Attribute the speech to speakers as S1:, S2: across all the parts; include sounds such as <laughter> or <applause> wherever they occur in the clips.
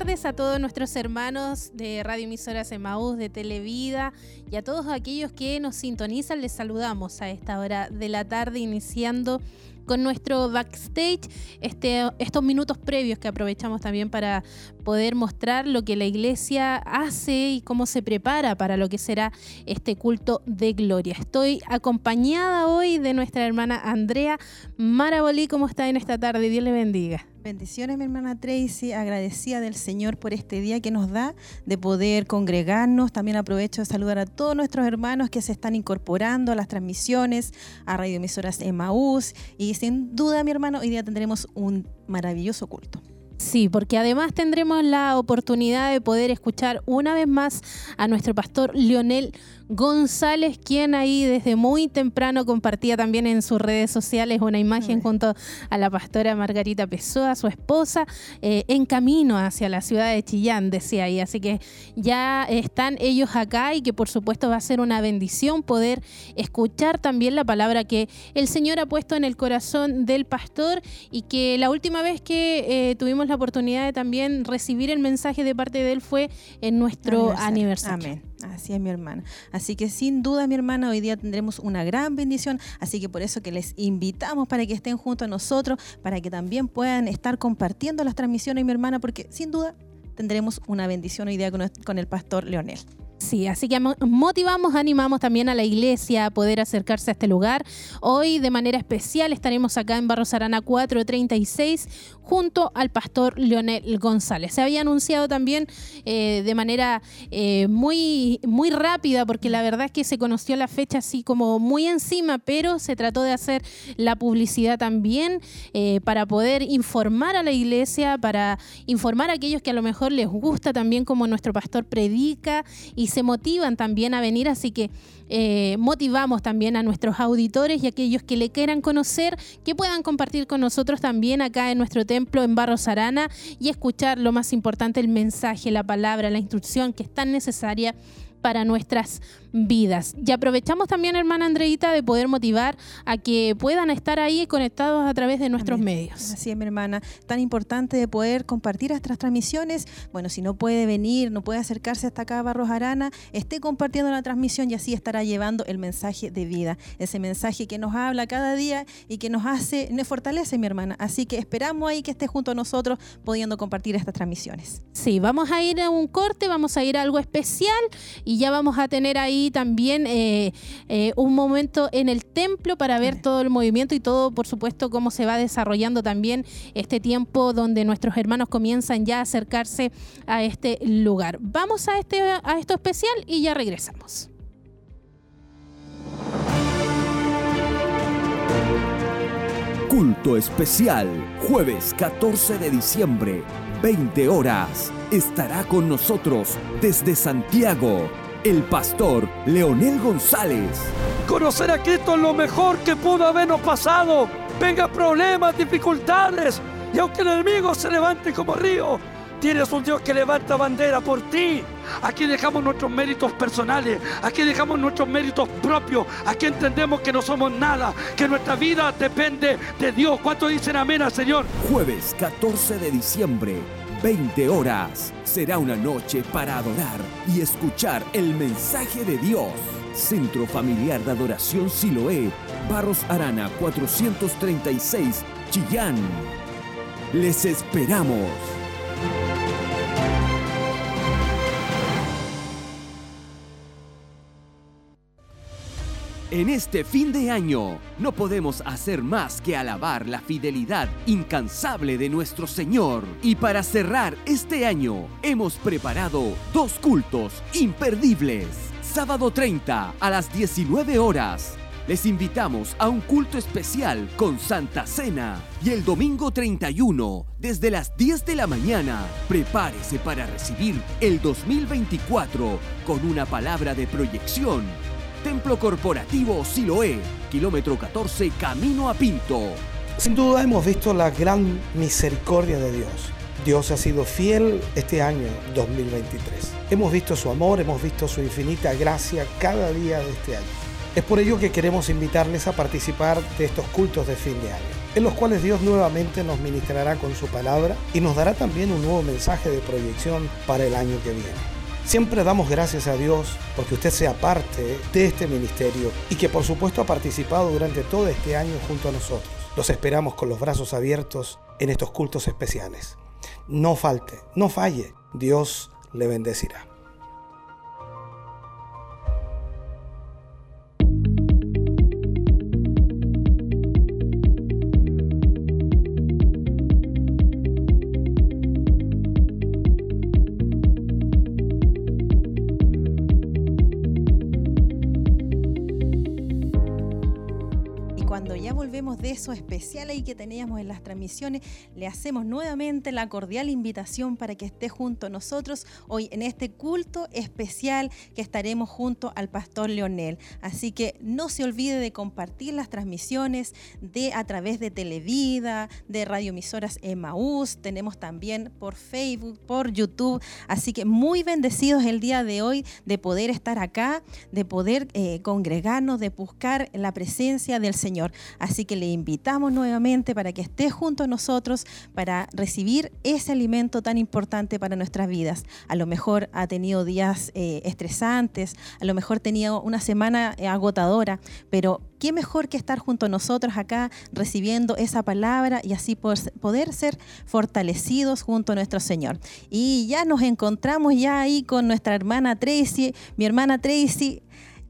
S1: Tardes a todos nuestros hermanos de Radio Emisoras Emaús, de Televida y a todos aquellos que nos sintonizan. Les saludamos a esta hora de la tarde iniciando con nuestro backstage, este, estos minutos previos que aprovechamos también para poder mostrar lo que la iglesia hace y cómo se prepara para lo que será este culto de gloria. Estoy acompañada hoy de nuestra hermana Andrea Marabolí. ¿Cómo está en esta tarde? Dios le bendiga.
S2: Bendiciones, mi hermana Tracy, agradecida del Señor por este día que nos da de poder congregarnos. También aprovecho de saludar a todos nuestros hermanos que se están incorporando a las transmisiones, a Radio Emisoras Emaús. Y sin duda, mi hermano, hoy día tendremos un maravilloso culto.
S1: Sí, porque además tendremos la oportunidad de poder escuchar una vez más a nuestro pastor Leonel González, quien ahí desde muy temprano compartía también en sus redes sociales una imagen junto a la pastora Margarita Pessoa, su esposa, eh, en camino hacia la ciudad de Chillán, decía ahí. Así que ya están ellos acá y que por supuesto va a ser una bendición poder escuchar también la palabra que el Señor ha puesto en el corazón del pastor y que la última vez que eh, tuvimos la oportunidad de también recibir el mensaje de parte de él fue en nuestro aniversario.
S2: Amén. Así es mi hermana. Así que sin duda mi hermana, hoy día tendremos una gran bendición. Así que por eso que les invitamos para que estén junto a nosotros, para que también puedan estar compartiendo las transmisiones mi hermana, porque sin duda tendremos una bendición hoy día con, el pastor Leonel.
S1: Sí, así que motivamos, animamos también a la iglesia a poder acercarse a este lugar. Hoy de manera especial estaremos acá en Barros Arana 436 junto al pastor Leonel González. Se había anunciado también eh, de manera eh, muy, muy rápida, porque la verdad es que se conoció la fecha así como muy encima, pero se trató de hacer la publicidad también eh, para poder informar a la iglesia, para informar a aquellos que a lo mejor les gusta también como nuestro pastor predica y se motivan también a venir. Así que motivamos también a nuestros auditores y aquellos que le quieran conocer, que puedan compartir con nosotros también acá en nuestro tema en Barros Arana y escuchar lo más importante, el mensaje, la palabra, la instrucción que es tan necesaria para nuestras vidas. Y aprovechamos también, hermana Andreita, de poder motivar a que puedan estar ahí conectados a través de nuestros medios.
S2: Así es, mi hermana. Tan importante de poder compartir nuestras transmisiones. Bueno, si no puede venir, no puede acercarse hasta acá a Barros Arana, esté compartiendo la transmisión y así estará llevando el mensaje de vida. Ese mensaje que nos habla cada día y que nos hace, nos fortalece, mi hermana. Así que esperamos ahí que esté junto a nosotros pudiendo compartir estas transmisiones.
S1: Sí, vamos a ir a un corte, vamos a ir a algo especial y ya vamos a tener ahí también eh, eh, un momento en el templo para ver todo el movimiento y todo, por supuesto, cómo se va desarrollando también este tiempo donde nuestros hermanos comienzan ya a acercarse a este lugar. Vamos a, este, a esto especial y ya regresamos.
S3: Culto especial, jueves 14 de diciembre, 20 horas. Estará con nosotros desde Santiago el pastor Leonel González.
S4: Conocer a Cristo es lo mejor que pudo habernos pasado. Venga problemas, dificultades, y aunque el enemigo se levante como río, tienes un Dios que levanta bandera por ti. Aquí dejamos nuestros méritos personales, aquí dejamos nuestros méritos propios, aquí entendemos que no somos nada, que nuestra vida depende de Dios. ¿Cuánto dicen amén al Señor?
S3: Jueves 14 de diciembre, 20 horas. Será una noche para adorar y escuchar el mensaje de Dios. Centro Familiar de Adoración Siloé, Barros Arana 436, Chillán. Les esperamos. En este fin de año no podemos hacer más que alabar la fidelidad incansable de nuestro Señor. Y para cerrar este año hemos preparado dos cultos imperdibles. Sábado 30 a las 19 horas. Les invitamos a un culto especial con Santa Cena. Y el domingo 31, desde las 10 de la mañana, prepárese para recibir el 2024 con una palabra de proyección Templo Corporativo Siloé, kilómetro 14, camino a Pinto.
S5: Sin duda hemos visto la gran misericordia de Dios. Dios ha sido fiel este año 2023. Hemos visto su amor, hemos visto su infinita gracia cada día de este año. Es por ello que queremos invitarles a participar de estos cultos de fin de año. en los cuales Dios nuevamente nos ministrará con su palabra y nos dará también un nuevo mensaje de proyección para el año que viene. Siempre damos gracias a Dios porque usted sea parte de este ministerio y que por supuesto ha participado durante todo este año junto a nosotros. Los esperamos con los brazos abiertos en estos cultos especiales. No falte, no falle. Dios le bendecirá.
S2: De eso especial ahí que teníamos en las transmisiones, le hacemos nuevamente la cordial invitación para que esté junto a nosotros hoy en este culto especial que estaremos junto al pastor Leonel. Así que no se olvide de compartir las transmisiones de a través de Televida, de radioemisoras Emaús, tenemos también por Facebook, por YouTube. Así que muy bendecidos el día de hoy de poder estar acá, de poder eh, congregarnos, de buscar la presencia del Señor. Así que le invitamos nuevamente para que esté junto a nosotros para recibir ese alimento tan importante para nuestras vidas. A lo mejor ha tenido días eh, estresantes, a lo mejor tenía una semana eh, agotadora, pero qué mejor que estar junto a nosotros acá recibiendo esa palabra y así poder ser fortalecidos junto a nuestro Señor. Y ya nos encontramos ya ahí con nuestra hermana Tracy, mi hermana Tracy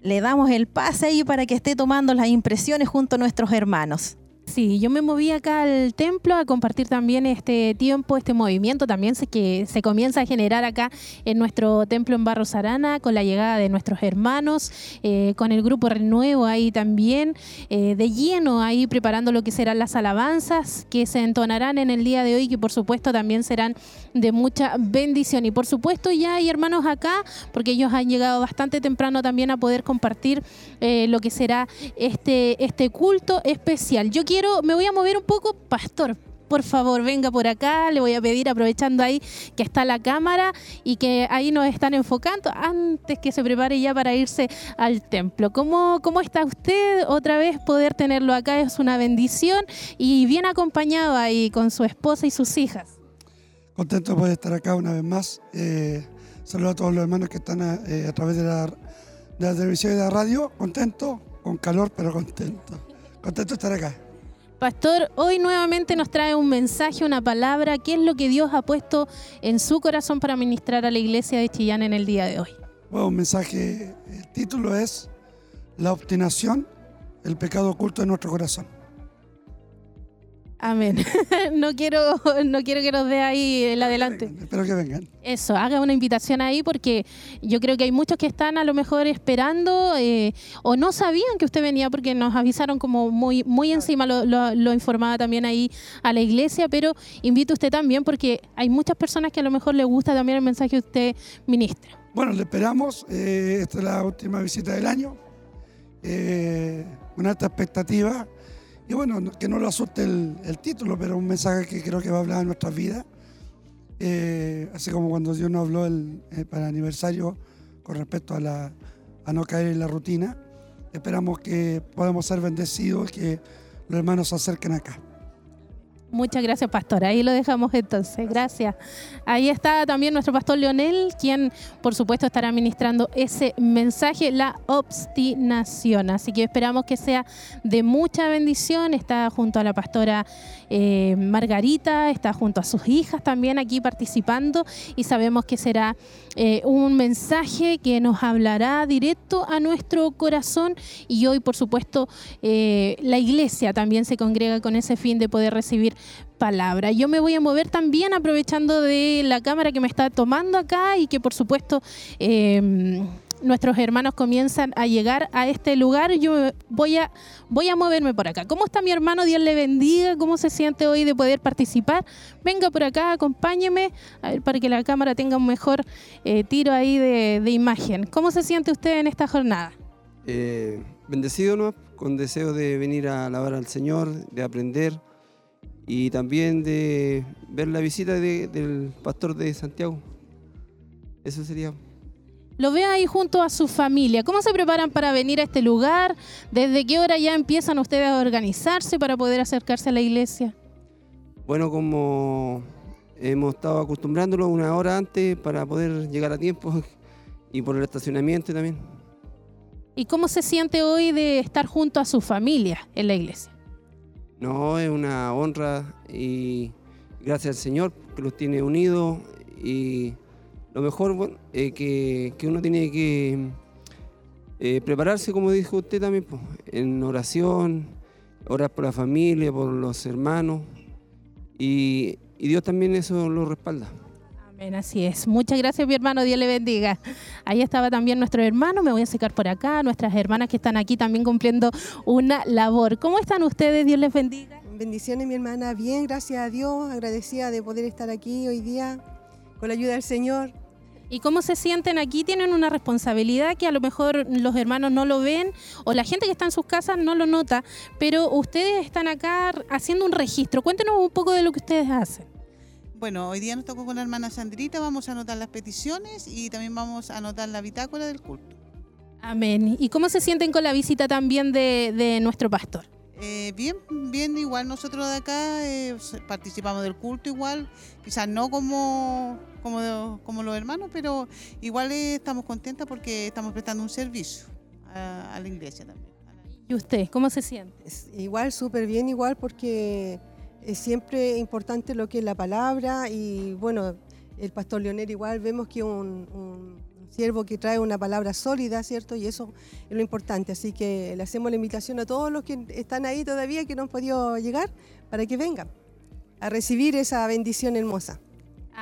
S2: le damos el pase ahí para que esté tomando las impresiones junto a nuestros hermanos.
S1: Sí, yo me moví acá al templo a compartir también este tiempo, este movimiento también que se comienza a generar acá en nuestro templo en Barros Arana con la llegada de nuestros hermanos, eh, con el grupo Renuevo ahí también, eh, de lleno ahí preparando lo que serán las alabanzas que se entonarán en el día de hoy, que por supuesto también serán de mucha bendición. Y por supuesto ya hay hermanos acá, porque ellos han llegado bastante temprano también a poder compartir eh, lo que será este, este culto especial. Yo quiero me voy a mover un poco, pastor. Por favor, venga por acá. Le voy a pedir, aprovechando ahí que está la cámara y que ahí nos están enfocando, antes que se prepare ya para irse al templo. ¿Cómo, cómo está usted? Otra vez poder tenerlo acá es una bendición y bien acompañado ahí con su esposa y sus hijas.
S6: Contento de poder estar acá una vez más. Eh, saludo a todos los hermanos que están a, eh, a través de la, de la televisión y de la radio. Contento, con calor, pero contento. Contento de estar acá.
S1: Pastor, hoy nuevamente nos trae un mensaje, una palabra. ¿Qué es lo que Dios ha puesto en su corazón para ministrar a la iglesia de Chillán en el día de hoy?
S6: Bueno, un mensaje, el título es La obstinación, el pecado oculto de nuestro corazón.
S1: Amén. <laughs> no quiero, no quiero que nos dé ahí el adelante.
S6: espero que vengan.
S1: Eso, haga una invitación ahí porque yo creo que hay muchos que están a lo mejor esperando eh, o no sabían que usted venía porque nos avisaron como muy, muy encima, lo, informaba también ahí a la iglesia, pero invito usted también porque hay muchas personas que a lo mejor le gusta también el mensaje que usted ministra.
S6: Bueno, le esperamos. Eh, esta es la última visita del año. Eh, una alta expectativa y bueno, que no lo asuste el, título, pero un mensaje que creo que va a hablar de nuestras vidas. Eh, así como cuando Dios nos habló el, eh, para el aniversario con respecto a, la, a no caer en la rutina. Esperamos que podamos ser bendecidos y que los hermanos se acerquen acá.
S1: Muchas gracias, pastor. Ahí lo dejamos entonces. Gracias. Ahí está también nuestro pastor Leonel, quien por supuesto estará ministrando ese mensaje, la obstinación. Así que esperamos que sea de mucha bendición. Está junto a la pastora eh, Margarita, está junto a sus hijas también aquí participando y sabemos que será eh, un mensaje que nos hablará directo a nuestro corazón y hoy por supuesto eh, la iglesia también se congrega con ese fin de poder recibir palabra. Yo me voy a mover también aprovechando de la cámara que me está tomando acá y que por supuesto em, nuestros hermanos comienzan a llegar a este lugar. Yo voy a, voy a moverme por acá. ¿Cómo está mi hermano? Dios le bendiga. ¿Cómo se siente hoy de poder participar? Venga por acá, acompáñeme a ver, para que la cámara tenga un mejor eh, tiro ahí de, imagen. ¿Cómo se siente usted en esta jornada?
S7: Eh, bendecido, ¿no? Con deseo de venir a alabar al Señor, de aprender y también de ver la visita del pastor de Santiago. Eso sería.
S1: Lo veo ahí junto a su familia. ¿Cómo se preparan para venir a este lugar? ¿Desde qué hora ya empiezan ustedes a organizarse para poder acercarse a la iglesia?
S7: Bueno, como hemos estado acostumbrándolo una hora antes para poder llegar a tiempo <laughs> y por el estacionamiento también.
S1: ¿Y cómo se siente hoy de estar junto a su familia en la iglesia?
S7: No, es una honra y gracias al Señor que los tiene unidos y lo mejor bueno, eh, que, que, uno tiene que eh, prepararse, como dijo usted también, pues, en oración, orar por la familia, por los hermanos y, y Dios también eso lo respalda.
S1: Amén, así es. Muchas gracias, mi hermano. Dios le bendiga. Ahí estaba también nuestro hermano. Me voy a secar por acá. Nuestras hermanas que están aquí también cumpliendo una labor. ¿Cómo están ustedes? Dios les bendiga.
S8: Bendiciones, mi hermana. Bien, gracias a Dios. Agradecida de poder estar aquí hoy día con la ayuda del Señor.
S1: ¿Y cómo se sienten aquí? Tienen una responsabilidad que a lo mejor los hermanos no lo ven o la gente que está en sus casas no lo nota, pero ustedes están acá haciendo un registro. Cuéntenos un poco de lo que ustedes hacen.
S9: Bueno, hoy día nos tocó con la hermana Sandrita, vamos a anotar las peticiones y también vamos a anotar la bitácora del culto.
S1: Amén. ¿Y cómo se sienten con la visita también de, de nuestro pastor?
S9: Eh, bien, bien, igual nosotros de acá eh, participamos del culto igual, quizás no como, como, como los hermanos, pero igual eh, estamos contentas porque estamos prestando un servicio a, a la iglesia también.
S1: ¿Y usted, cómo se siente?
S8: Es igual, súper bien, igual, porque es siempre importante lo que es la palabra y bueno, el pastor Leonel igual vemos que un, un siervo que trae una palabra sólida, ¿cierto? Y eso es lo importante. Así que le hacemos la invitación a todos los que están ahí todavía, que no han podido llegar, para que vengan a recibir esa bendición hermosa.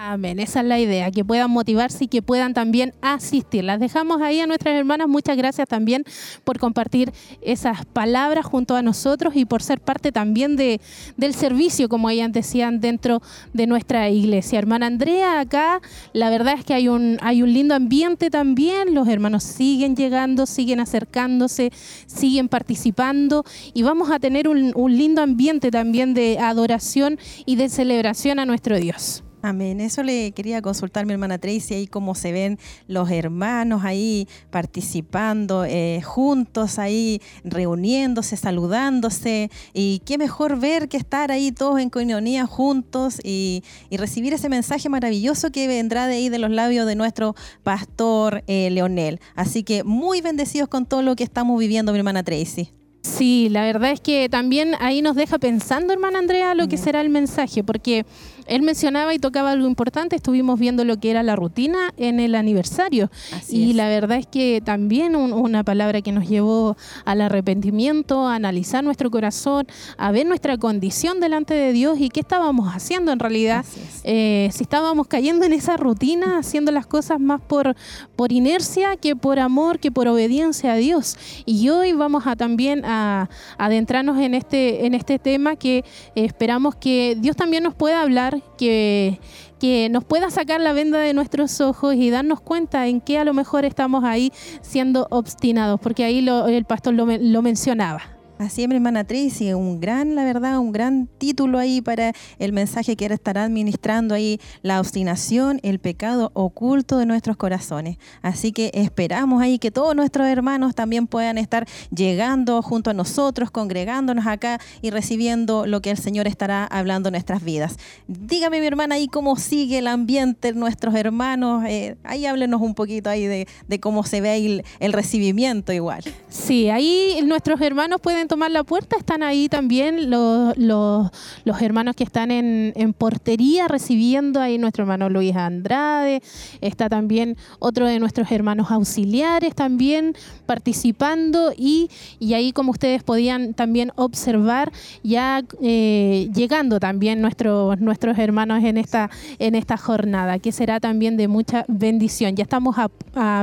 S1: Amén, esa es la idea, que puedan motivarse y que puedan también asistir. Las dejamos ahí a nuestras hermanas. Muchas gracias también por compartir esas palabras junto a nosotros y por ser parte también de, del servicio, como ellas decían, dentro de nuestra iglesia. Hermana Andrea, acá la verdad es que hay un, hay un lindo ambiente también. Los hermanos siguen llegando, siguen acercándose, siguen participando y vamos a tener un, un lindo ambiente también de adoración y de celebración a nuestro Dios.
S2: Amén. Eso le quería consultar mi hermana Tracy, ahí cómo se ven los hermanos ahí participando eh, juntos, ahí reuniéndose, saludándose. Y qué mejor ver que estar ahí todos en coinonía juntos y, y, recibir ese mensaje maravilloso que vendrá de ahí de los labios de nuestro pastor eh, Leonel. Así que muy bendecidos con todo lo que estamos viviendo, mi hermana Tracy.
S1: Sí, la verdad es que también ahí nos deja pensando, hermana Andrea, lo que será el mensaje, porque él mencionaba y tocaba algo importante, estuvimos viendo lo que era la rutina en el aniversario.
S2: Así
S1: y
S2: es.
S1: la verdad es que también un- una palabra que nos llevó al arrepentimiento, a analizar nuestro corazón, a ver nuestra condición delante de Dios y qué estábamos haciendo en realidad.
S2: Es.
S1: Eh, si estábamos cayendo en esa rutina, haciendo las cosas más por, por inercia que por amor, que por obediencia a Dios. Y hoy vamos a también a, adentrarnos en este, en este tema que esperamos que Dios también nos pueda hablar, que, que nos pueda sacar la venda de nuestros ojos y darnos cuenta en qué a lo mejor estamos ahí siendo obstinados, porque ahí lo- el pastor lo, lo mencionaba.
S2: Así es, mi hermana Tracy, un gran, la verdad, un gran título ahí para el mensaje que ahora estará administrando ahí, la obstinación, el pecado oculto de nuestros corazones. Así que esperamos ahí que todos nuestros hermanos también puedan estar llegando junto a nosotros, congregándonos acá y recibiendo lo que el Señor estará hablando en nuestras vidas. Dígame, mi hermana, ahí cómo sigue el ambiente, nuestros hermanos, eh, ahí háblenos un poquito ahí de, de cómo se ve ahí el, el recibimiento igual.
S1: Sí, ahí nuestros hermanos pueden tomar la puerta, están ahí también los, los, los hermanos que están en, en portería recibiendo ahí nuestro hermano Luis Andrade, está también otro de nuestros hermanos auxiliares también participando y, y ahí como ustedes podían también observar ya eh, llegando también nuestros, nuestros hermanos en esta, en esta jornada, que será también de mucha bendición. Ya estamos a,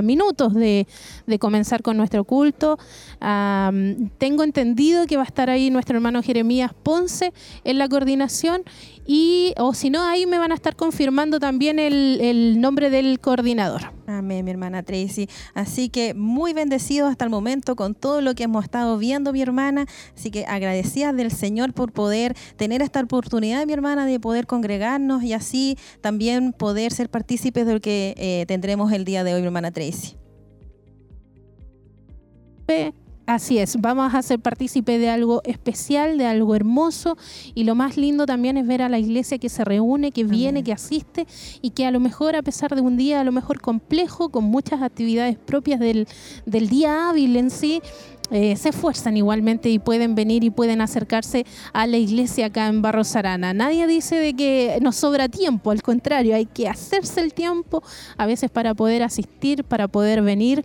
S1: minutos de, de comenzar con nuestro culto. Tengo entendido que va a estar ahí nuestro hermano Jeremías Ponce en la coordinación y, o si no, ahí me van a estar confirmando también el, el nombre del coordinador.
S2: Amén, mi hermana Tracy. Así que muy bendecidos hasta el momento con todo lo que hemos estado viendo, mi hermana. Así que agradecida del Señor por poder tener esta oportunidad, mi hermana, de poder congregarnos y así también poder ser partícipes de lo que eh, tendremos el día de hoy, mi hermana Tracy.
S1: Así es, vamos a ser partícipe de algo especial, de algo hermoso y lo más lindo también es ver a la iglesia que se reúne, que viene, que asiste y que a lo mejor a pesar de un día a lo mejor complejo, con muchas actividades propias del, del día hábil en sí, eh, se esfuerzan igualmente y pueden venir y pueden acercarse a la iglesia acá en Barros Arana. Nadie dice de que nos sobra tiempo, al contrario, hay que hacerse el tiempo a veces para poder asistir, para poder venir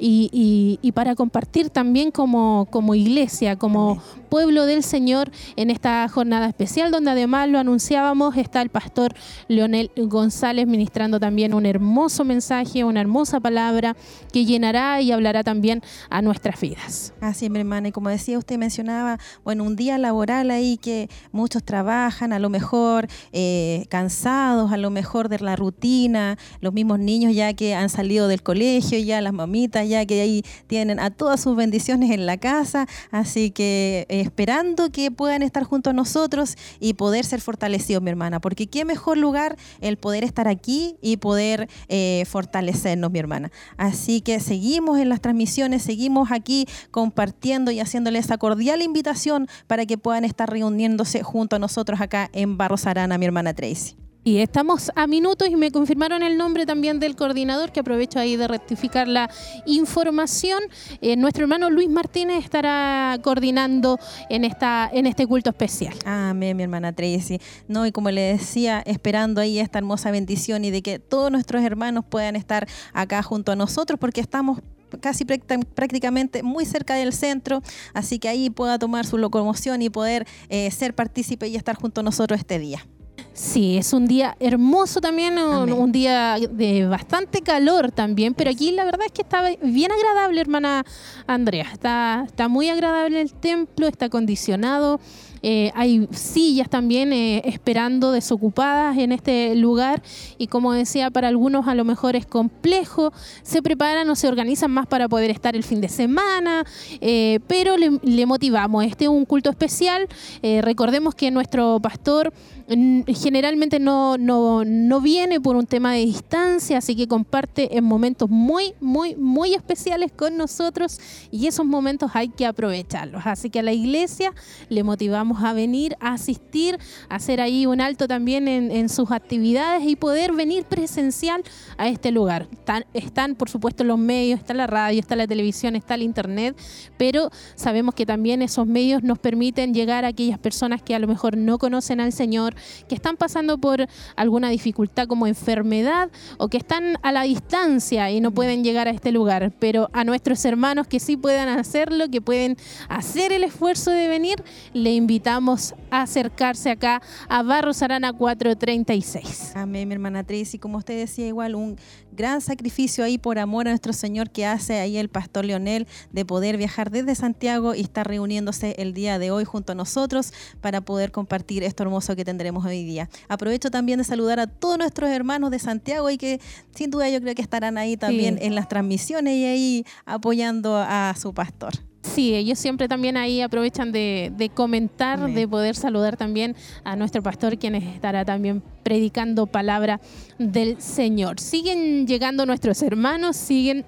S1: y, para compartir también como, como iglesia, como pueblo del Señor en esta jornada especial, donde además lo anunciábamos, está el pastor Leonel González ministrando también un hermoso mensaje, una hermosa palabra que llenará y hablará también a nuestras vidas.
S2: Así es, mi hermana, y como decía usted, mencionaba, bueno, un día laboral ahí que muchos trabajan, a lo mejor eh, cansados, a lo mejor de la rutina, los mismos niños ya que han salido del colegio, ya las mamitas ya que ahí tienen a todas sus bendiciones en la casa, así que eh, esperando que puedan estar junto a nosotros y poder ser fortalecidos, mi hermana, porque qué mejor lugar el poder estar aquí y poder eh, fortalecernos, mi hermana. Así que seguimos en las transmisiones, seguimos aquí compartiendo y haciéndole esa cordial invitación para que puedan estar reuniéndose junto a nosotros acá en Barros Arana, mi hermana Tracy.
S1: Y estamos a minutos y me confirmaron el nombre también del coordinador, que aprovecho ahí de rectificar la información. Eh, nuestro hermano Luis Martínez estará coordinando en, esta, en este culto especial.
S2: Amén, mi hermana Tracy. No, y como le decía, esperando ahí esta hermosa bendición y de que todos nuestros hermanos puedan estar acá junto a nosotros, porque estamos casi prácticamente muy cerca del centro, así que ahí pueda tomar su locomoción y poder eh, ser partícipe y estar junto a nosotros este día.
S1: Sí, es un día hermoso también, un, día de bastante calor también, pero aquí la verdad es que está bien agradable, hermana Andrea. Está, está muy agradable el templo, está acondicionado. Eh, hay sillas también eh, esperando desocupadas en este lugar y como decía, para algunos a lo mejor es complejo, se preparan o se organizan más para poder estar el fin de semana, eh, pero le, motivamos. Este es un culto especial. recordemos que nuestro pastor generalmente no, no, no, viene por un tema de distancia, así que comparte en momentos muy, muy, muy especiales con nosotros y esos momentos hay que aprovecharlos. Así que a la iglesia le motivamos a venir a asistir, a hacer ahí un alto también en, sus actividades y poder venir presencial a este lugar. Están, están, por supuesto, los medios, está la radio, está la televisión, está el internet, pero sabemos que también esos medios nos permiten llegar a aquellas personas que a lo mejor no conocen al Señor, que están pasando por alguna dificultad como enfermedad o que están a la distancia y no pueden llegar a este lugar, pero a nuestros hermanos que sí puedan hacerlo, que pueden hacer el esfuerzo de venir, le invitamos invitamos a acercarse acá a Barros Arana 436.
S2: Amén, mi hermana Tracy. Como usted decía, igual un gran sacrificio ahí por amor a nuestro Señor que hace ahí el pastor Leonel de poder viajar desde Santiago y estar reuniéndose el día de hoy junto a nosotros para poder compartir esto hermoso que tendremos hoy día. Aprovecho también de saludar a todos nuestros hermanos de Santiago y que sin duda yo creo que estarán ahí también en las transmisiones y ahí apoyando a su pastor.
S1: Sí, ellos siempre también ahí aprovechan de, comentar, de poder saludar también a nuestro pastor, quien estará también predicando palabra del Señor. Siguen llegando nuestros hermanos, siguen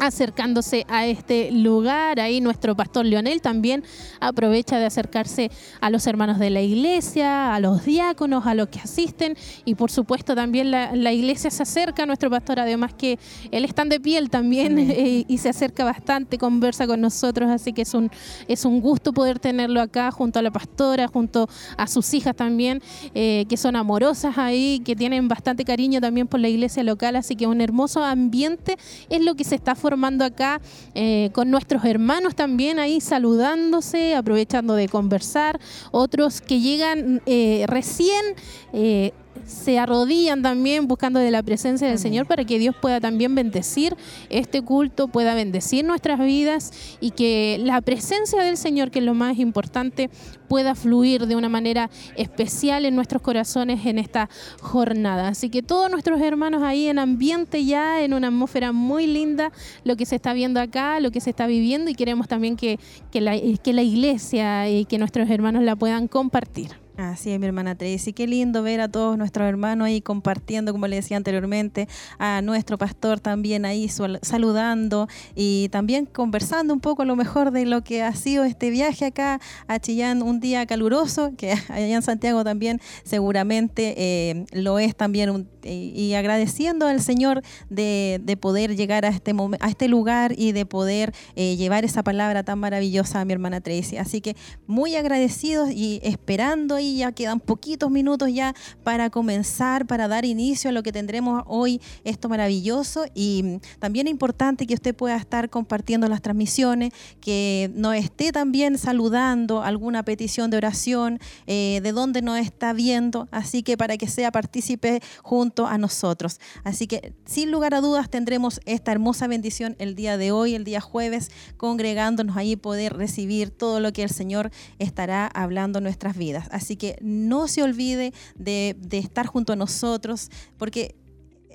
S1: acercándose a este lugar. Ahí nuestro pastor Leonel también aprovecha de acercarse a los hermanos de la iglesia, a los diáconos, a los que asisten. Y por supuesto también la, iglesia se acerca. A nuestro pastor, además que él está de piel también <laughs> eh, y se acerca bastante, conversa con nosotros, así que es un, es un gusto poder tenerlo acá junto a la pastora, junto a sus hijas también, eh, que son amorosas ahí, que tienen bastante cariño también por la iglesia local, así que un hermoso ambiente es lo que se está formando formando acá eh, con nuestros hermanos también ahí saludándose, aprovechando de conversar, otros que llegan eh, recién eh, se arrodillan también buscando de la presencia del Señor para que Dios pueda también bendecir este culto, pueda bendecir nuestras vidas y que la presencia del Señor, que es lo más importante, pueda fluir de una manera especial en nuestros corazones en esta jornada. Así que todos nuestros hermanos ahí en ambiente ya, en una atmósfera muy linda, lo que se está viendo acá, lo que se está viviendo y queremos también que, que, la, que la iglesia y que nuestros hermanos la puedan compartir.
S2: Así es, mi hermana Tracy. Qué lindo ver a todos nuestros hermanos ahí compartiendo, como le decía anteriormente, a nuestro pastor también ahí saludando y también conversando un poco a lo mejor de lo que ha sido este viaje acá a Chillán, un día caluroso, que <laughs> allá en Santiago también seguramente eh, lo es también, y, agradeciendo al Señor de, poder llegar a este, a este lugar y de poder eh, llevar esa palabra tan maravillosa a mi hermana Tracy. Así que muy agradecidos y esperando ahí ya quedan poquitos minutos ya para comenzar, para dar inicio a lo que tendremos hoy, esto maravilloso. Y también es importante que usted pueda estar compartiendo las transmisiones, que nos esté también saludando alguna petición de oración, eh, de dónde nos está viendo, así que para que sea partícipe junto a nosotros. Así que sin lugar a dudas tendremos esta hermosa bendición el día de hoy, el día jueves, congregándonos ahí, poder recibir todo lo que el Señor estará hablando en nuestras vidas. Así que no se olvide de, estar junto a nosotros, porque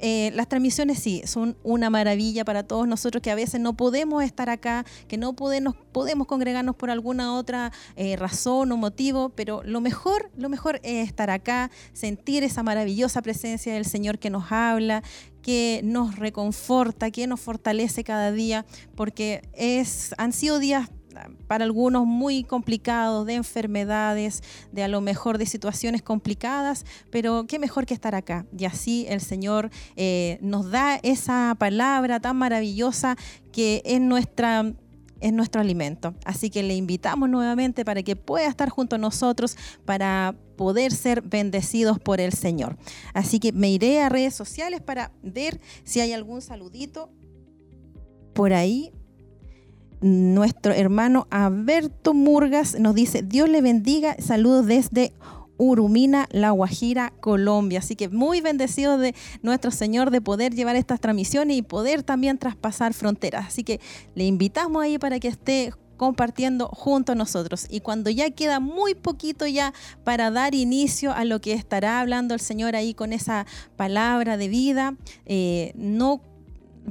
S2: eh, las transmisiones sí, son una maravilla para todos nosotros que a veces no podemos estar acá, que no podemos, podemos congregarnos por alguna otra eh, razón o motivo, pero lo mejor, lo mejor es estar acá, sentir esa maravillosa presencia del Señor que nos habla, que nos reconforta, que nos fortalece cada día, porque es, han sido días para algunos muy complicados, de enfermedades, de a lo mejor de situaciones complicadas, pero qué mejor que estar acá. Y así el Señor eh, nos da esa palabra tan maravillosa que es nuestra es nuestro alimento. Así que le invitamos nuevamente para que pueda estar junto a nosotros para poder ser bendecidos por el Señor. Así que me iré a redes sociales para ver si hay algún saludito por ahí nuestro hermano Alberto Murgas nos dice, Dios le bendiga, saludos desde Urumina, La Guajira, Colombia. Así que muy bendecido de nuestro Señor de poder llevar estas transmisiones y poder también traspasar fronteras. Así que le invitamos ahí para que esté compartiendo junto a nosotros. Y cuando ya queda muy poquito ya para dar inicio a lo que estará hablando el Señor ahí con esa palabra de vida, eh, no,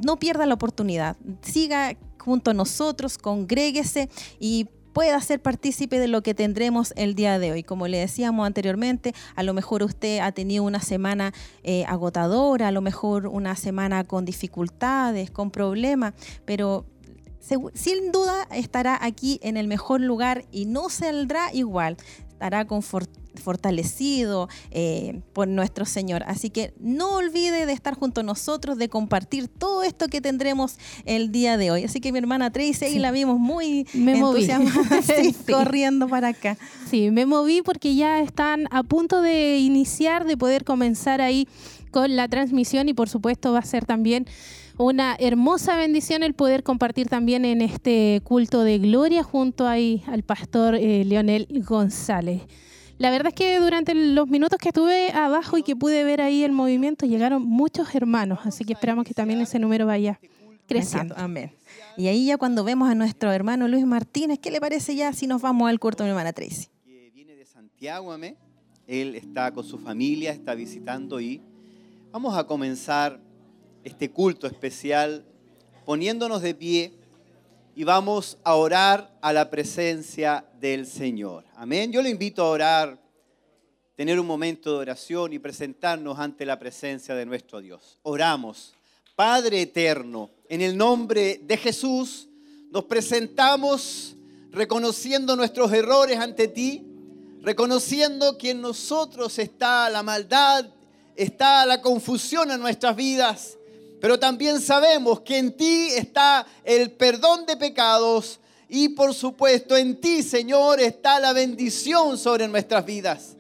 S2: no pierda la oportunidad. Siga junto a nosotros, congréguese y pueda ser partícipe de lo que tendremos el día de hoy. Como le decíamos anteriormente, a lo mejor usted ha tenido una semana eh, agotadora, a lo mejor una semana con dificultades, con problemas, pero sin duda estará aquí en el mejor lugar y no saldrá igual, estará confortable fortalecido eh, por nuestro Señor. Así que no olvide de estar junto a nosotros, de compartir todo esto que tendremos el día de hoy. Así que mi hermana Tracy, ahí la vimos muy me entusiasmada, <laughs> <laughs> corriendo para acá.
S1: Sí, me moví porque ya están a punto de iniciar, de poder comenzar ahí con la transmisión y por supuesto va a ser también una hermosa bendición el poder compartir también en este culto de gloria junto ahí al pastor eh, Leonel González. La verdad es que durante los minutos que estuve abajo y que pude ver ahí el movimiento, llegaron muchos hermanos, así que esperamos que también ese número vaya creciendo.
S2: Amén. Y ahí ya cuando vemos a nuestro hermano Luis Martínez, ¿qué le parece ya si nos vamos al corto de mi hermana Tracy?
S10: Viene de Santiago, amén. Él está con su familia, está visitando y vamos a comenzar este culto especial poniéndonos de pie y vamos a orar a la presencia del Señor. Amén. Yo le invito a orar, tener un momento de oración y presentarnos ante la presencia de nuestro Dios. Oramos. Padre eterno, en el nombre de Jesús, nos presentamos reconociendo nuestros errores ante ti, reconociendo que en nosotros está la maldad, está la confusión en nuestras vidas pero también sabemos que en ti está el perdón de pecados y por supuesto en ti, Señor, está la bendición sobre nuestras vidas.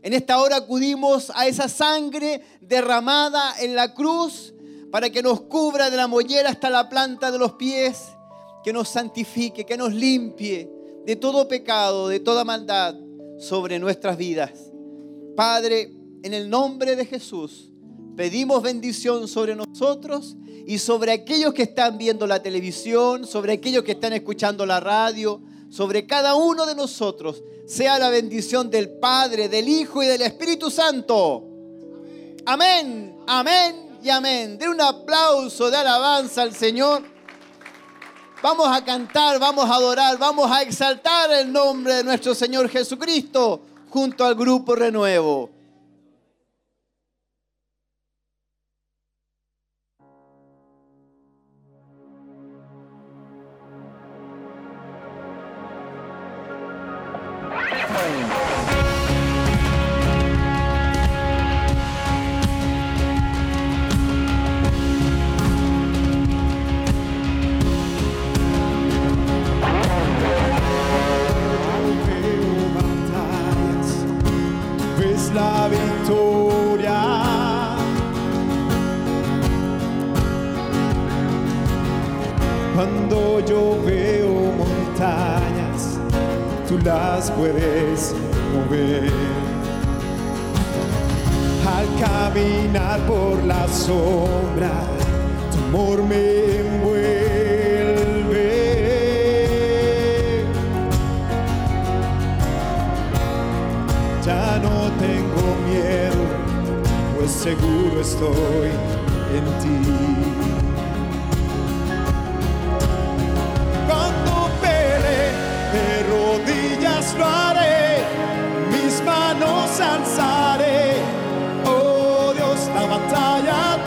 S10: En esta hora acudimos a esa sangre derramada en la cruz para que nos cubra de la mollera hasta la planta de los pies, que nos santifique, que nos limpie de todo pecado, de toda maldad sobre nuestras vidas. Padre, en el nombre de Jesús, Pedimos bendición sobre nosotros y sobre aquellos que están viendo la televisión, sobre aquellos que están escuchando la radio, sobre cada uno de nosotros. Sea la bendición del Padre, del Hijo y del Espíritu Santo. Amén, amén y amén. De un aplauso de alabanza al Señor. Vamos a cantar, vamos a adorar, vamos a exaltar el nombre de nuestro Señor Jesucristo junto al grupo Renuevo.
S11: Yo veo montañas, tú las puedes mover. Al caminar por la sombra, tu amor me envuelve. ya no tengo miedo, pues seguro estoy en ti. Rodillas lo haré, mis manos alzaré. Oh Dios, la batalla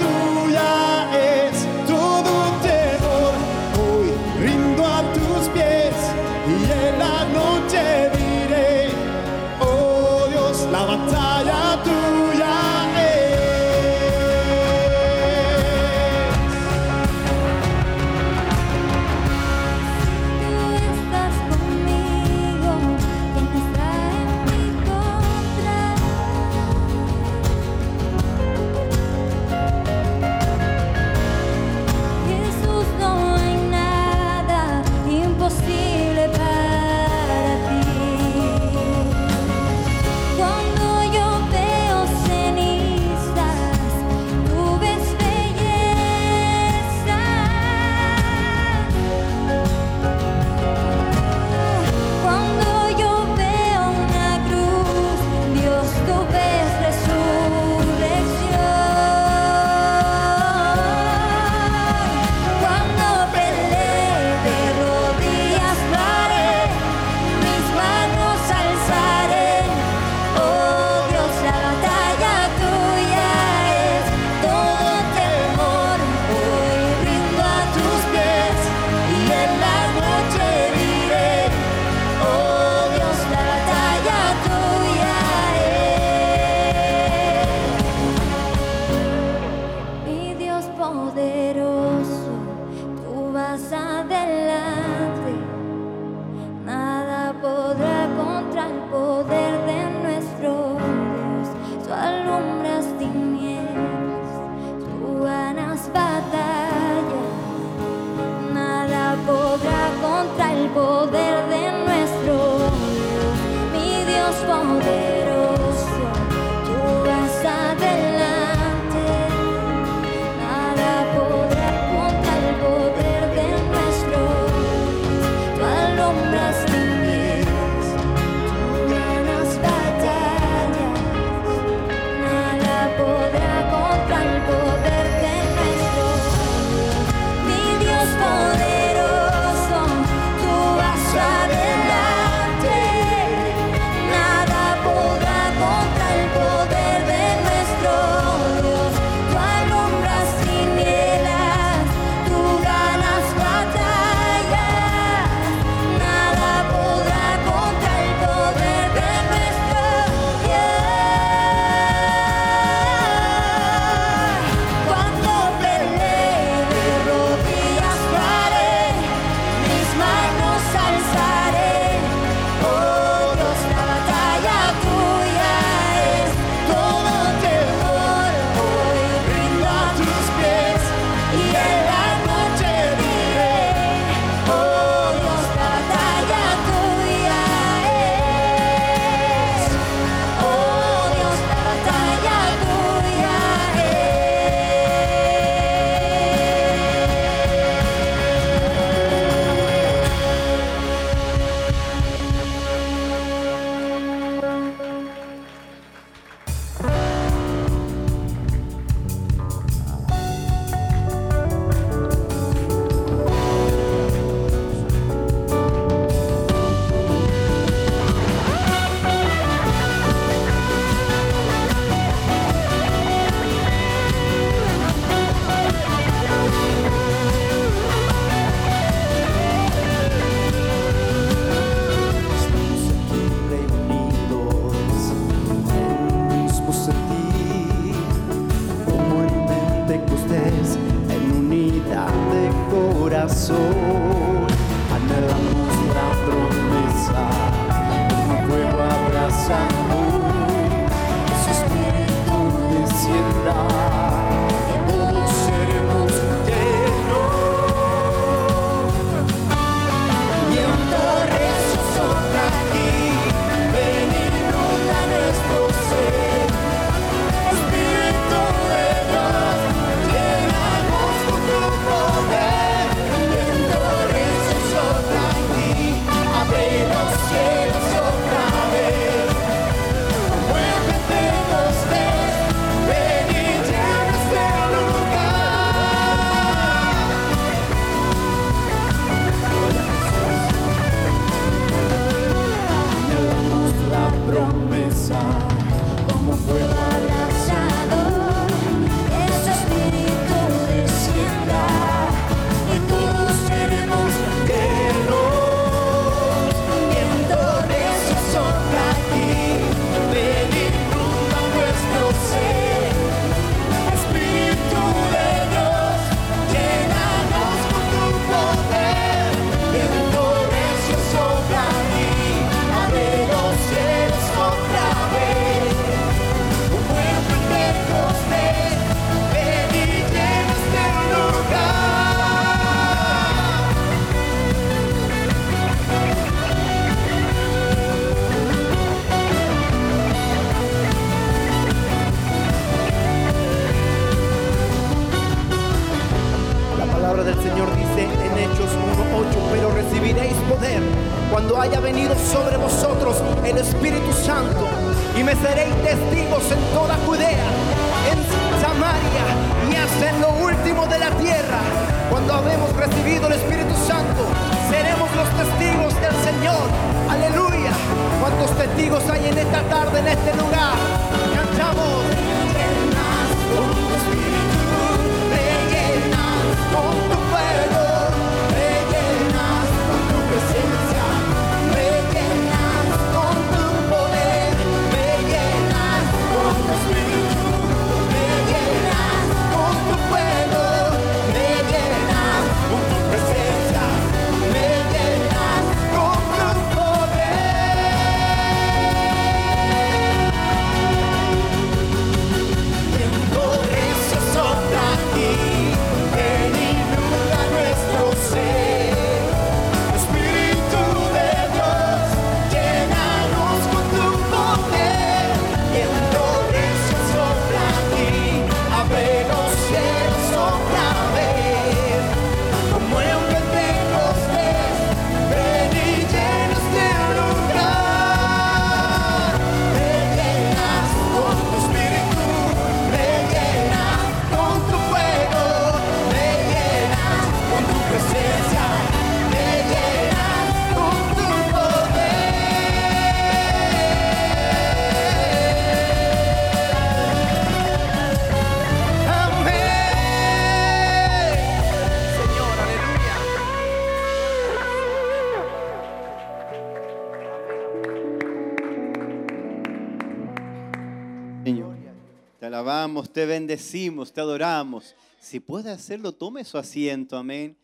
S10: te bendecimos, te adoramos. Si puede hacerlo, tome su asiento, amén.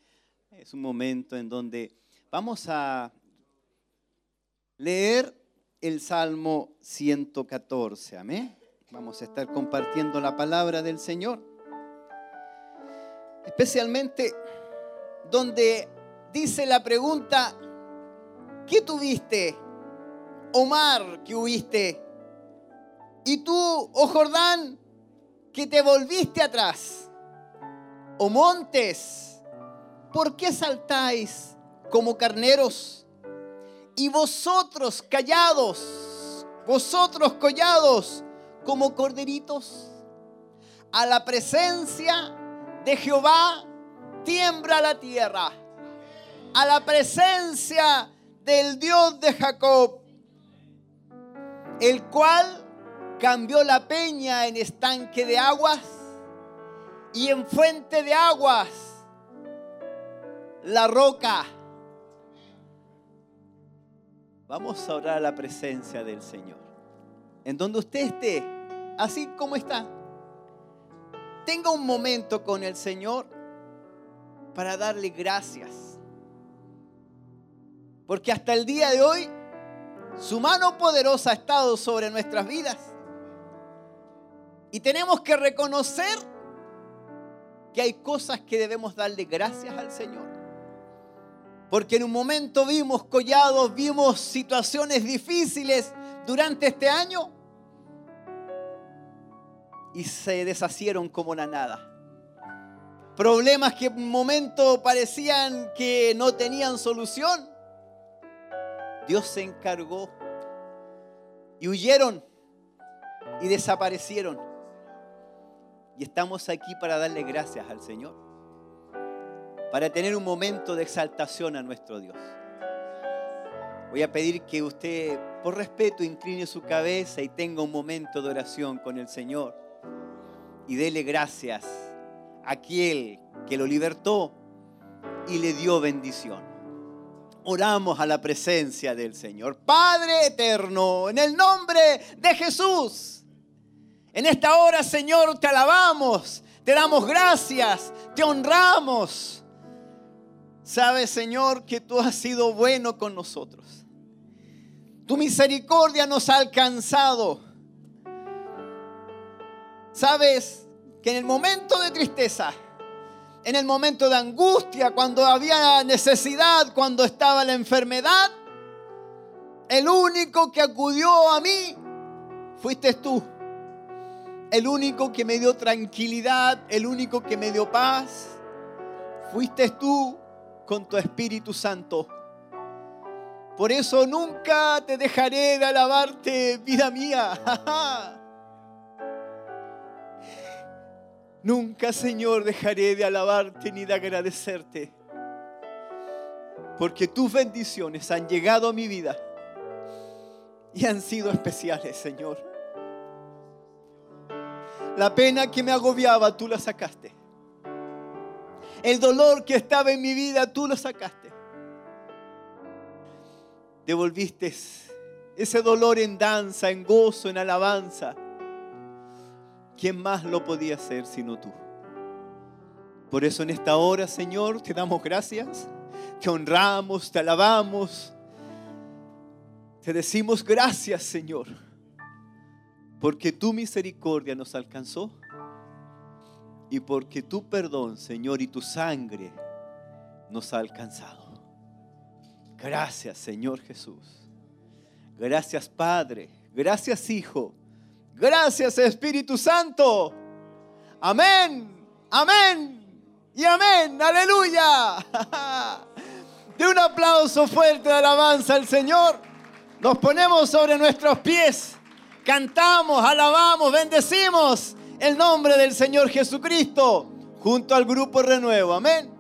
S10: Es un momento en donde vamos a leer el Salmo 114, amén. Vamos a estar compartiendo la palabra del Señor. Especialmente donde dice la pregunta, ¿qué tuviste? Omar, ¿qué huiste? Y tú, oh Jordán, que te volviste atrás. Oh montes, ¿por qué saltáis como carneros? Y vosotros callados, vosotros collados como corderitos. A la presencia de Jehová tiembla la tierra. A la presencia del Dios de Jacob, el cual cambió la peña en estanque de aguas y en fuente de aguas la roca. Vamos a orar a la presencia del Señor. En donde usted esté, así como está, tenga un momento con el Señor. para darle gracias. Porque hasta el día de hoy su mano poderosa ha estado sobre nuestras vidas. Y tenemos que reconocer que hay cosas que debemos darle gracias al Señor. Porque en un momento vimos collados, vimos situaciones difíciles durante este año y se deshacieron como la nada. Problemas que en un momento parecían que no tenían solución. Dios se encargó y huyeron y desaparecieron. Y estamos aquí para darle gracias al Señor, para tener un momento de exaltación a nuestro Dios. Voy a pedir que usted, por respeto, incline su cabeza y tenga un momento de oración con el Señor y dele gracias a aquel que lo libertó y le dio bendición. Oramos a la presencia del Señor. Padre eterno, en el nombre de Jesús. En esta hora, Señor, te alabamos, te damos gracias, te honramos. Sabes, Señor, que tú has sido bueno con nosotros. Tu misericordia nos ha alcanzado. Sabes que en el momento de tristeza, en el momento de angustia, cuando había necesidad, cuando estaba la enfermedad, el único que acudió a mí fuiste tú. El único que me dio tranquilidad, el único que me dio paz, fuiste tú con tu Espíritu Santo. Por eso nunca te dejaré de alabarte, vida mía. <laughs> Nunca, Señor, dejaré de alabarte ni de agradecerte. Porque tus bendiciones han llegado a mi vida y han sido especiales, Señor. La pena que me agobiaba, tú la sacaste. El dolor que estaba en mi vida, tú lo sacaste. Devolviste ese dolor en danza, en gozo, en alabanza. ¿Quién más lo podía hacer sino tú? Por eso en esta hora, Señor, te damos gracias, te honramos, te alabamos, te decimos gracias, Señor, porque tu misericordia nos alcanzó y porque tu perdón, Señor, y tu sangre nos ha alcanzado. Gracias, Señor Jesús. Gracias, Padre. Gracias, Hijo. Gracias Espíritu Santo. Amén, amén y amén. Aleluya. De un aplauso fuerte de alabanza al Señor. Nos ponemos sobre nuestros pies. Cantamos, alabamos, bendecimos el nombre del Señor Jesucristo junto al grupo Renuevo.
S11: Amén.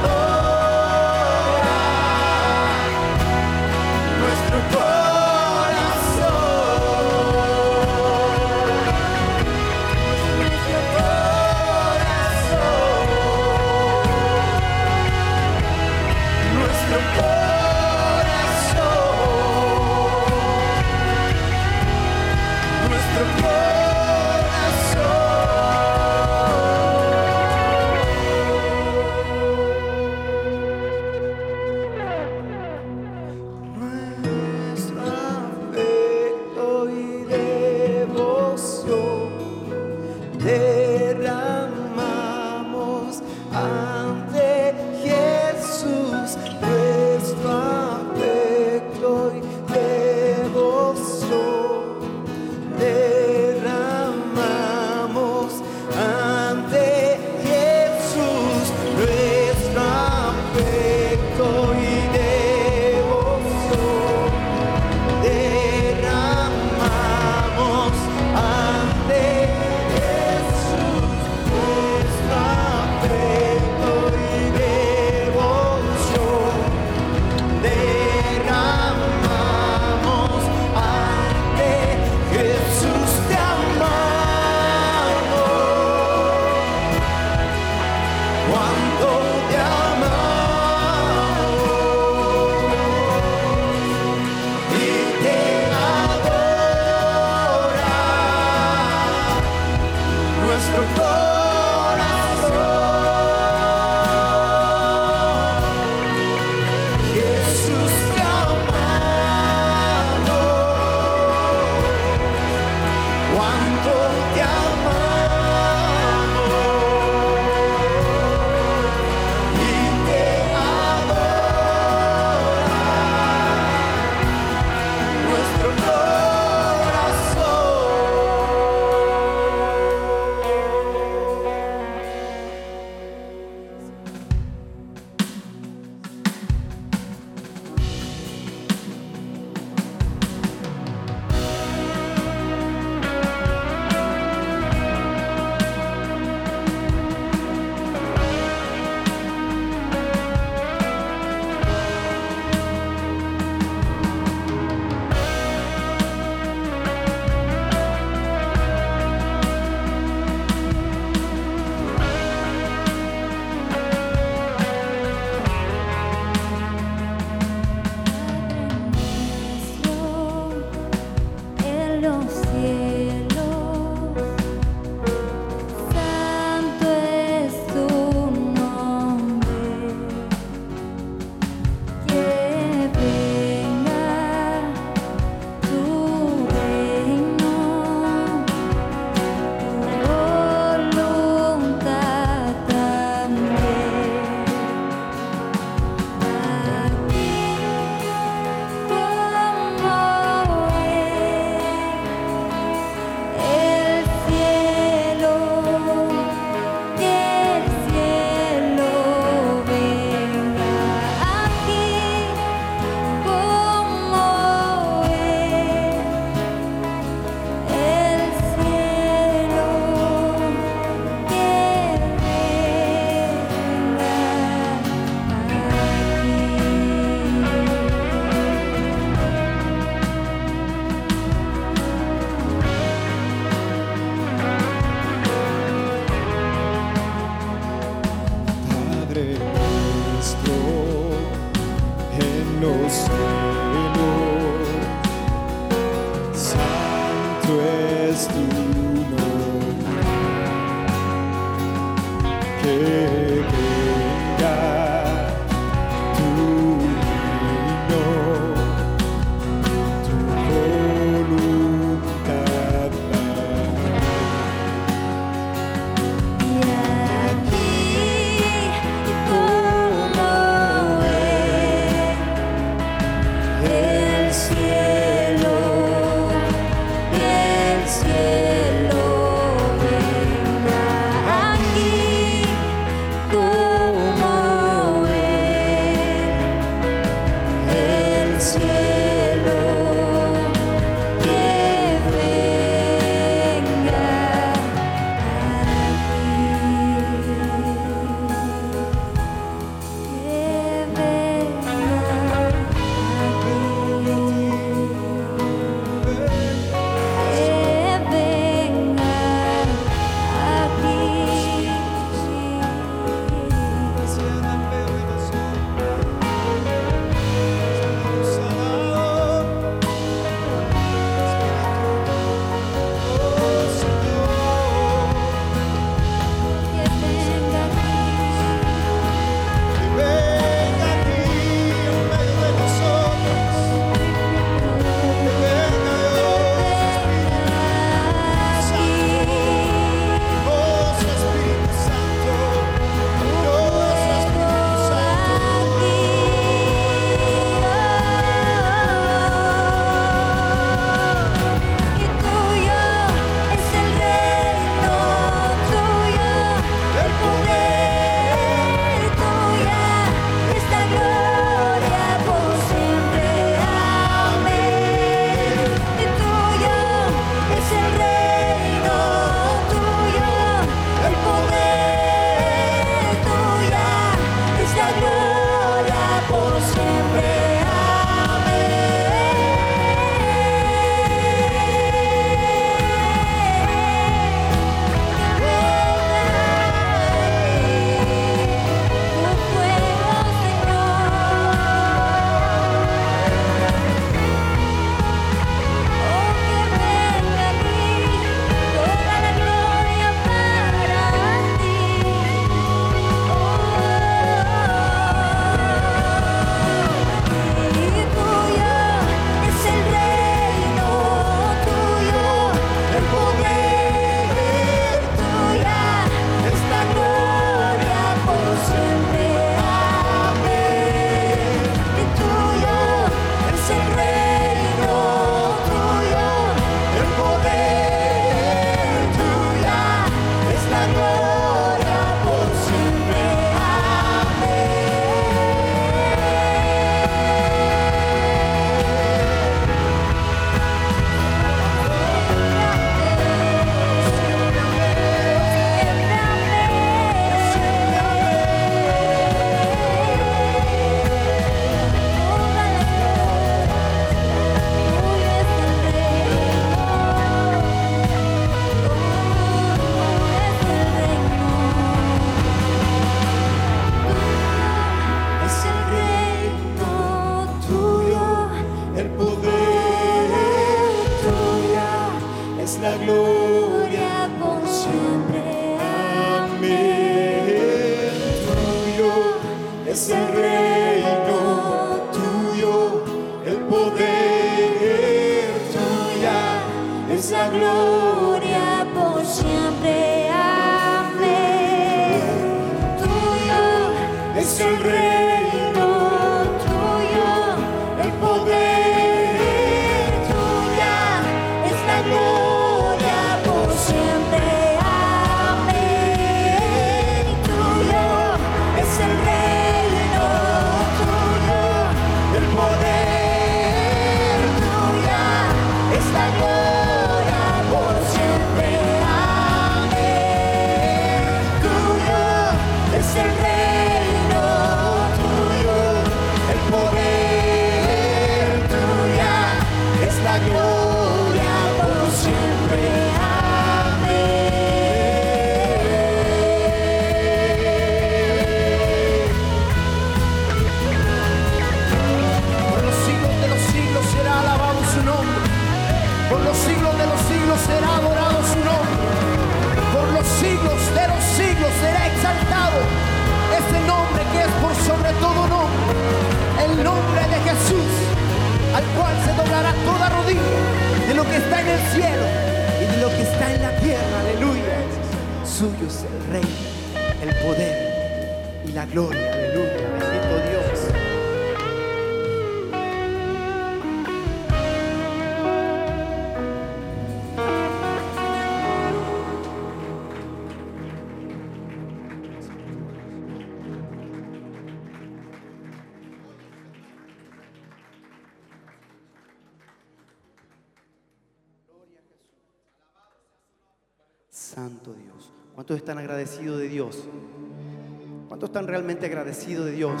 S12: agradecido de Dios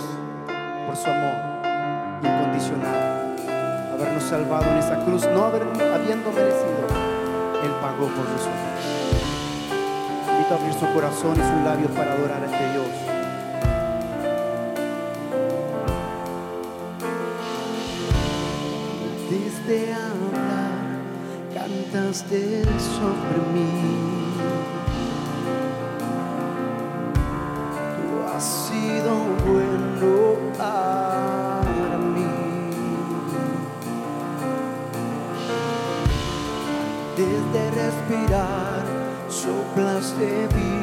S12: por su amor incondicional, habernos salvado en esa cruz, no habiendo merecido, Él pagó por nosotros. Invito a abrir su corazón y sus labios para adorar a este Dios. Desde hablar, cantaste sobre mí. Tú has sido desde respirar, soplas de vida.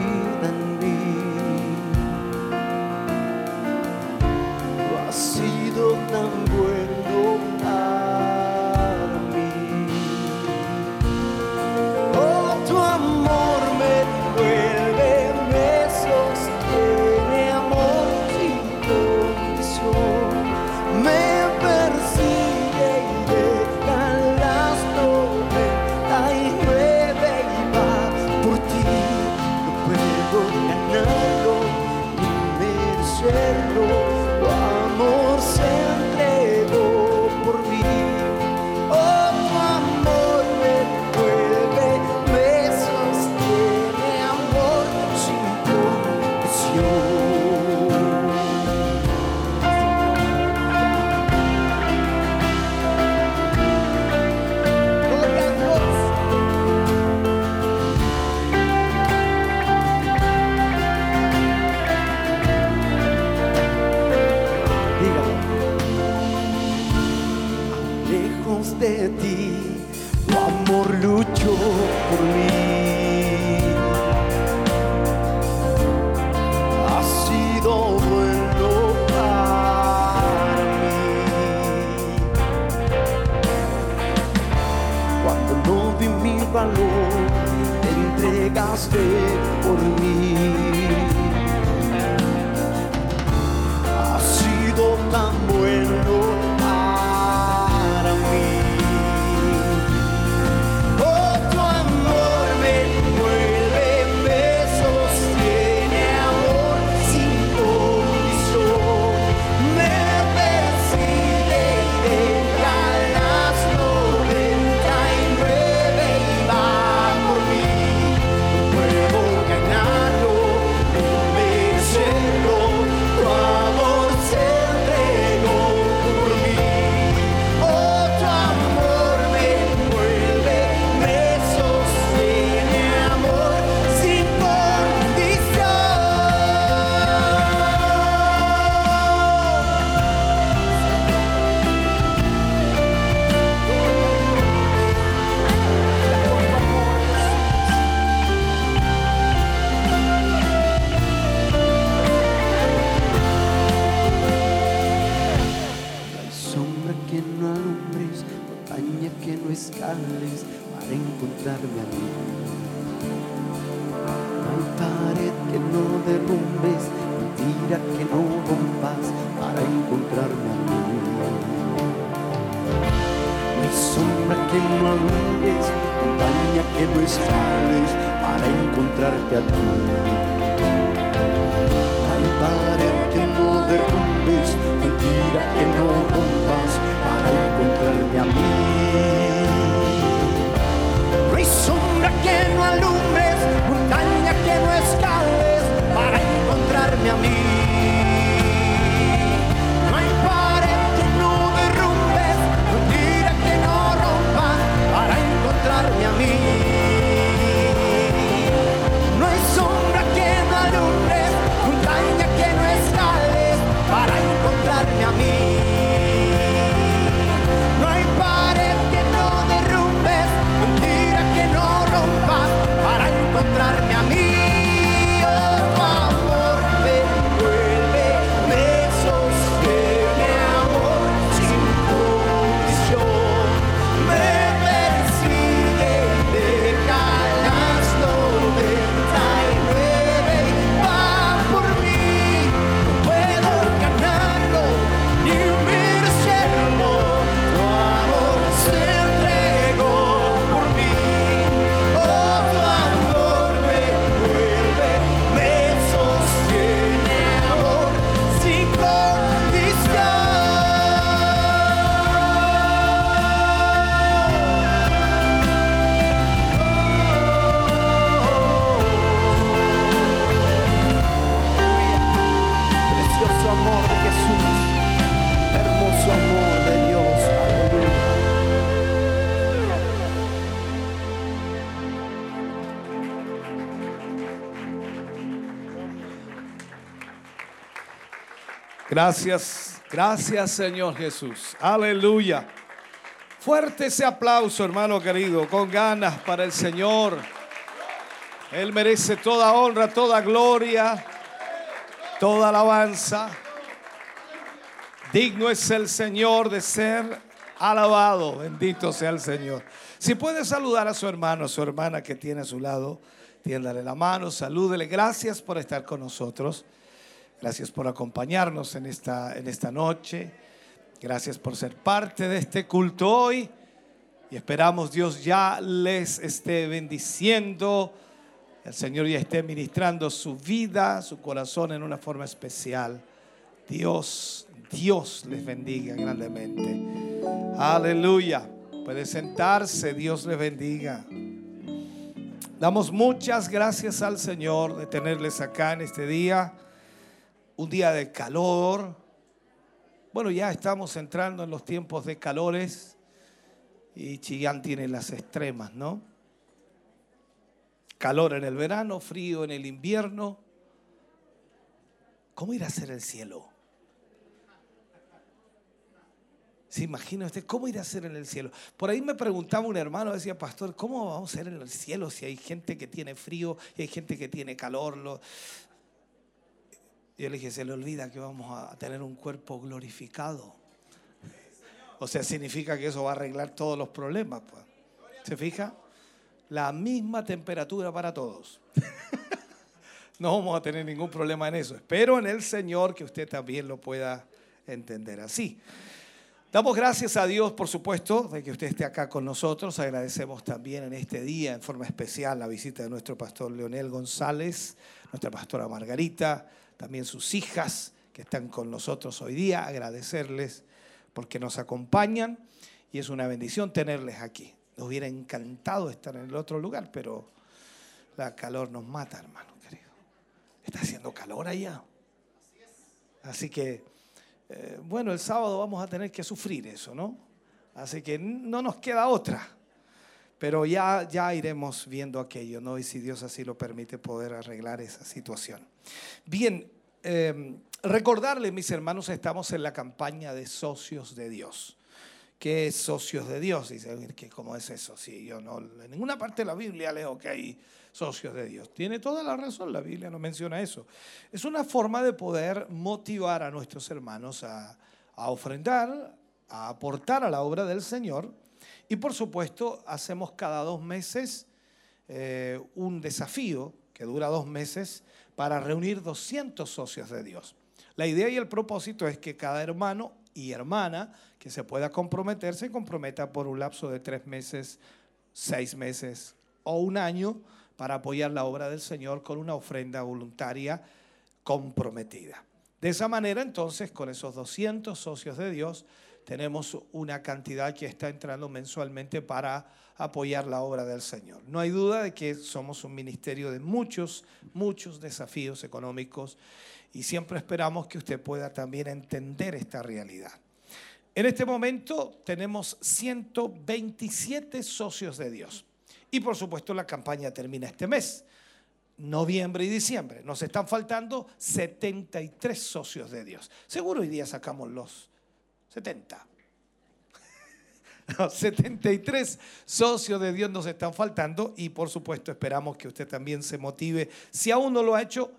S5: Gracias, gracias Señor Jesús. Aleluya. Fuerte ese aplauso, hermano querido, con ganas para el Señor. Él merece toda honra, toda gloria, toda alabanza. Digno es el Señor de ser alabado. Bendito sea el Señor. Si puede saludar a su hermano, a su hermana que tiene a su lado, tiéndale la mano, salúdele. Gracias por estar con nosotros. Gracias por acompañarnos en esta, en esta noche. Gracias por ser parte de este culto hoy. Y esperamos Dios ya les esté bendiciendo. El Señor ya esté ministrando su vida, su corazón en una forma especial. Dios, Dios les bendiga grandemente. Aleluya. Puede sentarse, Dios les bendiga. Damos muchas gracias al Señor de tenerles acá en este día. Un día de calor. Bueno, ya estamos entrando en los tiempos de calores y Chillán tiene las extremas, ¿no? Calor en el verano, frío en el invierno. ¿Cómo irá a ser el cielo? ¿Se imagina usted cómo irá a ser en el cielo? Por ahí me preguntaba un hermano, decía, pastor, ¿cómo vamos a ser en el cielo si hay gente que tiene frío y hay gente que tiene calor? Yo le dije, se le olvida que vamos a tener un cuerpo glorificado. O sea, significa que eso va a arreglar todos los problemas. pues. ¿Se fija? La misma temperatura para todos. <laughs> no vamos a tener ningún problema en eso. Espero en el Señor que usted también lo pueda entender así. Damos gracias a Dios, por supuesto, de que usted esté acá con nosotros. Agradecemos también en este día, en forma especial, la visita de nuestro pastor Leonel González, nuestra pastora Margarita, también sus hijas que están con nosotros hoy día. Agradecerles porque nos acompañan y es una bendición tenerles aquí. Nos hubiera encantado estar en el otro lugar, pero la calor nos mata, hermano querido. Está haciendo calor allá. Así que, eh, bueno, el sábado vamos a tener que sufrir eso, ¿no? Así que no nos queda otra. Pero ya, ya iremos viendo aquello, ¿no? Y si Dios así lo permite, poder arreglar esa situación. Bien, eh, recordarles, mis hermanos, estamos en la campaña de socios de Dios. ¿Qué es socios de Dios? Dice, ¿qué- ¿cómo es eso? Sí, yo no, en ninguna parte de la Biblia leo que hay socios de Dios. Tiene toda la razón, la Biblia no menciona eso. Es una forma de poder motivar a nuestros hermanos a, a ofrendar, a aportar a la obra del Señor. Y por supuesto, hacemos cada dos meses eh, un desafío que dura dos meses
S11: para reunir 200 socios de Dios. La idea y el propósito es que cada hermano y hermana que se pueda comprometer se comprometa por un lapso de tres meses, seis meses o un año para apoyar la obra del Señor con una ofrenda voluntaria comprometida. De esa manera, entonces, con esos 200 socios de Dios, tenemos una cantidad que está entrando mensualmente para apoyar la obra del Señor. No hay duda de que somos un ministerio de muchos, muchos desafíos económicos y siempre esperamos que usted pueda también entender esta realidad. En este momento tenemos 127 socios de Dios y por supuesto la campaña termina este mes noviembre y diciembre. Nos están faltando 73 socios de Dios. Seguro hoy día sacamos los 70. No, 73 socios de Dios nos están faltando y por supuesto esperamos que usted también se motive. Si aún no lo ha hecho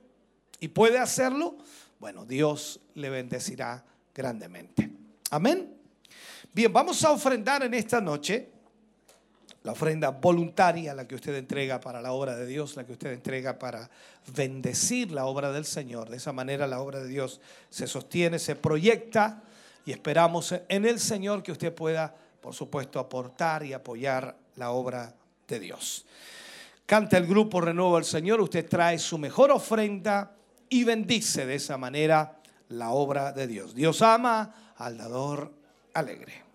S11: y puede hacerlo, bueno, Dios le bendecirá grandemente. Amén. Bien, vamos a ofrendar en esta noche la ofrenda voluntaria, la que usted entrega para la obra de Dios, la que usted entrega para bendecir la obra del Señor. De esa manera la obra de Dios se sostiene, se proyecta y esperamos en el Señor que usted pueda, por supuesto, aportar y apoyar la obra de Dios. Canta el grupo Renuevo al Señor, usted trae su mejor ofrenda y bendice de esa manera la obra de Dios. Dios ama al dador alegre.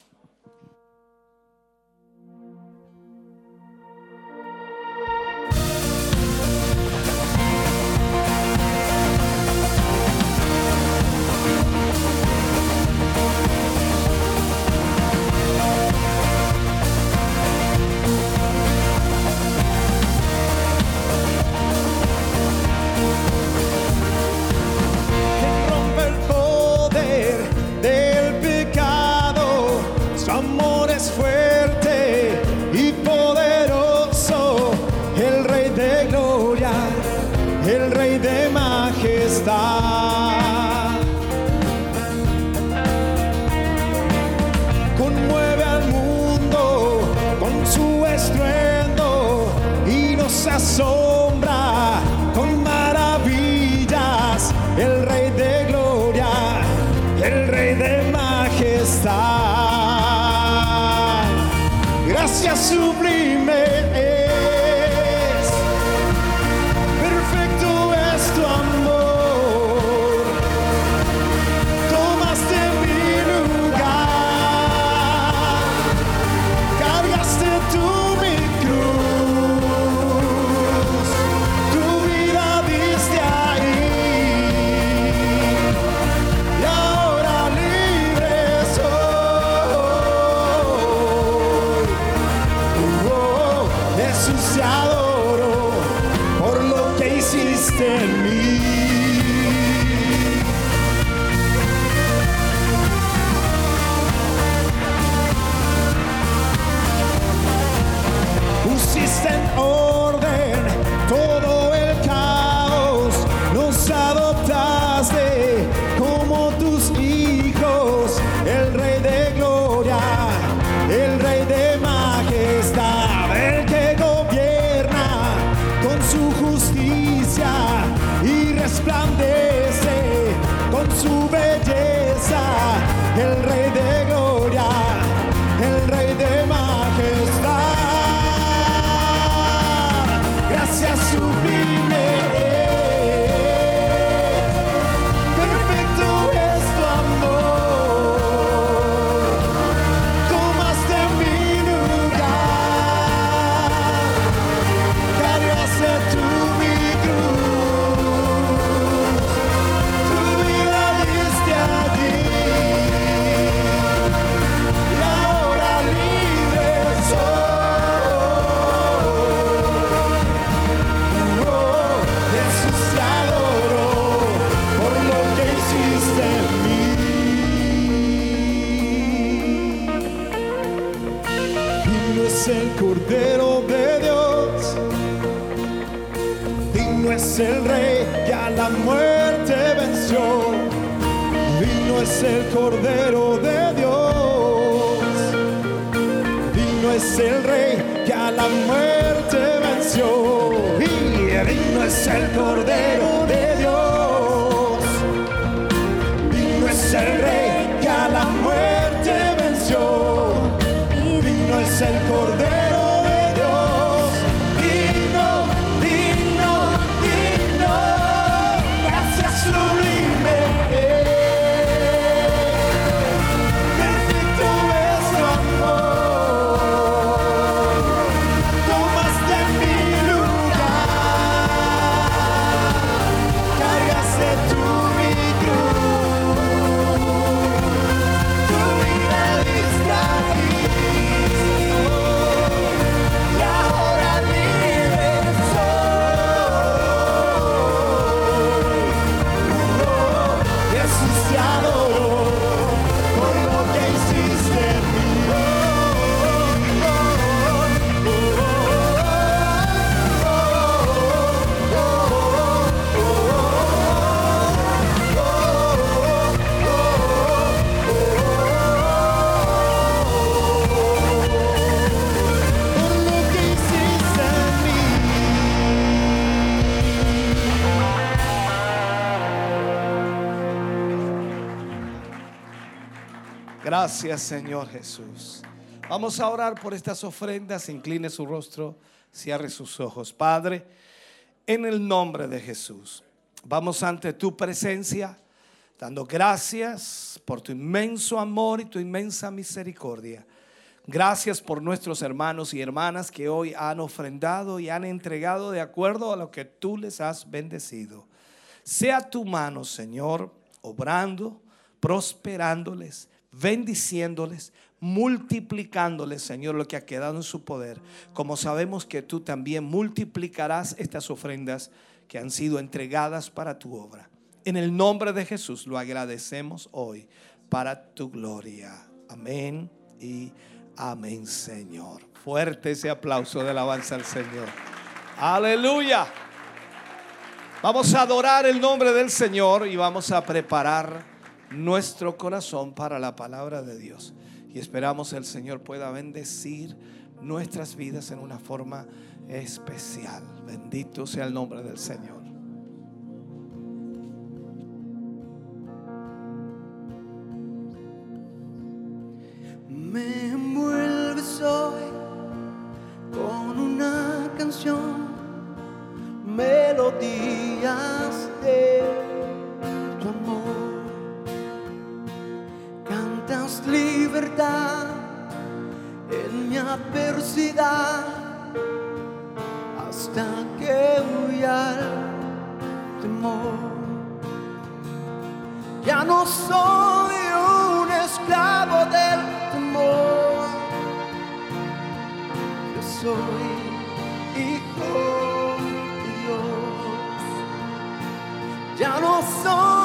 S13: Gracias,
S5: Señor Jesús. Vamos a orar por estas ofrendas. Incline su rostro, cierre sus ojos. Padre, en el nombre de Jesús, vamos ante tu presencia, dando gracias por tu inmenso amor y tu inmensa misericordia. Gracias por nuestros hermanos y hermanas que hoy han ofrendado y han entregado de acuerdo a lo que tú les has bendecido. Sea tu mano, Señor, obrando, prosperándoles, bendiciéndoles, multiplicándoles, Señor, lo que ha quedado en su poder. Como sabemos que tú también multiplicarás estas ofrendas que han sido entregadas para tu obra. En el nombre de Jesús lo agradecemos hoy para tu gloria. Amén y amén, Señor. Fuerte ese aplauso de alabanza al Señor. Aleluya. Vamos a adorar el nombre del Señor y vamos a preparar nuestro corazón para la palabra de Dios. Y esperamos el Señor pueda bendecir nuestras vidas en una forma especial. Bendito sea el nombre del Señor.
S12: Me envuelves hoy con una canción, melodías de tu amor. Cantas libertad en mi adversidad hasta que huya temor. Ya no soy un esclavo del temor. Yo soy hijo de Dios. Ya no soy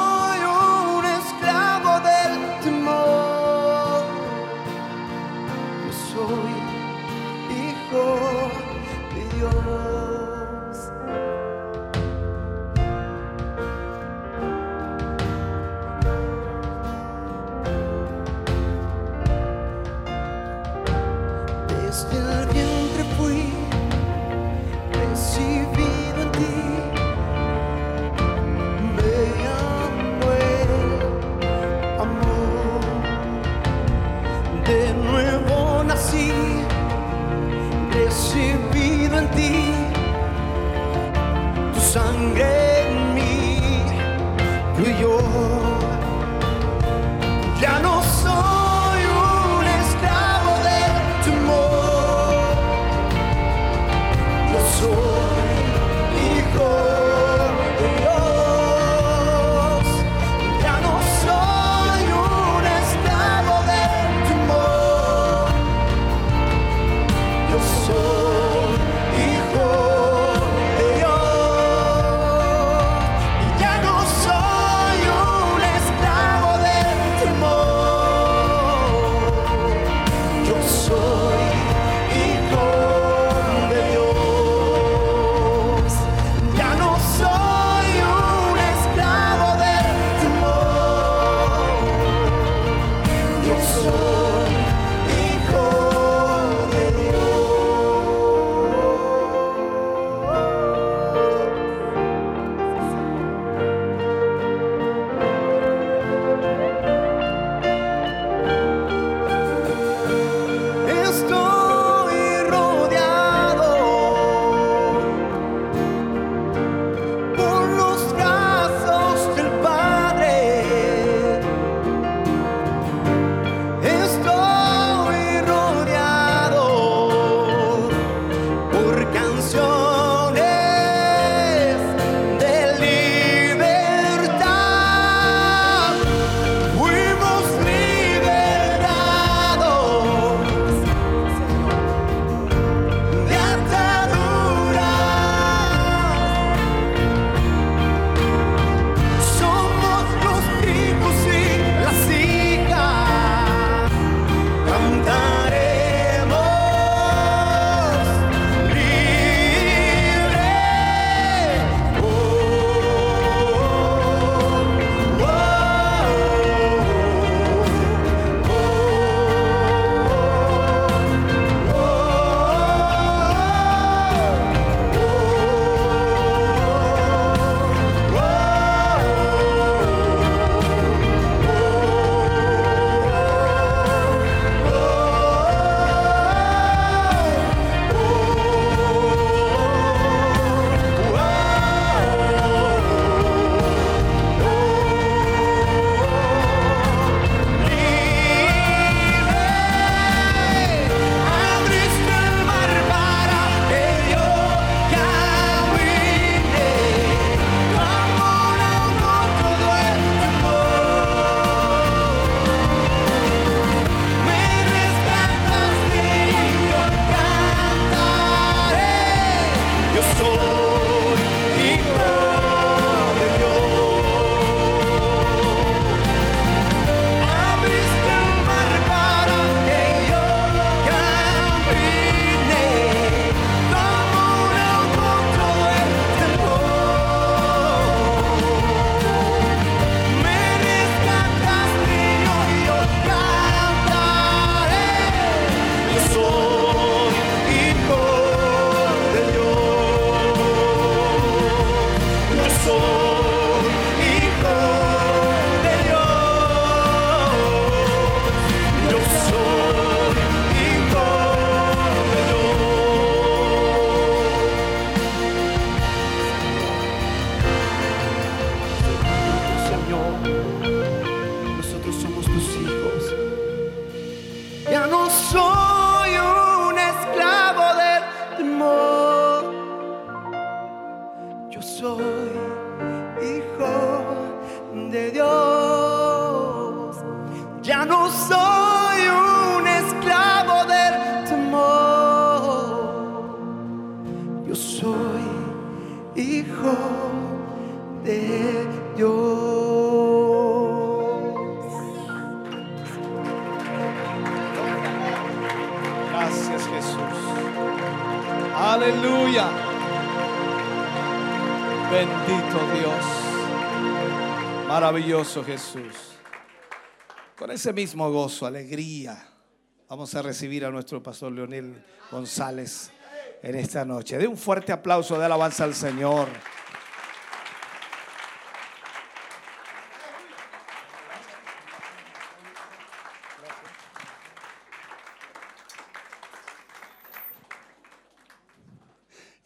S14: Maravilloso Jesús. Con ese mismo gozo, alegría, vamos a recibir a nuestro pastor Leonel González en esta noche. De un fuerte aplauso de alabanza al Señor.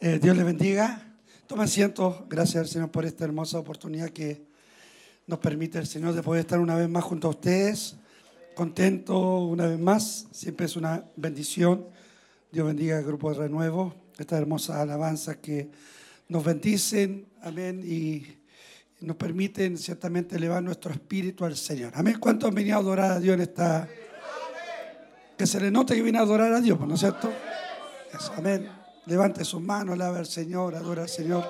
S6: Eh, Dios les bendiga. Toma asiento. Gracias al Señor por esta hermosa oportunidad que nos permite el Señor de poder estar una vez más junto a ustedes. Contento una vez más. Siempre es una bendición. Dios bendiga al grupo de renuevo. Estas hermosas alabanzas que nos bendicen. Amén. Y nos permiten ciertamente elevar nuestro espíritu al Señor. Amén. ¿Cuántos han venido a adorar a Dios en esta... Que se le note que viene a adorar a Dios, ¿no es cierto? Amén. Levante sus manos, alaba al Señor, adora al Señor.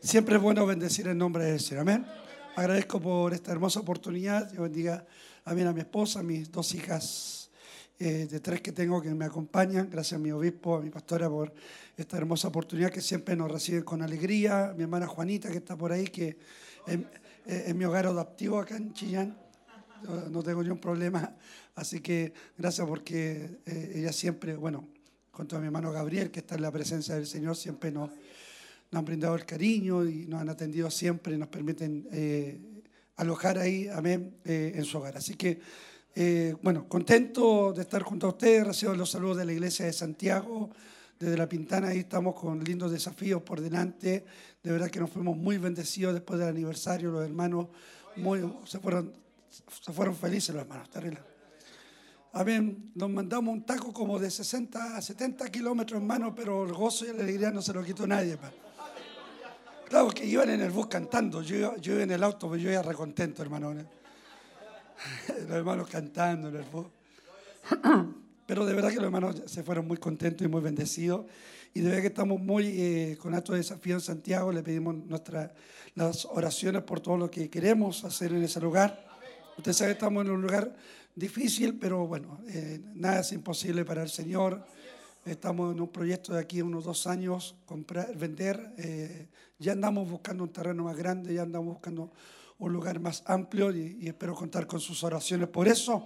S6: Siempre es bueno bendecir el nombre del Señor. Amén. Agradezco por esta hermosa oportunidad. Dios bendiga amén, a mi esposa, a mis dos hijas eh, de tres que tengo que me acompañan. Gracias a mi obispo, a mi pastora por esta hermosa oportunidad que siempre nos reciben con alegría. Mi hermana Juanita que está por ahí, que es, es mi hogar adoptivo acá en Chillán. No tengo ningún problema. Así que gracias porque eh, ella siempre, bueno, junto a mi hermano Gabriel, que está en la presencia del Señor, siempre nos, nos han brindado el cariño y nos han atendido siempre nos permiten eh, alojar ahí, amén, eh, en su hogar. Así que, eh, bueno, contento de estar junto a ustedes, recibo los saludos de la iglesia de Santiago, desde La Pintana, ahí estamos con lindos desafíos por delante, de verdad que nos fuimos muy bendecidos después del aniversario, los hermanos muy, se, fueron, se fueron felices los hermanos, terrible. Amén. Nos mandamos un taco como de 60 a 70 kilómetros, hermano, pero el gozo y la alegría no se lo quitó nadie. pa. Claro que iban en el bus cantando, yo, yo iba en el auto, pero yo iba recontento, hermano. <laughs> Los hermanos cantando en el bus. <clears throat> Pero de verdad que los hermanos se fueron muy contentos y muy bendecidos. Y de verdad que estamos muy eh, con alto desafío en Santiago. Le pedimos nuestra, las oraciones por todo lo que queremos hacer en ese lugar. Usted sabe que estamos en un lugar difícil, pero bueno, eh, nada es imposible para el Señor. Estamos en un proyecto de aquí unos dos años, comprar, vender. eh, ya andamos buscando un terreno más grande, ya andamos buscando un lugar más amplio y, espero contar con sus oraciones por eso.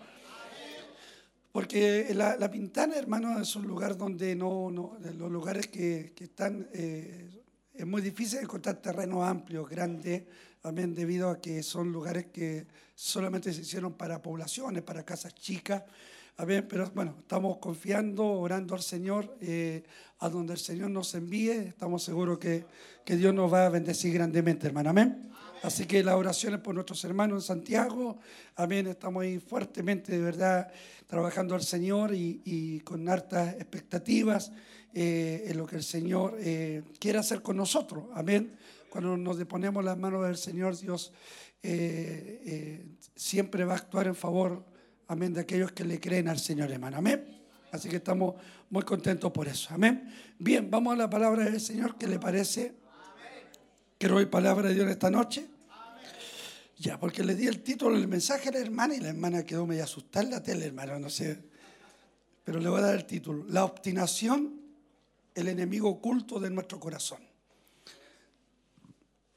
S6: Porque la, Pintana, hermano, es un lugar donde no, no los lugares que, que están, eh, es muy difícil encontrar terrenos amplios, grandes, amén, debido a que son lugares que solamente se hicieron para poblaciones, para casas chicas. Amén, pero bueno, estamos confiando, orando al Señor, eh, a donde el Señor nos envíe, estamos seguros que, que Dios nos va a bendecir grandemente, hermano, amén. Así que las oraciones por nuestros hermanos en Santiago, amén, estamos ahí fuertemente, de verdad, trabajando al Señor y, con hartas expectativas eh, en lo que el Señor eh, quiere hacer con nosotros, amén. Cuando nos deponemos las manos del Señor, Dios eh, siempre va a actuar en favor, amén, de aquellos que le creen al Señor, hermano, amén. Así que estamos muy contentos por eso, amén. Bien, vamos a la palabra del Señor, ¿qué le parece? Quiero oír palabra de Dios esta noche. Ya, porque le di el título del mensaje a la hermana y la hermana quedó medio asustada en la tele, hermano, no sé. Pero le voy a dar el título. La obstinación, el enemigo oculto de nuestro corazón.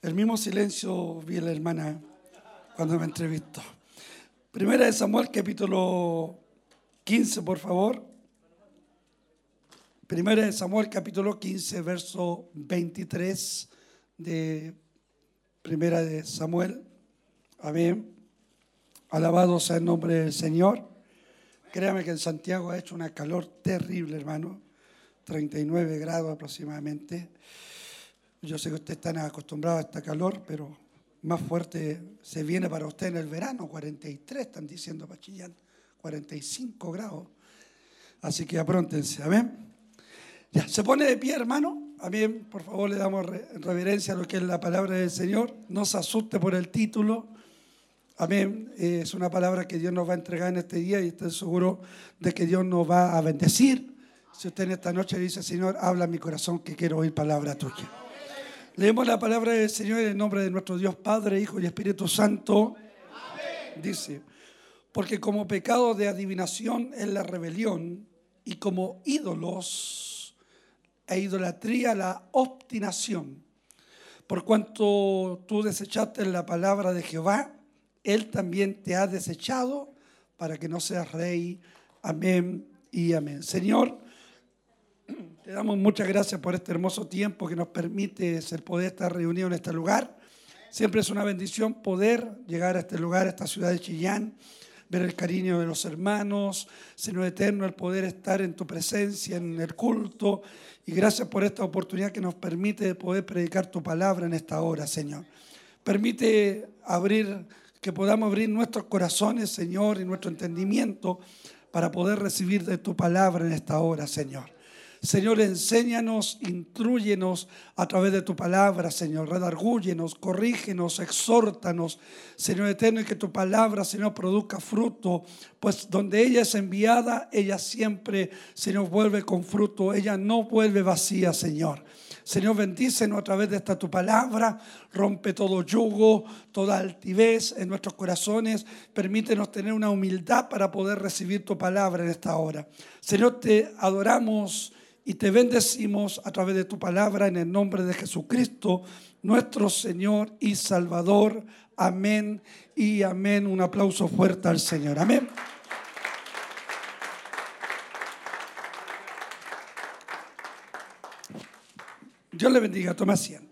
S6: El mismo silencio vi a la hermana cuando me entrevistó. Primera de Samuel, capítulo 15, por favor. Primera de Samuel, capítulo 15, verso 23 de Primera de Samuel. Amén. Alabado sea el nombre del Señor. Créame que en Santiago ha hecho una calor terrible, hermano. 39 grados aproximadamente. Yo sé que ustedes están acostumbrados a esta calor, pero más fuerte se viene para usted en el verano. 43 están diciendo para Chillán. 45 grados. Así que apróntense. Amén. Ya, se pone de pie, hermano. Amén. Por favor, le damos re- reverencia a lo que es la palabra del Señor. No se asuste por el título. Amén. Eh, Es una palabra que Dios nos va a entregar en este día y estoy seguro de que Dios nos va a bendecir. Si usted en esta noche dice, Señor, habla en mi corazón que quiero oír palabra tuya. Leemos la palabra del Señor en el nombre de nuestro Dios Padre, Hijo y Espíritu Santo. Dice, porque como pecado de adivinación es la rebelión y como ídolos e idolatría la obstinación. Por cuanto tú desechaste la palabra de Jehová, Él también te ha desechado para que no seas rey. Amén y amén. Señor, te damos muchas gracias por este hermoso tiempo que nos permite el poder estar reunidos en este lugar. Siempre es una bendición poder llegar a este lugar, a esta ciudad de Chillán, ver el cariño de los hermanos, Señor eterno, el poder estar en tu presencia, en el culto. Y gracias por esta oportunidad que nos permite de poder predicar tu palabra en esta hora, Señor. Permite abrir, que podamos abrir nuestros corazones, Señor, y nuestro entendimiento para poder recibir de tu palabra en esta hora, Señor. Señor, enséñanos, instruyenos a través de tu palabra, Señor. Redargúyenos, corrígenos, exhórtanos, Señor eterno, y que tu palabra, Señor, produzca fruto, pues donde ella es enviada, ella siempre, Señor, vuelve con fruto. Ella no vuelve vacía, Señor. Señor, bendícenos a través de esta tu palabra, rompe todo yugo, toda altivez en nuestros corazones, permítenos tener una humildad para poder recibir tu palabra en esta hora. Señor, te adoramos y te bendecimos a través de tu palabra en el nombre de Jesucristo, nuestro Señor y Salvador. Amén y amén. Un aplauso fuerte al Señor. Amén. Dios le bendiga. Toma asiento.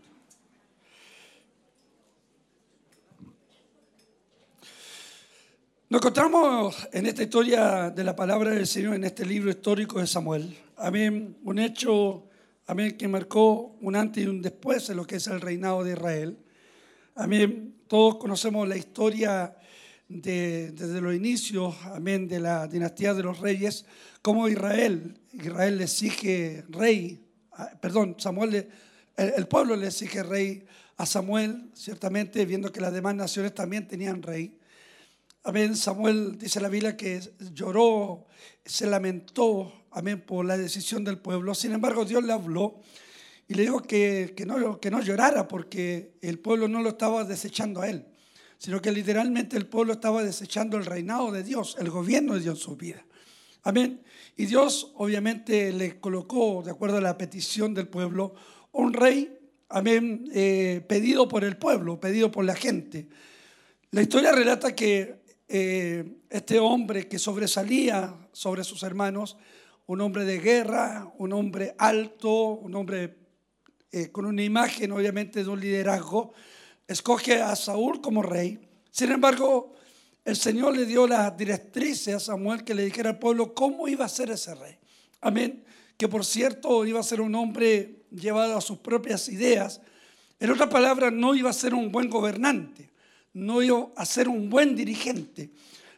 S6: Nos encontramos en esta historia de la palabra del Señor, en este libro histórico de Samuel. Amén. Un hecho, amén, que marcó un antes y un después en lo que es el reinado de Israel. Amén. Todos conocemos la historia de- desde los inicios, amén, de la dinastía de los reyes, como Israel, Israel le exige rey, perdón, Samuel, el pueblo le exige rey a Samuel, ciertamente viendo que las demás naciones también tenían rey. Amén. Samuel dice la Biblia que lloró, se lamentó, amén, por la decisión del pueblo. Sin embargo, Dios le habló y le dijo que, que no, que no llorara porque el pueblo no lo estaba desechando a él, sino que literalmente el pueblo estaba desechando el reinado de Dios, el gobierno de Dios en su vida. Amén. Y Dios obviamente le colocó, de acuerdo a la petición del pueblo, un rey, amén, eh, pedido por el pueblo, pedido por la gente. La historia relata que eh, este hombre que sobresalía sobre sus hermanos, un hombre de guerra, un hombre alto, un hombre eh, con una imagen obviamente de un liderazgo, escoge a Saúl como rey. Sin embargo, el Señor le dio las directrices a Samuel que le dijera al pueblo cómo iba a ser ese rey. Amén. Que por cierto iba a ser un hombre llevado a sus propias ideas. En otras palabras, no iba a ser un buen gobernante, no iba a ser un buen dirigente.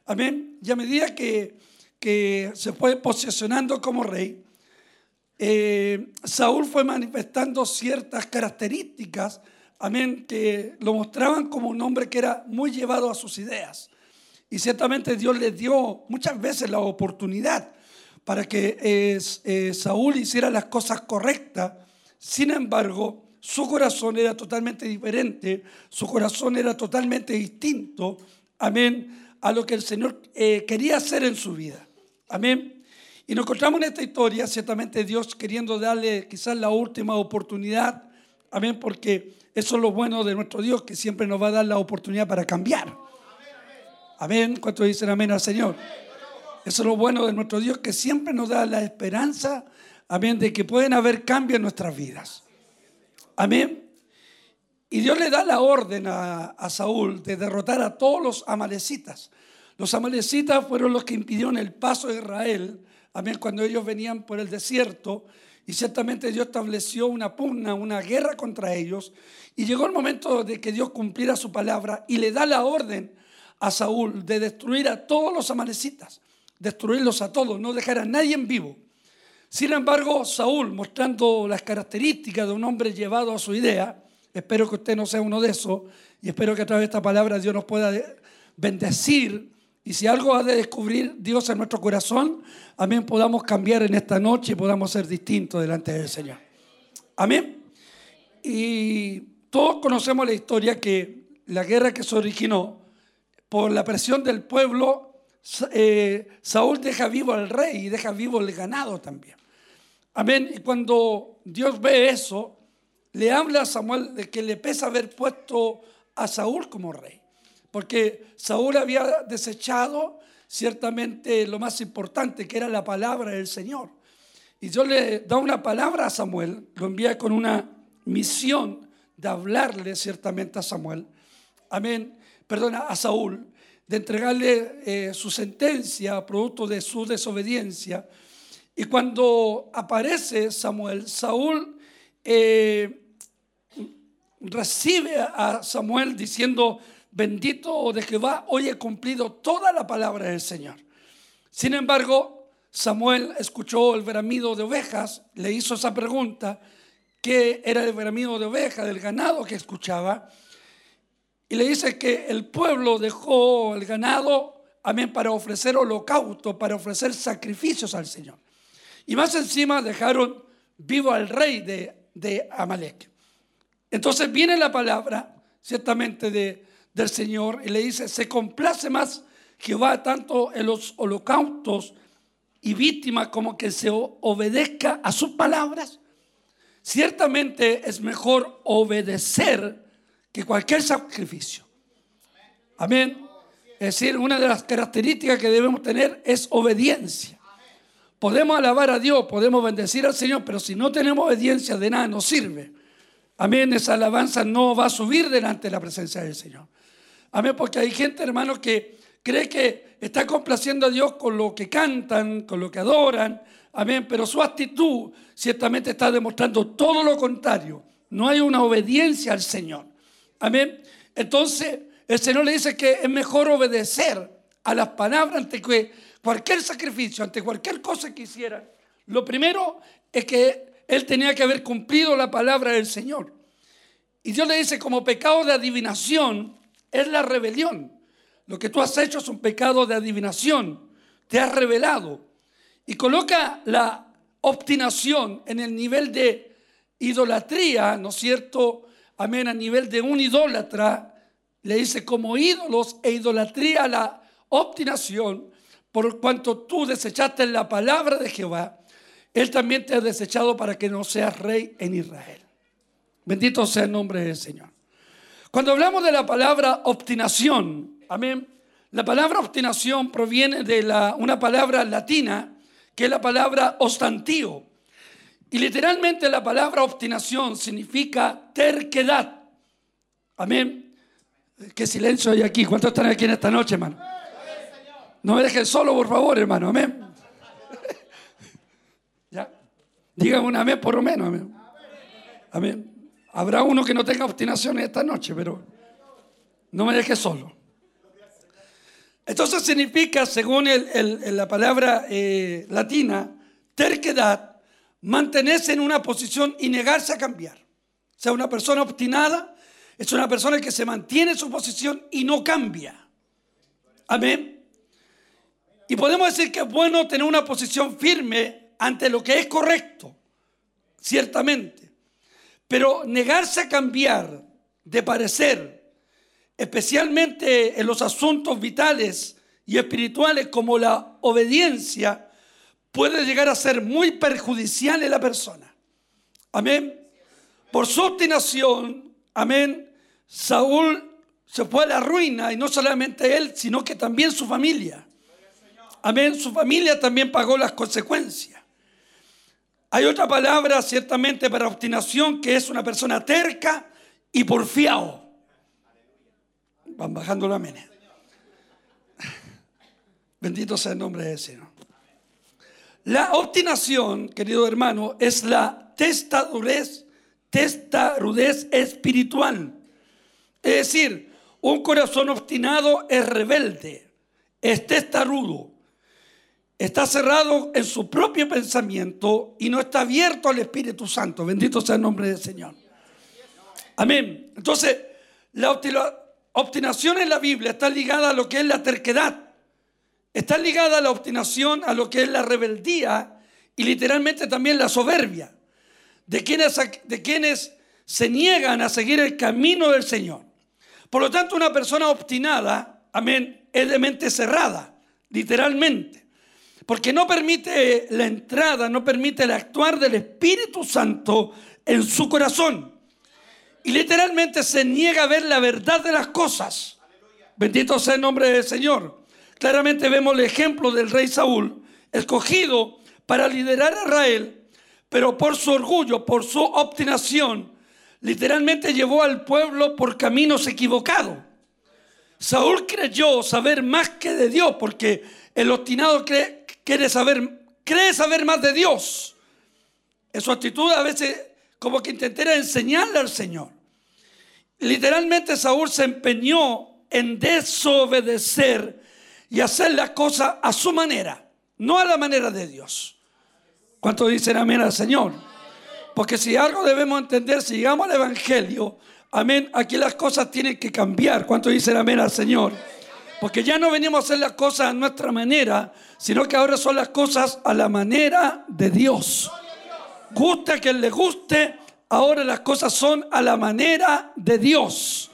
S6: Amén. Y a medida que, que se fue posicionando como rey, eh, Saúl fue manifestando ciertas características, amén, que lo mostraban como un hombre que era muy llevado a sus ideas. Y ciertamente Dios le dio muchas veces la oportunidad para que eh, Saúl hiciera las cosas correctas. Sin embargo, su corazón era totalmente diferente, su corazón era totalmente distinto, amén, a lo que el Señor eh, quería hacer en su vida. Amén. Y nos encontramos en esta historia, ciertamente Dios queriendo darle quizás la última oportunidad, amén, porque eso es lo bueno de nuestro Dios, que siempre nos va a dar la oportunidad para cambiar. Amén. ¿Cuántos dicen amén al Señor? Eso es lo bueno de nuestro Dios, que siempre nos da la esperanza, amén, de que pueden haber cambios en nuestras vidas. Amén. Y Dios le da la orden a, a Saúl de derrotar a todos los amalecitas. Los amalecitas fueron los que impidieron el paso de Israel, amén, cuando ellos venían por el desierto. Y ciertamente Dios estableció una pugna, una guerra contra ellos. Y llegó el momento de que Dios cumpliera su palabra y le da la orden a Saúl de destruir a todos los amalecitas, destruirlos a todos, no dejar a nadie en vivo. Sin embargo, Saúl, mostrando las características de un hombre llevado a su idea, espero que usted no sea uno de esos, y espero que a través de esta palabra Dios nos pueda
S4: bendecir. Y si algo ha de descubrir Dios en nuestro corazón, amén, podamos cambiar en esta noche y podamos ser distintos delante del Señor. Amén. Y todos conocemos la historia que la guerra que se originó por la presión del pueblo, eh, Saúl deja vivo al rey y deja vivo el ganado también. Amén. Y cuando Dios ve eso, le habla a Samuel de que le pesa haber puesto a Saúl como rey. Porque Saúl había desechado ciertamente lo más importante, que era la palabra del Señor. Y Dios le da una palabra a Samuel, lo envía con una misión de hablarle ciertamente a Samuel. Amén. Perdona, a Saúl, de entregarle eh, su sentencia producto de su desobediencia. Y cuando aparece Samuel, Saúl eh, recibe a Samuel diciendo, bendito de Jehová, hoy he cumplido toda la palabra del Señor. Sin embargo, Samuel escuchó el bramido de ovejas, le hizo esa pregunta, ¿qué era el bramido de ovejas, del ganado que escuchaba? Y le dice que el pueblo dejó el ganado, amén, para ofrecer holocausto, para ofrecer sacrificios al Señor. Y más encima dejaron vivo al rey de, de Amalek. Entonces viene la palabra, ciertamente, de, del Señor y le dice, se complace más Jehová tanto en los holocaustos y víctimas como que se obedezca a sus palabras. Ciertamente es mejor obedecer que cualquier sacrificio. Amén. Es decir, una de las características que debemos tener es obediencia. Podemos alabar a Dios, podemos bendecir al Señor, pero si no tenemos obediencia de nada nos sirve. Amén, esa alabanza no va a subir delante de la presencia del Señor. Amén, porque hay gente, hermano, que cree que está complaciendo a Dios con lo que cantan, con lo que adoran. Amén, pero su actitud ciertamente está demostrando todo lo contrario. No hay una obediencia al Señor. Amén. Entonces, el Señor le dice que es mejor obedecer a las palabras ante cualquier sacrificio, ante cualquier cosa que hiciera. Lo primero es que él tenía que haber cumplido la palabra del Señor. Y Dios le dice, como pecado de adivinación, es la rebelión. Lo que tú has hecho es un pecado de adivinación. Te has revelado. Y coloca la obstinación en el nivel de idolatría, ¿no es cierto? Amén, a nivel de un idólatra. Le dice, como ídolos e idolatría la obstinación, por cuanto tú desechaste la palabra de Jehová, Él también te ha desechado para que no seas rey en Israel. Bendito sea el nombre del Señor. Cuando hablamos de la palabra obstinación, amén, la palabra obstinación proviene de una palabra latina que es la palabra ostantío. Y literalmente la palabra obstinación significa terquedad. Amén. Qué silencio hay aquí. ¿Cuántos están aquí en esta noche, hermano? No me dejen solo, por favor, hermano. Amén. <laughs> ya. Digan un amén por lo menos. Amén. Amén. Habrá uno que no tenga obstinación esta noche, pero no me deje solo. Entonces significa, según la palabra eh, latina, terquedad, mantenerse en una posición y negarse a cambiar. O sea, una persona obstinada es una persona que se mantiene en su posición y no cambia. Amén. Y podemos decir que es bueno tener una posición firme ante lo que es correcto, ciertamente. Pero negarse a cambiar de parecer, especialmente en los asuntos vitales y espirituales como la obediencia, puede llegar a ser muy perjudicial en la persona. Amén. Por su obstinación, amén, Saúl se fue a la ruina y no solamente él, sino que también su familia. Amén, su familia también pagó las consecuencias. Hay otra palabra ciertamente para obstinación que es una persona terca y porfiado. Van bajando la amén. <laughs> Bendito sea el nombre del Señor. La obstinación, querido hermano, es la testarudez, testarudez espiritual. Es decir, un corazón obstinado es rebelde, es testarudo, está cerrado en su propio pensamiento y no está abierto al Espíritu Santo. Bendito sea el nombre del Señor. Amén. Entonces, la, obstina- obstinación en la Biblia está ligada a lo que es la terquedad. Está ligada a la obstinación, a lo que es la rebeldía y literalmente también la soberbia de quienes se niegan a seguir el camino del Señor. Por lo tanto, una persona obstinada, amén, es de mente cerrada, literalmente, porque no permite la entrada, no permite el actuar del Espíritu Santo en su corazón. Y literalmente se niega a ver la verdad de las cosas. Bendito sea el nombre del Señor. Claramente vemos el ejemplo del rey Saúl, escogido para liderar a Israel, pero por su orgullo, por su obstinación, literalmente llevó al pueblo por caminos equivocados. Saúl creyó saber más que de Dios, porque el obstinado cree, quiere saber, cree saber más de Dios. En su actitud a veces como que intentara enseñarle al Señor. Literalmente Saúl se empeñó en desobedecer y hacer las cosas a su manera, no a la manera de Dios. ¿Cuánto dicen amén al Señor? Porque si algo debemos entender, si llegamos al Evangelio, amén, aquí las cosas tienen que cambiar. ¿Cuánto dicen amén al Señor? Porque ya no venimos a hacer las cosas a nuestra manera, sino que ahora son las cosas a la manera de Dios. Guste a quien le guste, ahora las cosas son a la manera de Dios.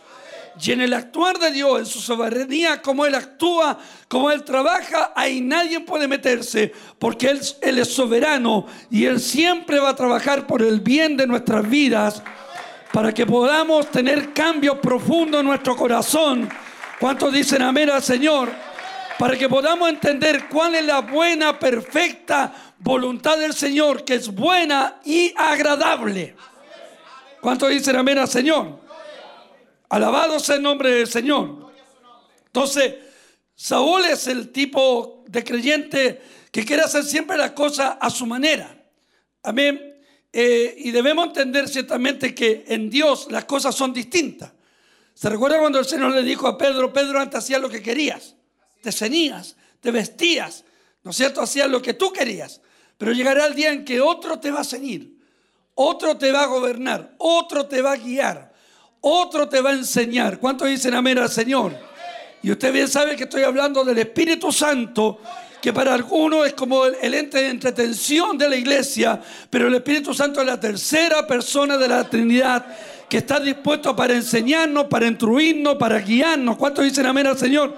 S4: Y en el actuar de Dios, en su soberanía, como Él actúa, como Él trabaja, ahí nadie puede meterse, porque Él, Él es soberano y Él siempre va a trabajar por el bien de nuestras vidas, para que podamos tener cambios profundos en nuestro corazón. ¿Cuántos dicen amén al Señor? Para que podamos entender cuál es la buena, perfecta voluntad del Señor, que es buena y agradable. ¿Cuántos dicen amén al Señor? Alabado sea el nombre del Señor. Entonces, Saúl es el tipo de creyente que quiere hacer siempre las cosas a su manera. Amén. Eh, y debemos entender ciertamente que en Dios las cosas son distintas. ¿Se recuerda cuando el Señor le dijo a Pedro, Pedro antes hacías lo que querías, te ceñías, te vestías, ¿no es cierto? Hacías lo que tú querías, pero llegará el día en que otro te va a ceñir, otro te va a gobernar, otro te va a guiar, otro te va a enseñar. ¿Cuántos dicen amén al Señor? Y usted bien sabe que estoy hablando del Espíritu Santo, que para algunos es como el, ente de entretención de la iglesia, pero el Espíritu Santo es la tercera persona de la Trinidad que está dispuesto para enseñarnos, para instruirnos, para guiarnos. ¿Cuántos dicen amén al Señor?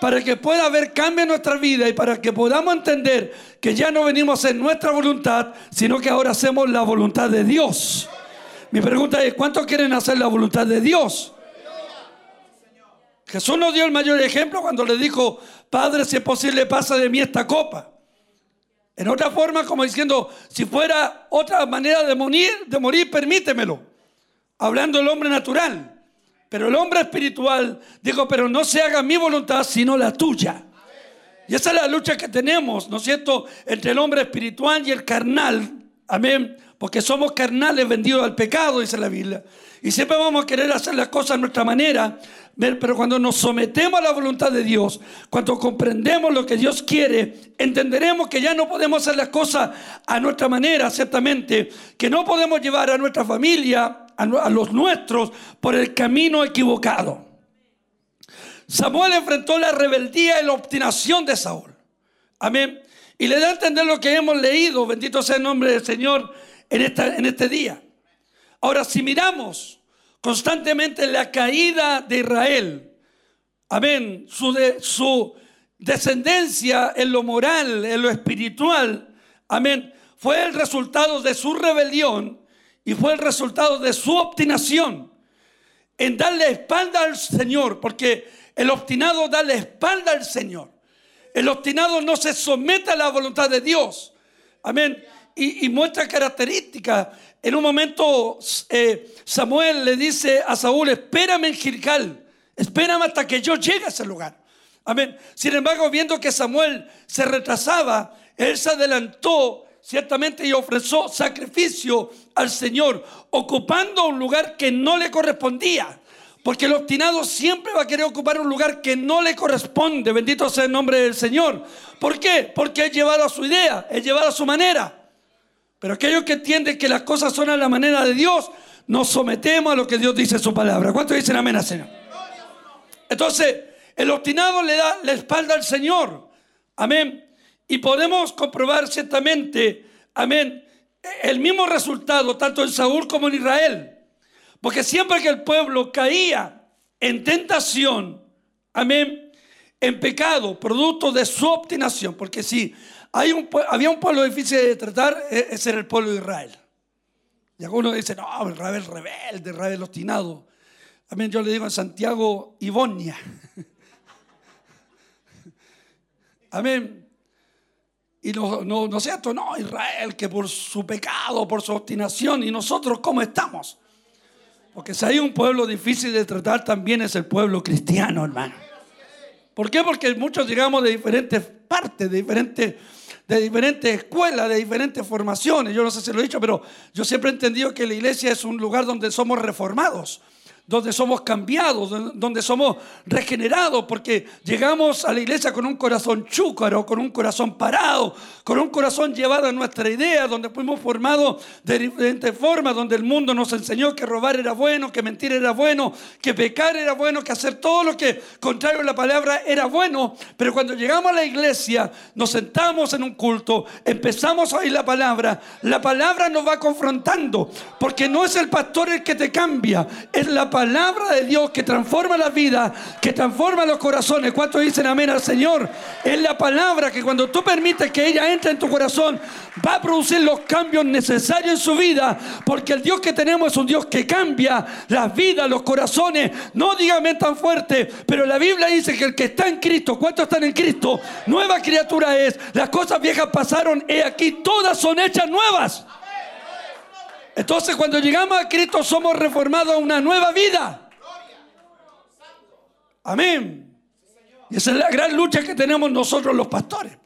S4: Para que pueda haber cambio en nuestra vida y para que podamos entender que ya no venimos hacer nuestra voluntad, sino que ahora hacemos la voluntad de Dios. Mi pregunta es, ¿cuántos quieren hacer la voluntad de Dios? Jesús nos dio el mayor ejemplo cuando le dijo, Padre, si es posible, pasa de mí esta copa. En otra forma, como diciendo, si fuera otra manera de morir, de morir, permítemelo. Hablando del hombre natural. Pero el hombre espiritual dijo, pero no se haga mi voluntad, sino la tuya. Y esa es la lucha que tenemos, ¿no es cierto?, entre el hombre espiritual y el carnal. Amén porque somos carnales vendidos al pecado, dice la Biblia. Y siempre vamos a querer hacer las cosas a nuestra manera, pero cuando nos sometemos a la voluntad de Dios, cuando comprendemos lo que Dios quiere, entenderemos que ya no podemos hacer las cosas a nuestra manera, ciertamente, que no podemos llevar a nuestra familia, a los nuestros, por el camino equivocado. Samuel enfrentó la rebeldía y la obstinación de Saúl. Amén. Y le da a entender lo que hemos leído, bendito sea el nombre del Señor, en, esta, en este día. Ahora, si miramos constantemente la caída de Israel, amén, su, de, su descendencia en lo moral, en lo espiritual, amén, fue el resultado de su rebelión y fue el resultado de su obstinación en darle espalda al Señor, porque el obstinado da la espalda al Señor. El obstinado no se somete a la voluntad de Dios. Amén y, muestra características. En un momento eh, Samuel le dice a Saúl, espérame en Gilgal, espérame hasta que yo llegue a ese lugar. Amén. Sin embargo, viendo que Samuel se retrasaba, él se adelantó ciertamente y ofreció sacrificio al Señor, ocupando un lugar que no le correspondía. Porque el obstinado siempre va a querer ocupar un lugar que no le corresponde. Bendito sea el nombre del Señor. ¿Por qué? Porque es llevado a su idea, es llevado a su manera. Pero aquellos que entienden que las cosas son a la manera de Dios, nos sometemos a lo que Dios dice en su palabra. ¿Cuántos dicen amén, Señor? Entonces, el obstinado le da la espalda al Señor. Amén. Y podemos comprobar ciertamente, amén, el mismo resultado tanto en Saúl como en Israel. Porque siempre que el pueblo caía en tentación, amén, en pecado, producto de su obstinación, porque si había un pueblo difícil de tratar, e- ese era el pueblo de Israel. Y algunos dicen, no, el Israel rebelde, el Israel obstinado. Amén, yo le digo en Santiago, Ibonia. <laughs> Amén. Y no, no, no es cierto, no, Israel, que por su pecado, por su obstinación, y nosotros, ¿cómo estamos? Porque si hay un pueblo difícil de tratar, también es el pueblo cristiano, hermano. ¿Por qué? Porque muchos llegamos de diferentes partes, de diferentes, de diferentes escuelas, de diferentes formaciones. Yo no sé si lo he dicho, pero yo siempre he entendido que la iglesia es un lugar donde somos reformados, donde somos cambiados, donde- somos regenerados, porque llegamos a la iglesia con un corazón chúcaro, con un corazón parado, con un corazón llevado a nuestra idea, donde fuimos formados de diferentes formas, donde el mundo nos enseñó que robar era bueno, que mentir era bueno, que pecar era bueno, que hacer todo lo que contrario a la palabra era bueno, pero cuando llegamos a la iglesia, nos sentamos en un culto, empezamos a oír la palabra, la palabra nos va confrontando, porque no es el pastor el que te cambia, es la palabra de Dios que transforma la vida, que transforma los corazones. ¿Cuántos dicen amén al Señor? Es la palabra que cuando tú permites que ella entre en tu corazón, va a producir los cambios necesarios en su vida, porque el Dios que tenemos es un Dios que cambia las vidas, los corazones. No dígame tan fuerte, pero la Biblia dice que el que está en Cristo, ¿cuántos están en Cristo? Nueva criatura es. Las cosas viejas pasaron, he aquí, todas son hechas nuevas. Entonces cuando llegamos a Cristo somos reformados a una nueva vida. Amén. Y esa es la gran lucha que tenemos nosotros los pastores.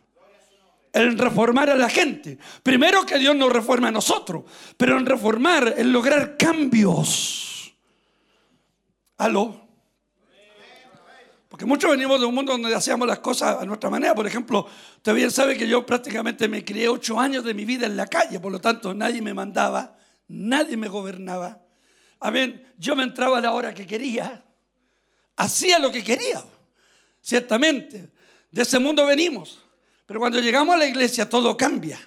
S4: El reformar a la gente. Primero que Dios nos reforme a nosotros, pero en reformar, en lograr cambios. ¿Aló? Porque muchos venimos de un mundo donde hacíamos las cosas a nuestra manera. Por ejemplo, usted bien sabe que yo prácticamente me crié ocho años de mi vida en la calle, por lo tanto nadie me mandaba, nadie me gobernaba. Amén. Yo me entraba a la hora que quería, hacía lo que quería. Ciertamente, de ese mundo venimos. Pero cuando llegamos a la iglesia todo cambia.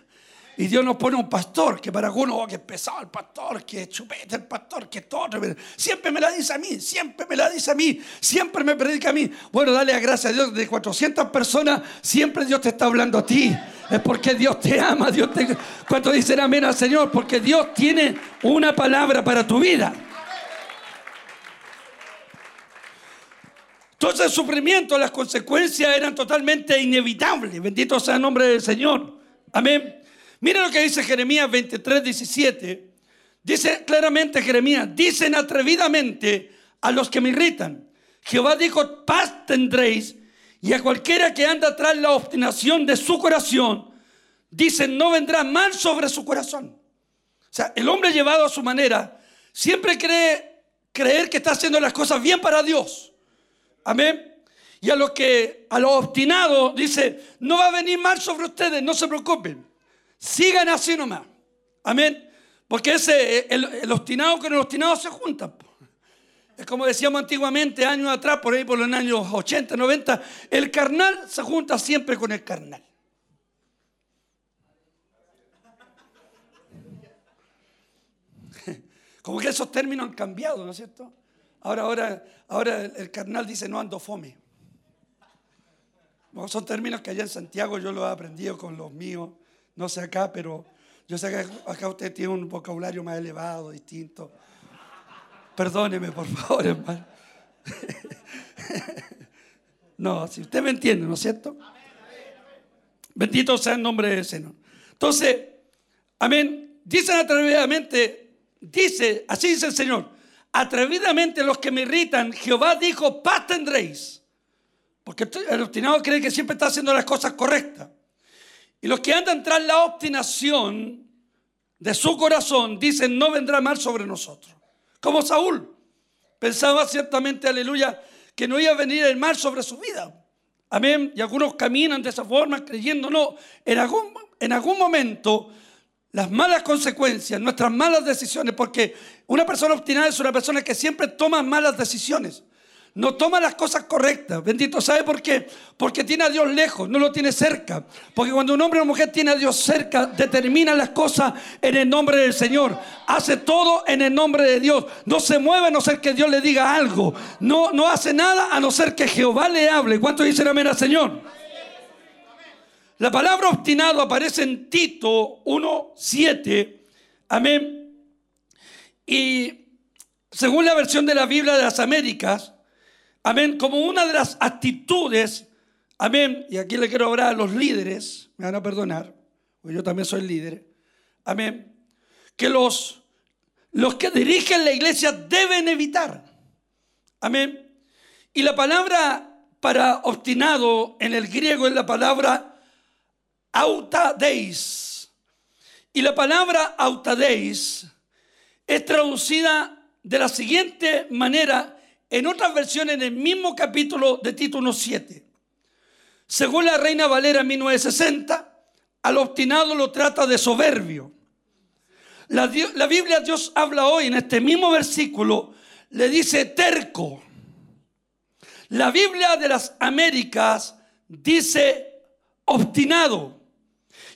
S4: Y Dios nos pone un pastor, que para algunos, oh, que pesado el pastor, que chupete el pastor, que todo. Siempre me la dice a mí, siempre me la dice a mí, siempre me predica a mí. Bueno, dale gracias a Dios, de 400 personas, siempre Dios te está hablando a ti. Es porque Dios te ama, Dios te... ¿Cuántos dicen amén al Señor? Porque Dios tiene una palabra para tu vida. Entonces el sufrimiento, las consecuencias eran totalmente inevitables. Bendito sea el nombre del Señor. Amén. Mira lo que dice Jeremías 23, 17. Dice claramente Jeremías, dicen atrevidamente a los que me irritan. Jehová dijo, paz tendréis. Y a cualquiera que anda tras la obstinación de su corazón, dicen, no vendrá mal sobre su corazón. O sea, el hombre llevado a su manera siempre cree creer que está haciendo las cosas bien para Dios. Amén. Y a los que, a los obstinados, dice, no va a venir mal sobre ustedes, no se preocupen. Sigan así nomás. Amén. Porque ese, el, el obstinado con el obstinado se juntan. Es como decíamos antiguamente, años atrás, por ahí por los años 80, 90, el carnal se junta siempre con el carnal. <laughs> Como que esos términos han cambiado, ¿no es cierto? Ahora, ahora, ahora el, carnal dice no ando fome. Son términos que allá en Santiago yo los he aprendido con los míos, no sé acá, pero yo sé que acá usted tiene un vocabulario más elevado, distinto. Perdóneme, por favor, hermano. <laughs> No, si usted me entiende, ¿no es cierto? Bendito sea el nombre del Señor. Entonces, amén. Dicen atrevidamente, dice, así dice el Señor, atrevidamente los que me irritan, Jehová dijo, paz tendréis. Porque el obstinado cree que siempre está haciendo las cosas correctas. Y los que andan tras la obstinación de su corazón dicen, no vendrá mal sobre nosotros. Como Saúl. Pensaba ciertamente, aleluya, que no iba a venir el mal sobre su vida. Amén. Y algunos caminan de esa forma creyendo, no, en algún, en algún momento las malas consecuencias, nuestras malas decisiones, porque una persona obstinada es una persona que siempre toma malas decisiones. No toma las cosas correctas. Bendito, ¿sabe por qué? Porque tiene a Dios lejos, no lo tiene cerca. Porque cuando un hombre o mujer tiene a Dios cerca, determina las cosas en el nombre del Señor. Hace todo en el nombre de Dios. No se mueve a no ser que Dios le diga algo. No, no hace nada a no ser que Jehová le hable. ¿Cuánto dicen amén al Señor? La palabra obstinado aparece en Tito 1.7. Amén. Y según la versión de la Biblia de las Américas, amén, como una de las actitudes, amén, y aquí le quiero hablar a los líderes, me van a perdonar, porque yo también soy líder, amén, que los, los que dirigen la iglesia deben evitar, amén. Y la palabra para obstinado en el griego es la palabra autadeis. Y la palabra autadeis es traducida de la siguiente manera en otras versiones en el mismo capítulo de Tito 1.7. Según la Reina Valera 1960, al obstinado lo trata de soberbio. La, la Biblia Dios habla hoy en este mismo versículo, le dice terco. La Biblia de las Américas dice obstinado.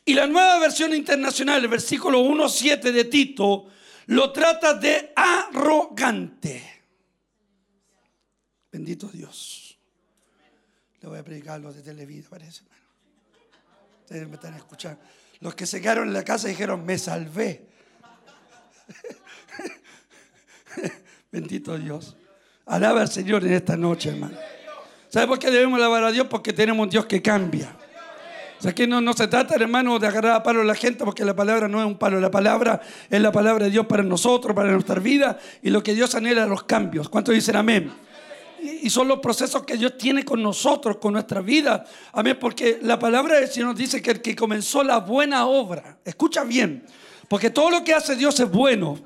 S4: Y la nueva versión internacional, el versículo 1.7 de Tito, lo trata de arrogante. Bendito Dios. Le voy a predicar los de Televida, parece. hermano. Ustedes me están escuchando. Los que se quedaron en la casa dijeron, me salvé. <laughs> Bendito Dios. Alaba al Señor en esta noche, hermano. ¿Sabe por qué debemos alabar a Dios? Porque tenemos un Dios que cambia. O sea, que no, no se trata, hermano, de agarrar a palo a la gente, porque la palabra no es un palo. La palabra es la palabra de Dios para nosotros, para nuestra vida, y lo que Dios anhela los cambios. ¿Cuántos dicen amén? Y son los procesos que Dios tiene con nosotros, con nuestra vida. Amén, porque la palabra del Señor nos dice que el que comenzó la buena obra, escucha bien, porque todo lo que hace Dios es bueno.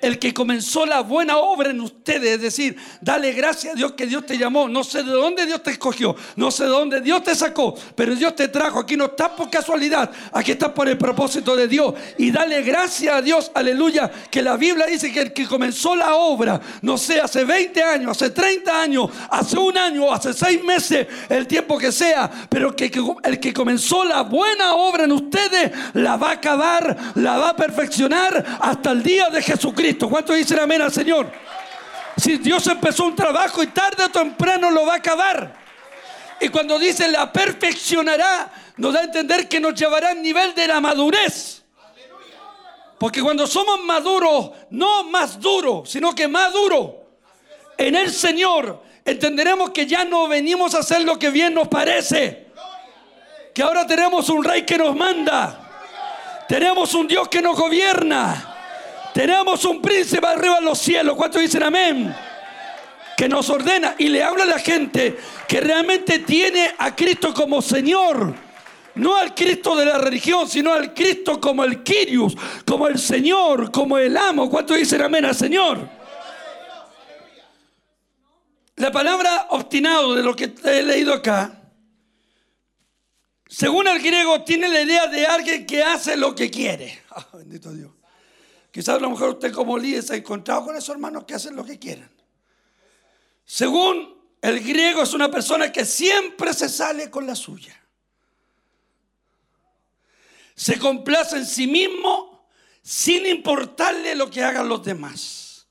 S4: El que comenzó la buena obra en ustedes, es decir, dale gracias a Dios que Dios te llamó. No sé de dónde Dios te escogió, no sé de dónde Dios te sacó, pero Dios te trajo. Aquí no estás por casualidad, aquí estás por el propósito de Dios. Y dale gracias a Dios, aleluya, que la Biblia dice que el que comenzó la obra, no sé, hace 20 años, hace 30 años, hace un año, hace seis meses, el tiempo que sea, pero que, que el que comenzó la buena obra en ustedes, la va a acabar, la va a perfeccionar hasta el día de Jesucristo. ¿Cuántos dicen amén al Señor? Si Dios empezó un trabajo y tarde o temprano lo va a acabar. Y cuando dice la perfeccionará, nos da a entender que nos llevará al nivel de la madurez. Porque cuando somos maduros, no más duros, sino que maduros en el Señor, entenderemos que ya no venimos a hacer lo que bien nos parece. Que ahora tenemos un rey que nos manda. Tenemos un Dios que nos gobierna. Tenemos un príncipe arriba en los cielos. ¿Cuántos dicen amén? Que nos ordena y le habla a la gente que realmente tiene a Cristo como Señor. No al Cristo de la religión, sino al Cristo como el Kyrios, como el Señor, como el amo. ¿Cuántos dicen amén al Señor? La palabra obstinado de lo que he leído acá, según el griego, tiene la idea de alguien que hace lo que quiere. <laughs> Ah, bendito Dios. Quizás a lo mejor usted como líder se ha encontrado con esos hermanos que hacen lo que quieren. Según el griego es una persona que siempre se sale con la suya. Se complace en sí mismo sin importarle lo que hagan los demás.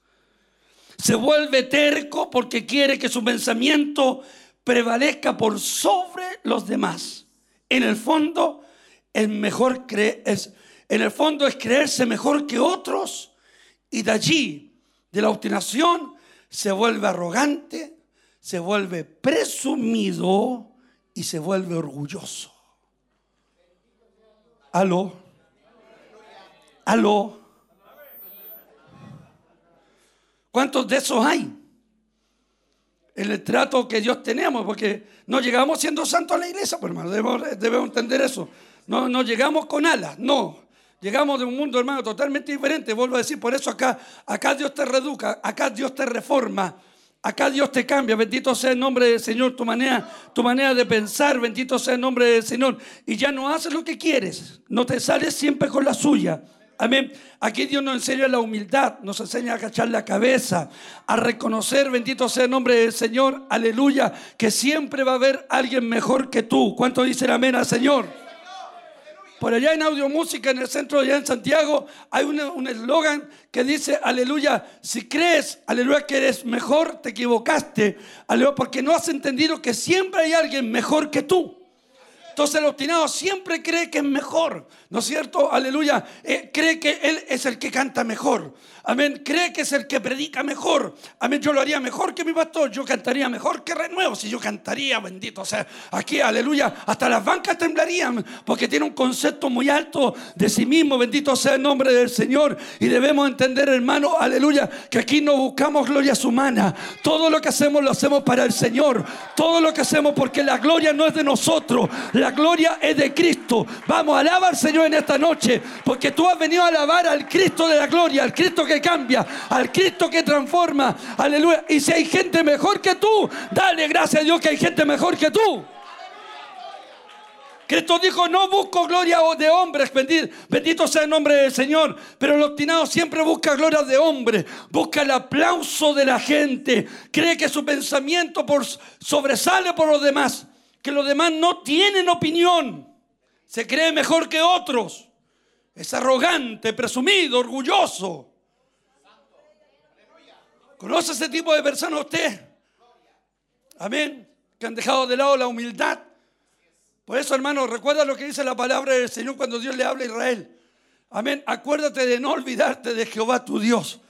S4: Se vuelve terco porque quiere que su pensamiento prevalezca por sobre los demás. En el fondo, es mejor creer, en el fondo es creerse mejor que otros y de allí, de la obstinación, se vuelve arrogante, se vuelve presumido y se vuelve orgulloso. Aló. Aló. ¿Cuántos de esos hay? En el trato que Dios tenemos, porque no llegamos siendo santos a la iglesia, pues hermano, debemos, entender eso. No, no llegamos con alas, no. Llegamos de un mundo, hermano, totalmente diferente. Vuelvo a decir, por eso acá, acá Dios te reeduca, acá Dios te reforma, acá Dios te cambia. Bendito sea el nombre del Señor, tu manera, tu manera de pensar, bendito sea el nombre del Señor. Y ya no haces lo que quieres, no te sales siempre con la suya. Amén. Aquí Dios nos enseña la humildad, nos enseña a agachar la cabeza, a reconocer, bendito sea el nombre del Señor, aleluya, que siempre va a haber alguien mejor que tú. ¿Cuánto dicen amén al Señor? Por allá en Audio Música, en el centro allá en Santiago, hay un eslogan que dice, aleluya, si crees, aleluya, que eres mejor, te equivocaste, aleluya, porque no has entendido que siempre hay alguien mejor que tú. Entonces el obstinado siempre cree que es mejor, ¿no es cierto? Aleluya. Eh, cree que él es el que canta mejor. Amén. Cree que es el que predica mejor. Amén. Yo lo haría mejor que mi pastor. Yo cantaría mejor que Renuevo. Si yo cantaría, bendito. Sea, aquí, aleluya. Hasta las bancas temblarían porque tiene un concepto muy alto de sí mismo. Bendito sea el nombre del Señor. Y debemos entender, hermano, aleluya, que aquí no buscamos glorias humanas. Todo lo que hacemos lo hacemos para el Señor. Todo lo que hacemos porque la gloria no es de nosotros. La gloria es de Cristo. Vamos, alaba al Señor en esta noche. Porque tú has venido a alabar al Cristo de la gloria, al Cristo que cambia, al Cristo que transforma. Aleluya. Y si hay gente mejor que tú, dale gracias a Dios que hay gente mejor que tú. Cristo dijo, no busco gloria de hombres, bendito, bendito sea el nombre del Señor, pero el obstinado siempre busca gloria de hombres, busca el aplauso de la gente, cree que su pensamiento por, sobresale por los demás, que los demás no tienen opinión, se cree mejor que otros, es arrogante, presumido, orgulloso. ¿Conoce ese tipo de personas usted? Amén. Que han dejado de lado la humildad. Por eso, hermano, recuerda lo que dice la palabra del Señor cuando Dios le habla a Israel. Amén. Acuérdate de no olvidarte de Jehová tu Dios.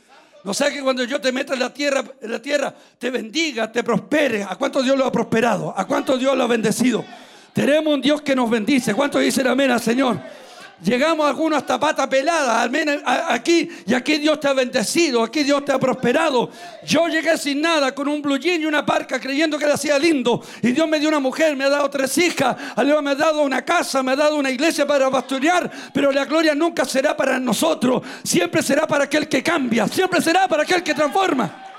S4: No sea que cuando yo te meta en la tierra, en la tierra, te bendiga, te prospere. ¿A cuánto Dios lo ha prosperado? ¿A cuánto Dios lo ha bendecido? Tenemos un Dios que nos bendice. ¿Cuántos dicen amén al Señor? Llegamos algunos hasta pata pelada, amén, aquí, y aquí Dios te ha bendecido, aquí Dios te ha prosperado. Yo llegué sin nada, con un blue jean y una parca, creyendo que le hacía lindo, y Dios me dio una mujer, me ha dado tres hijas, me ha dado una casa, me ha dado una iglesia para pastorear, pero la gloria nunca será para nosotros, siempre será para aquel que cambia, siempre será para aquel que transforma.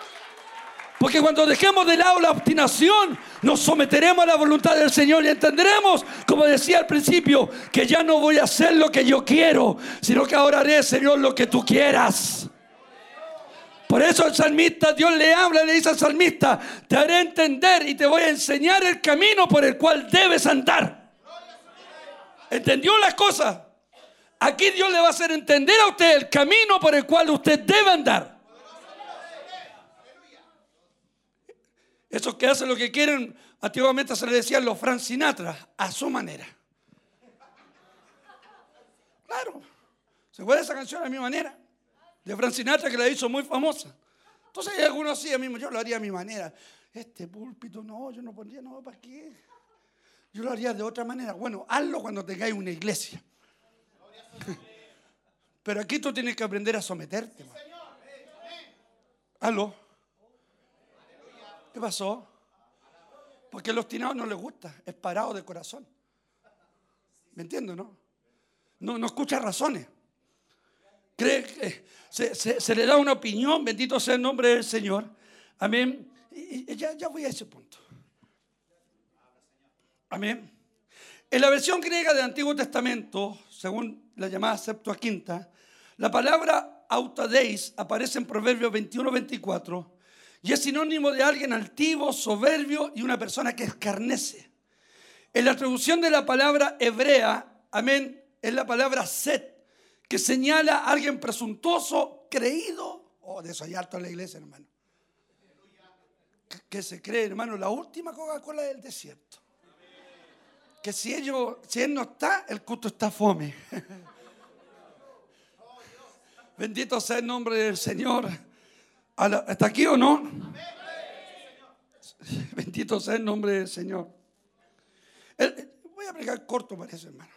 S4: Porque cuando dejemos de lado la obstinación, nos someteremos a la voluntad del Señor y entenderemos, como decía al principio, que ya no voy a hacer lo que yo quiero, sino que ahora haré, Señor, lo que tú quieras. Por eso el salmista, Dios le habla le dice al salmista, te haré entender y te voy a enseñar el camino por el cual debes andar. ¿Entendió las cosas? Aquí Dios le va a hacer entender a usted el camino por el cual usted debe andar. Esos que hacen lo que quieren, antiguamente se les decían los Frank Sinatra, a su manera. Claro, ¿se acuerda esa canción a mi manera? De Frank Sinatra que la hizo muy famosa. Entonces algunos así, mí, yo lo haría a mi manera. Este púlpito, no, yo no pondría, no, ¿para qué? Yo lo haría de otra manera. Bueno, hazlo cuando tengáis una iglesia. <laughs> Pero aquí tú tienes que aprender a someterte. Hazlo. ¿Qué pasó? Porque los tinados no les gusta, es parado de corazón. ¿Me entiendes, no? No, no escucha razones. Cree que se, se- le da una opinión, bendito sea el nombre del Señor. Amén. Y, y ya, ya voy a ese punto. Amén. En la versión griega del Antiguo Testamento, según la llamada Septuaginta, la palabra autadeis aparece en Proverbios 21-24 y es sinónimo de alguien altivo, soberbio y una persona que escarnece. En la traducción de la palabra hebrea, amén, es la palabra set, que señala a alguien presuntuoso, creído. Oh, de eso hay harto en la iglesia, hermano. Que- se cree, hermano, la última Coca-Cola del desierto. Que si, ellos, si él no está, el culto está fome. <laughs> Bendito sea el nombre del Señor. ¿Está aquí o no? Bendito sea el nombre del Señor. Voy a pregar corto, parece, hermano.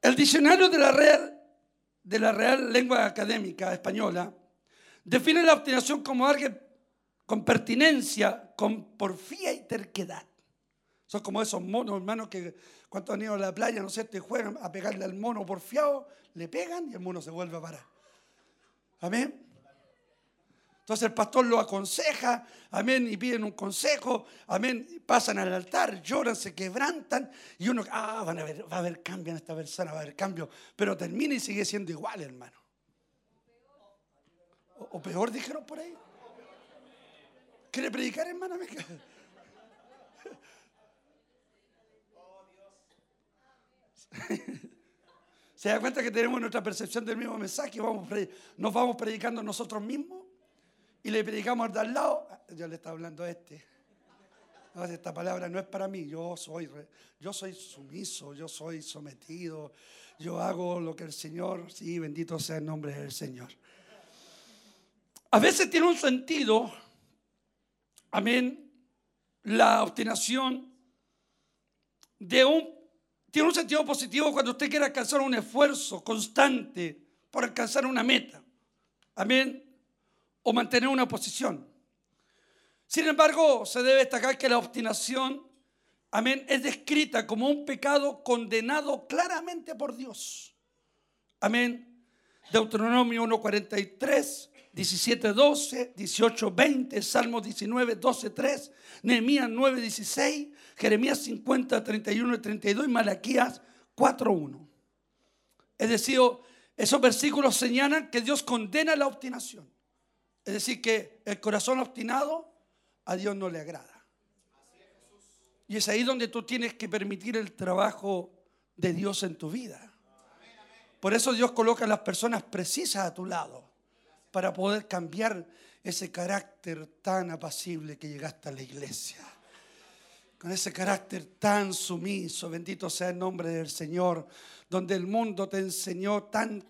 S4: El diccionario de la Real, de la Real Lengua Académica Española define la obstinación como alguien con pertinencia, con porfía y terquedad. Son como esos monos, hermanos, que cuando han ido a la playa, no sé, te juegan a pegarle al mono porfiado, le pegan y el mono se vuelve a parar. Amén.
S6: Entonces el pastor lo aconseja, amén, y piden un consejo, amén, pasan al altar, lloran, se quebrantan, y uno, ah, van a ver, va a haber cambio en esta persona, va a haber cambio, pero termina y sigue siendo igual, hermano. O, o peor, dijeron por ahí. ¿Quiere predicar, hermano? <laughs> ¿Se da cuenta que tenemos nuestra percepción del mismo mensaje? Vamos, nos vamos predicando nosotros mismos y le predicamos al de al lado. Yo le estaba hablando a este. Esta palabra no es para mí. Yo soy, yo soy sumiso, yo soy sometido. Yo hago lo que el Señor, sí, bendito sea el nombre del Señor. A veces tiene un sentido, amén, la obstinación de un tiene un sentido positivo cuando usted quiere alcanzar un esfuerzo constante por alcanzar una meta. Amén. O mantener una posición. Sin embargo, se debe destacar que la obstinación, amén, es descrita como un pecado condenado claramente por Dios. Amén. Deuteronomio 1.43, 17.12, 18.20, Salmo 19, 12.3, Nehemías 9.16, Jeremías 50, 31 y 32 y Malaquías 4.1. Es decir, esos versículos señalan que Dios condena la obstinación. Es decir, que el corazón obstinado a Dios no le agrada. Y es ahí donde tú tienes que permitir el trabajo de Dios en tu vida. Por eso Dios coloca a las personas precisas a tu lado para poder cambiar ese carácter tan apacible que llegaste a la iglesia. Con ese carácter tan sumiso, bendito sea el nombre del Señor, donde el mundo te enseñó tan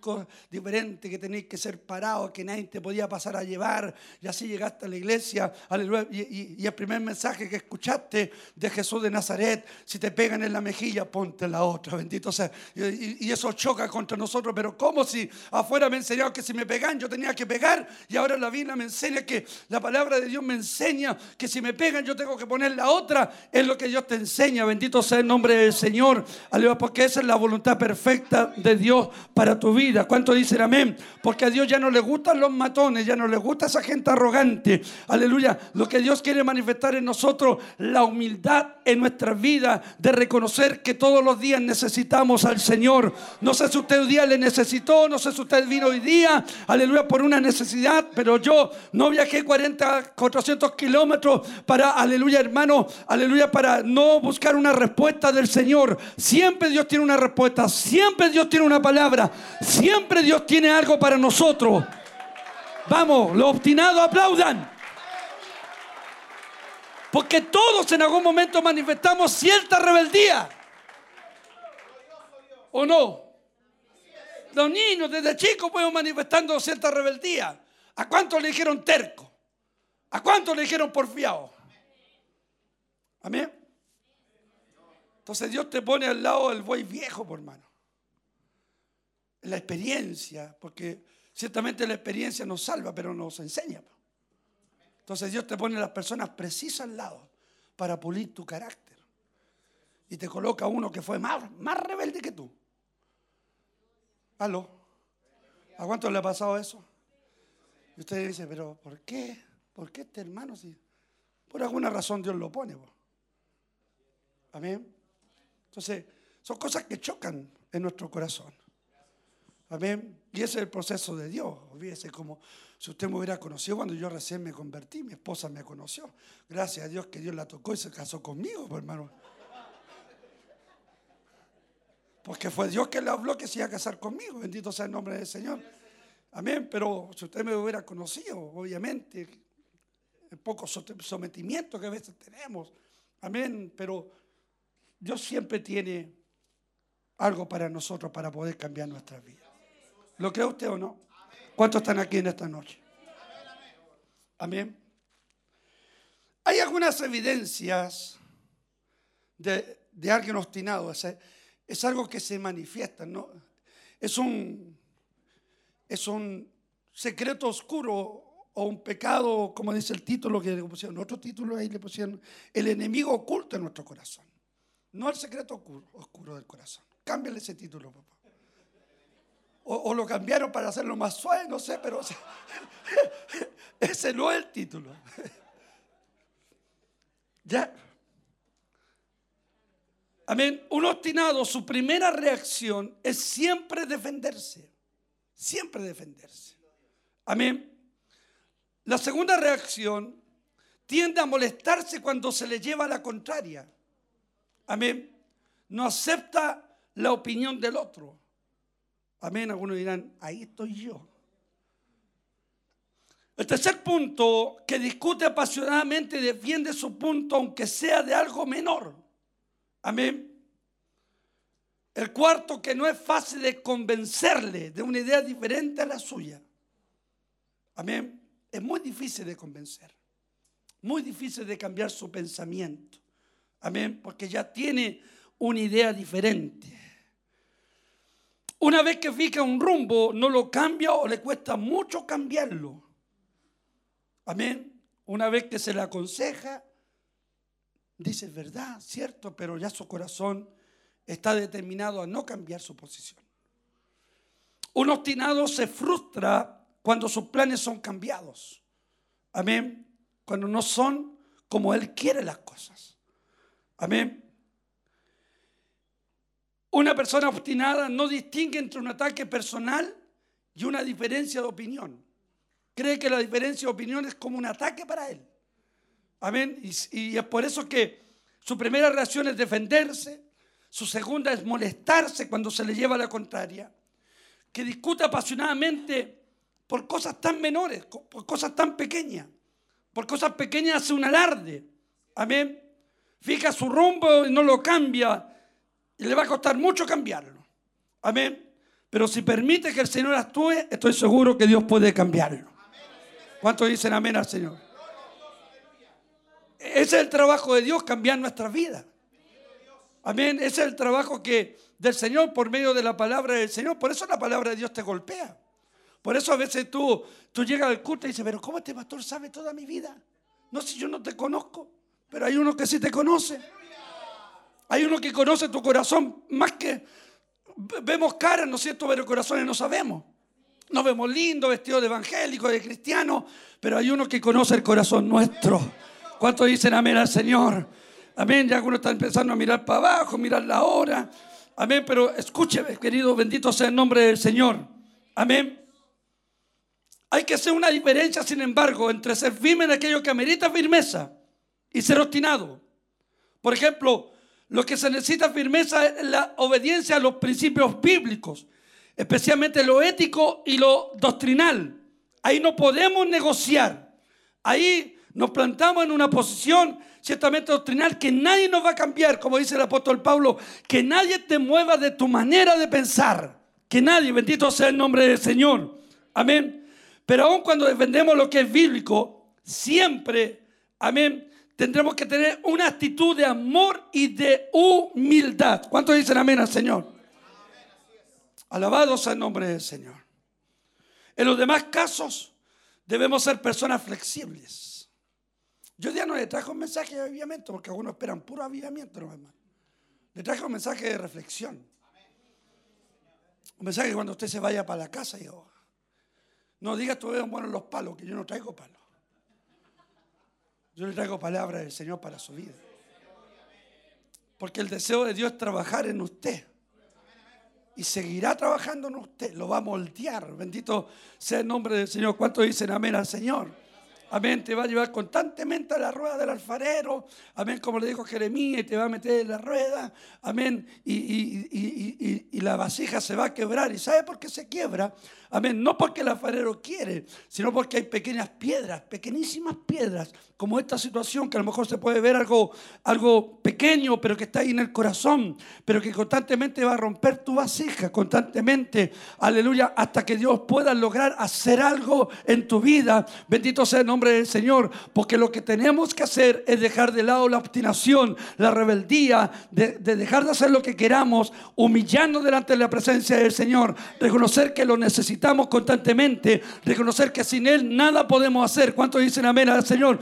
S6: diferente que tenías que ser parado, que nadie te podía pasar a llevar, y así llegaste a la iglesia. Y, el primer mensaje que escuchaste de Jesús de Nazaret, si te pegan en la mejilla, ponte la otra, bendito sea. Y, y- eso choca contra nosotros, pero como si afuera me enseñaron que si me pegan yo tenía que pegar, y ahora la Biblia me enseña que la palabra de Dios me enseña que si me pegan yo tengo que poner la otra, es lo que Dios te enseña, bendito sea el nombre del Señor, aleluya, porque esa es la voluntad de Dios para tu vida. ¿Cuánto dicen amén? Porque a Dios ya no le gustan los matones, ya no le gusta esa gente arrogante, aleluya. Lo que Dios quiere manifestar en nosotros, la humildad en nuestra vida, de reconocer que todos los días necesitamos al Señor. No sé si usted hoy día le necesitó, no sé si usted vino hoy día, aleluya, por una necesidad, pero yo no viajé 40, 400 kilómetros para, aleluya, hermano, aleluya, para no buscar una respuesta del Señor. Siempre Dios tiene una respuesta, siempre Dios tiene una palabra, siempre Dios tiene algo para nosotros. Vamos, los obstinados aplaudan. Porque todos en algún momento manifestamos cierta rebeldía. ¿O no? Los niños desde chicos pueden manifestando cierta rebeldía. ¿A cuántos le dijeron terco? ¿A cuántos le dijeron porfiado? Amén. Entonces Dios te pone al lado del buey viejo, por hermano. La experiencia, porque ciertamente la experiencia nos salva, pero nos enseña. Entonces Dios te pone las personas precisas al lado para pulir tu carácter. Y te coloca uno que fue más, más rebelde que tú. ¿Aló? ¿A cuánto le ha pasado eso? Y usted dice, pero ¿por qué? ¿Por qué este hermano? Si por alguna razón Dios lo pone. po. Amén. Entonces, son cosas que chocan en nuestro corazón. Amén. Y ese es el proceso de Dios. Olvídese como si usted me hubiera conocido cuando yo recién me convertí, mi esposa me conoció. Gracias a Dios que Dios la tocó y se casó conmigo, pues, hermano. Porque fue Dios que le habló que se iba a casar conmigo. Bendito sea el nombre del Señor. Amén. Pero si usted me hubiera conocido, obviamente, el poco sometimiento que a veces tenemos. Amén. Pero Dios siempre tiene algo para nosotros para poder cambiar nuestras vidas. ¿Lo cree usted o no? ¿Cuántos están aquí en esta noche? Amén. Hay algunas evidencias de, de alguien obstinado. Es, es algo que se manifiesta, ¿no? Es un, es un secreto oscuro o un pecado, como dice el título que le pusieron. Otro título ahí le pusieron, el enemigo oculto en nuestro corazón. No el secreto oscuro, oscuro del corazón. Cámbiale ese título, papá. O, lo cambiaron para hacerlo más suave, no sé, pero <laughs> Ese no es el título. <laughs> ¿Ya? Amén. Un obstinado, su primera reacción es siempre defenderse. Siempre defenderse. Amén. La segunda reacción tiende a molestarse cuando se le lleva la contraria. Amén. No acepta la opinión del otro. Amén. Algunos dirán, ahí estoy yo. El tercer punto, que discute apasionadamente y defiende su punto, aunque sea de algo menor. Amén. El cuarto, que no es fácil de convencerle de una idea diferente a la suya. Amén. Es muy difícil de convencer. Muy difícil de cambiar su pensamiento. Amén. Porque ya tiene una idea diferente. Una vez que fija un rumbo, no lo cambia o le cuesta mucho cambiarlo. Amén. Una vez que se le aconseja, dice, verdad, cierto, pero ya su corazón está determinado a no cambiar su posición. Un obstinado se frustra cuando sus planes son cambiados. Amén. Cuando no son como él quiere las cosas. Amén. Una persona obstinada no distingue entre un ataque personal y una diferencia de opinión. Cree que la diferencia de opinión es como un ataque para él. Amén. Y, es por eso que su primera reacción es defenderse, su segunda es molestarse cuando se le lleva la contraria, que discuta apasionadamente por cosas tan menores, por cosas tan pequeñas. Por cosas pequeñas hace un alarde. Amén. Fija su rumbo y no lo cambia. Y le va a costar mucho cambiarlo. Amén. Pero si permite que el Señor actúe, estoy seguro que Dios puede cambiarlo. ¿Cuántos dicen amén al Señor? Ese es el trabajo de Dios, cambiar nuestras vidas. Amén. Ese es el trabajo que del Señor por medio de la palabra del Señor. Por eso la palabra de Dios te golpea. Por eso a veces tú, tú llegas al culto y dices, pero ¿cómo este pastor sabe toda mi vida? No sé, yo no te conozco, pero hay uno que sí te conoce. Hay uno que conoce tu corazón más que vemos caras, ¿no es cierto? Pero corazones no sabemos. Nos vemos lindos, vestidos de evangélicos, de cristianos, pero hay uno que conoce el corazón nuestro. ¿Cuántos dicen amén al Señor? Amén, ya algunos están empezando a mirar para abajo, mirar la hora. Amén, pero escúcheme, querido, bendito sea el nombre del Señor. Amén. Hay que hacer una diferencia, sin embargo, entre ser firme en aquello que amerita firmeza y ser obstinado. Por ejemplo, lo que se necesita firmeza es la obediencia a los principios bíblicos, especialmente lo ético y lo doctrinal. Ahí no podemos negociar. Ahí nos plantamos en una posición ciertamente doctrinal que nadie nos va a cambiar, como dice el apóstol Pablo, que nadie te mueva de tu manera de pensar. Que nadie, bendito sea el nombre del Señor. Amén. Pero aun cuando defendemos lo que es bíblico, siempre, amén, tendremos que tener una actitud de amor y de humildad. ¿Cuántos dicen amén al Señor? Alabado sea el nombre del Señor. En los demás casos, debemos ser personas flexibles. Yo ya no le traje un mensaje de avivamiento, porque algunos esperan puro avivamiento, no, hermano. Le traje un mensaje de reflexión. Un mensaje que cuando usted se vaya para la casa, yo, no diga todavía buenos los palos, que yo no traigo palos. Yo le traigo palabra del Señor para su vida. Porque el deseo de Dios es trabajar en usted. Y seguirá trabajando en usted. Lo va a moldear. Bendito sea el nombre del Señor. ¿Cuántos dicen amén al Señor? Amén, te va a llevar constantemente a la rueda del alfarero. Amén, como le dijo Jeremías, y te va a meter en la rueda. Amén, y, y- y- y- la vasija se va a quebrar. ¿Y sabe por qué se quiebra? Amén, no porque el alfarero quiere, sino porque hay pequeñas piedras, pequeñísimas piedras, como esta situación que a lo mejor se puede ver algo, algo pequeño, pero que está ahí en el corazón, pero que constantemente va a romper tu vasija, constantemente, aleluya, hasta que Dios pueda lograr hacer algo en tu vida. Bendito sea el nombre del Señor, porque lo que tenemos que hacer es dejar de lado la obstinación, la rebeldía, de, de dejar de hacer lo que queramos, humillarnos delante de la presencia del Señor, reconocer que lo necesitamos constantemente, reconocer que sin Él nada podemos hacer. ¿Cuántos dicen amén al Señor?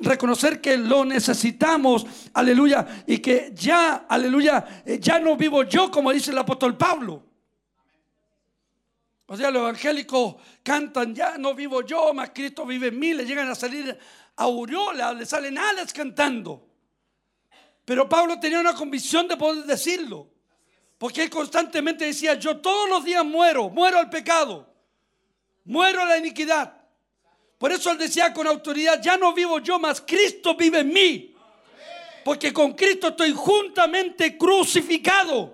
S6: Reconocer que lo necesitamos, aleluya, y que ya, aleluya, eh, ya no vivo yo, como dice el apóstol Pablo.
S4: O sea, los evangélicos cantan, ya no vivo yo, más Cristo vive en mí, le llegan a salir aureolas, le salen alas cantando. Pero Pablo tenía una convicción de poder decirlo. Porque él constantemente decía, yo todos los días muero, muero al pecado, muero a la iniquidad. Por eso él decía con autoridad, ya no vivo yo, más Cristo vive en mí. Porque con Cristo estoy juntamente crucificado.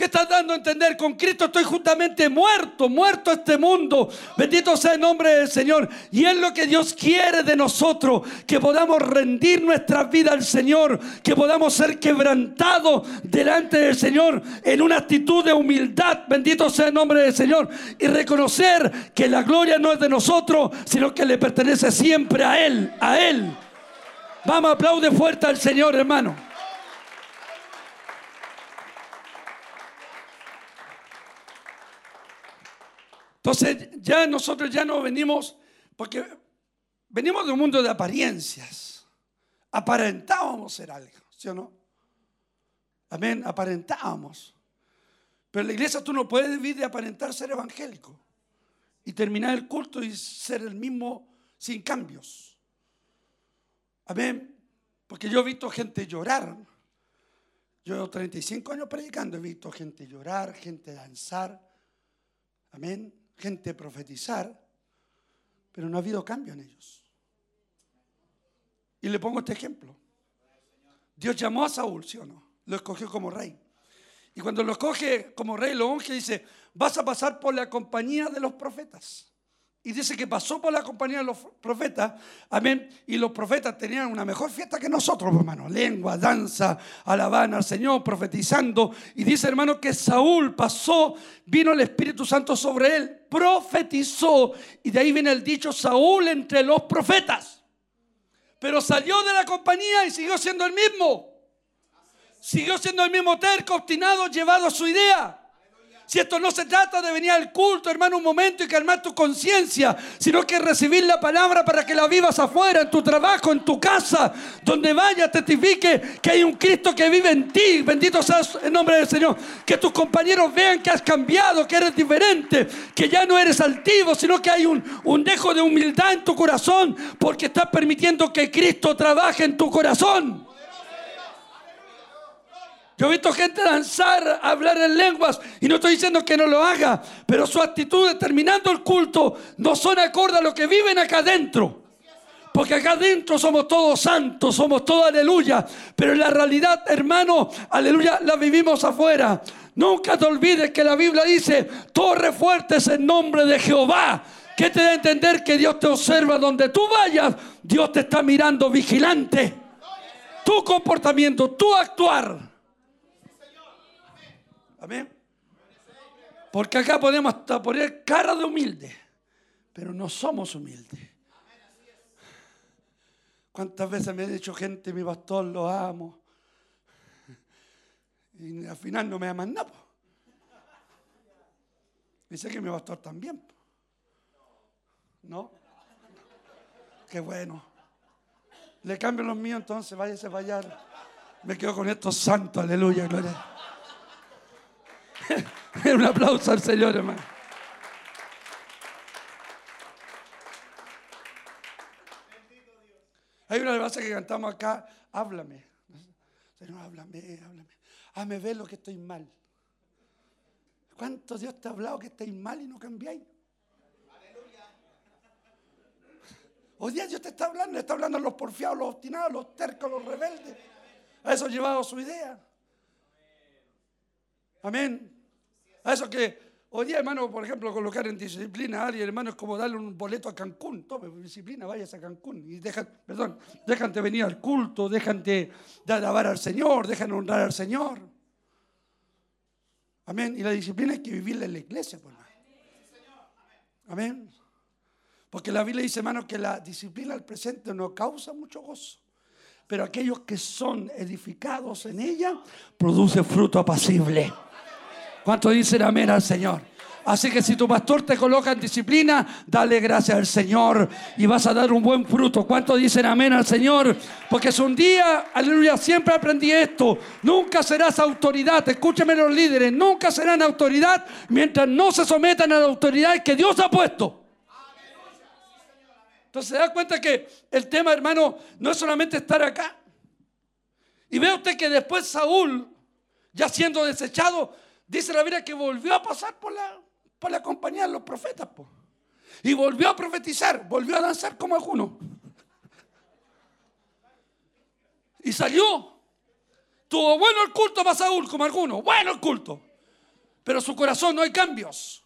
S4: ¿Qué estás dando a entender? Con Cristo estoy juntamente muerto, muerto este mundo. Bendito sea el nombre del Señor. Y es lo que Dios quiere de nosotros, que podamos rendir nuestra vida al Señor, que podamos ser quebrantados delante del Señor en una actitud de humildad. Bendito sea el nombre del Señor. Y reconocer que la gloria no es de nosotros, sino que le pertenece siempre a Él, a Él. Vamos, aplaude fuerte al Señor, hermano. Entonces ya nosotros ya no venimos, porque venimos de un mundo de apariencias. Aparentábamos ser algo, ¿sí o no? Amén, aparentábamos. Pero en la iglesia tú no puedes vivir de aparentar ser evangélico y terminar el culto y ser el mismo sin cambios. Amén. Porque yo he visto gente llorar. Yo llevo 35 años predicando, he visto gente llorar, gente danzar. Amén gente profetizar, pero no ha habido cambio en ellos. Y le pongo este ejemplo. Dios llamó a Saúl, ¿sí o no? Lo escogió como rey. Y cuando lo escoge como rey, lo unge, dice, vas a pasar por la compañía de los profetas. Y dice que pasó por la compañía de los profetas, amén. Y los profetas tenían una mejor fiesta que nosotros, hermano. Lengua, danza, alabanza al Señor, profetizando. Y dice, hermano, que Saúl pasó, vino el Espíritu Santo sobre él, profetizó. Y de ahí viene el dicho, Saúl entre los profetas. Pero salió de la compañía y siguió siendo el mismo. Siguió siendo el mismo terco, obstinado, llevado a su idea. Si esto no se trata de venir al culto, hermano, un momento y calmar tu conciencia, sino que recibir la palabra para que la vivas afuera, en tu trabajo, en tu casa, donde vaya, testifique que hay un Cristo que vive en ti. Bendito sea el nombre del Señor. Que tus compañeros vean que has cambiado, que eres diferente, que ya no eres altivo, sino que hay un, un dejo de humildad en tu corazón, porque estás permitiendo que Cristo trabaje en tu corazón. Yo he visto gente danzar, hablar en lenguas y no estoy diciendo que no lo haga, pero su actitud terminando el culto no son acorde a lo que viven acá adentro. Porque acá adentro somos todos santos, somos todos aleluya, pero en la realidad, hermano, aleluya, la vivimos afuera. Nunca te olvides que la Biblia dice, torre fuertes en nombre de Jehová. ¿Qué te da a entender que Dios te observa donde tú vayas? Dios te está mirando vigilante. Tu comportamiento, tu actuar. Amén. Porque acá podemos hasta poner cara de humilde, pero no somos humildes. ¿Cuántas veces me ha dicho gente, mi pastor, lo amo? Y al final no me aman nada. Dice que mi pastor también. ¿No? Qué bueno. Le cambio los míos, entonces váyase a fallar. Me quedo con estos santos, aleluya, gloria. <laughs> Un aplauso al Señor, hermano. Hay una alabanza que cantamos acá, háblame. Señor, háblame, háblame. Hazme ver lo que estoy mal. ¿Cuánto Dios te ha hablado que estáis mal y no cambiáis? Hoy día Dios te está hablando, le está hablando a los porfiados, los obstinados, los tercos, los rebeldes. A eso llevado su idea. Amén. A eso que hoy día, hermano, por ejemplo, colocar en disciplina a alguien, hermano, es como darle un boleto a Cancún. Tome disciplina, vayas a Cancún. Y dejan, perdón, dejan de venir al culto, dejan de, alabar al Señor, dejan de honrar al Señor. Amén. Y la disciplina hay que vivirla en la iglesia, pues. Amén. Porque la Biblia dice, hermano, que la disciplina al presente no causa mucho gozo. Pero aquellos que son edificados en ella, produce fruto apacible. ¿Cuánto dicen amén al Señor? Así que si tu pastor te coloca en disciplina, dale gracias al Señor y vas a dar un buen fruto. ¿Cuántos dicen amén al Señor? Porque es un día, aleluya, siempre aprendí esto. Nunca serás autoridad. Escúchame los líderes, nunca serán autoridad mientras no se sometan a la autoridad que Dios ha puesto. Entonces se da cuenta que el tema, hermano, no es solamente estar acá. Y ve usted que después Saúl, ya siendo desechado, dice la Biblia que volvió a pasar por la, por la compañía de los profetas. po. Y volvió a profetizar, volvió a danzar como alguno. Y salió. Tuvo bueno el culto para Saúl, como alguno. Bueno el culto. Pero su corazón no hay cambios.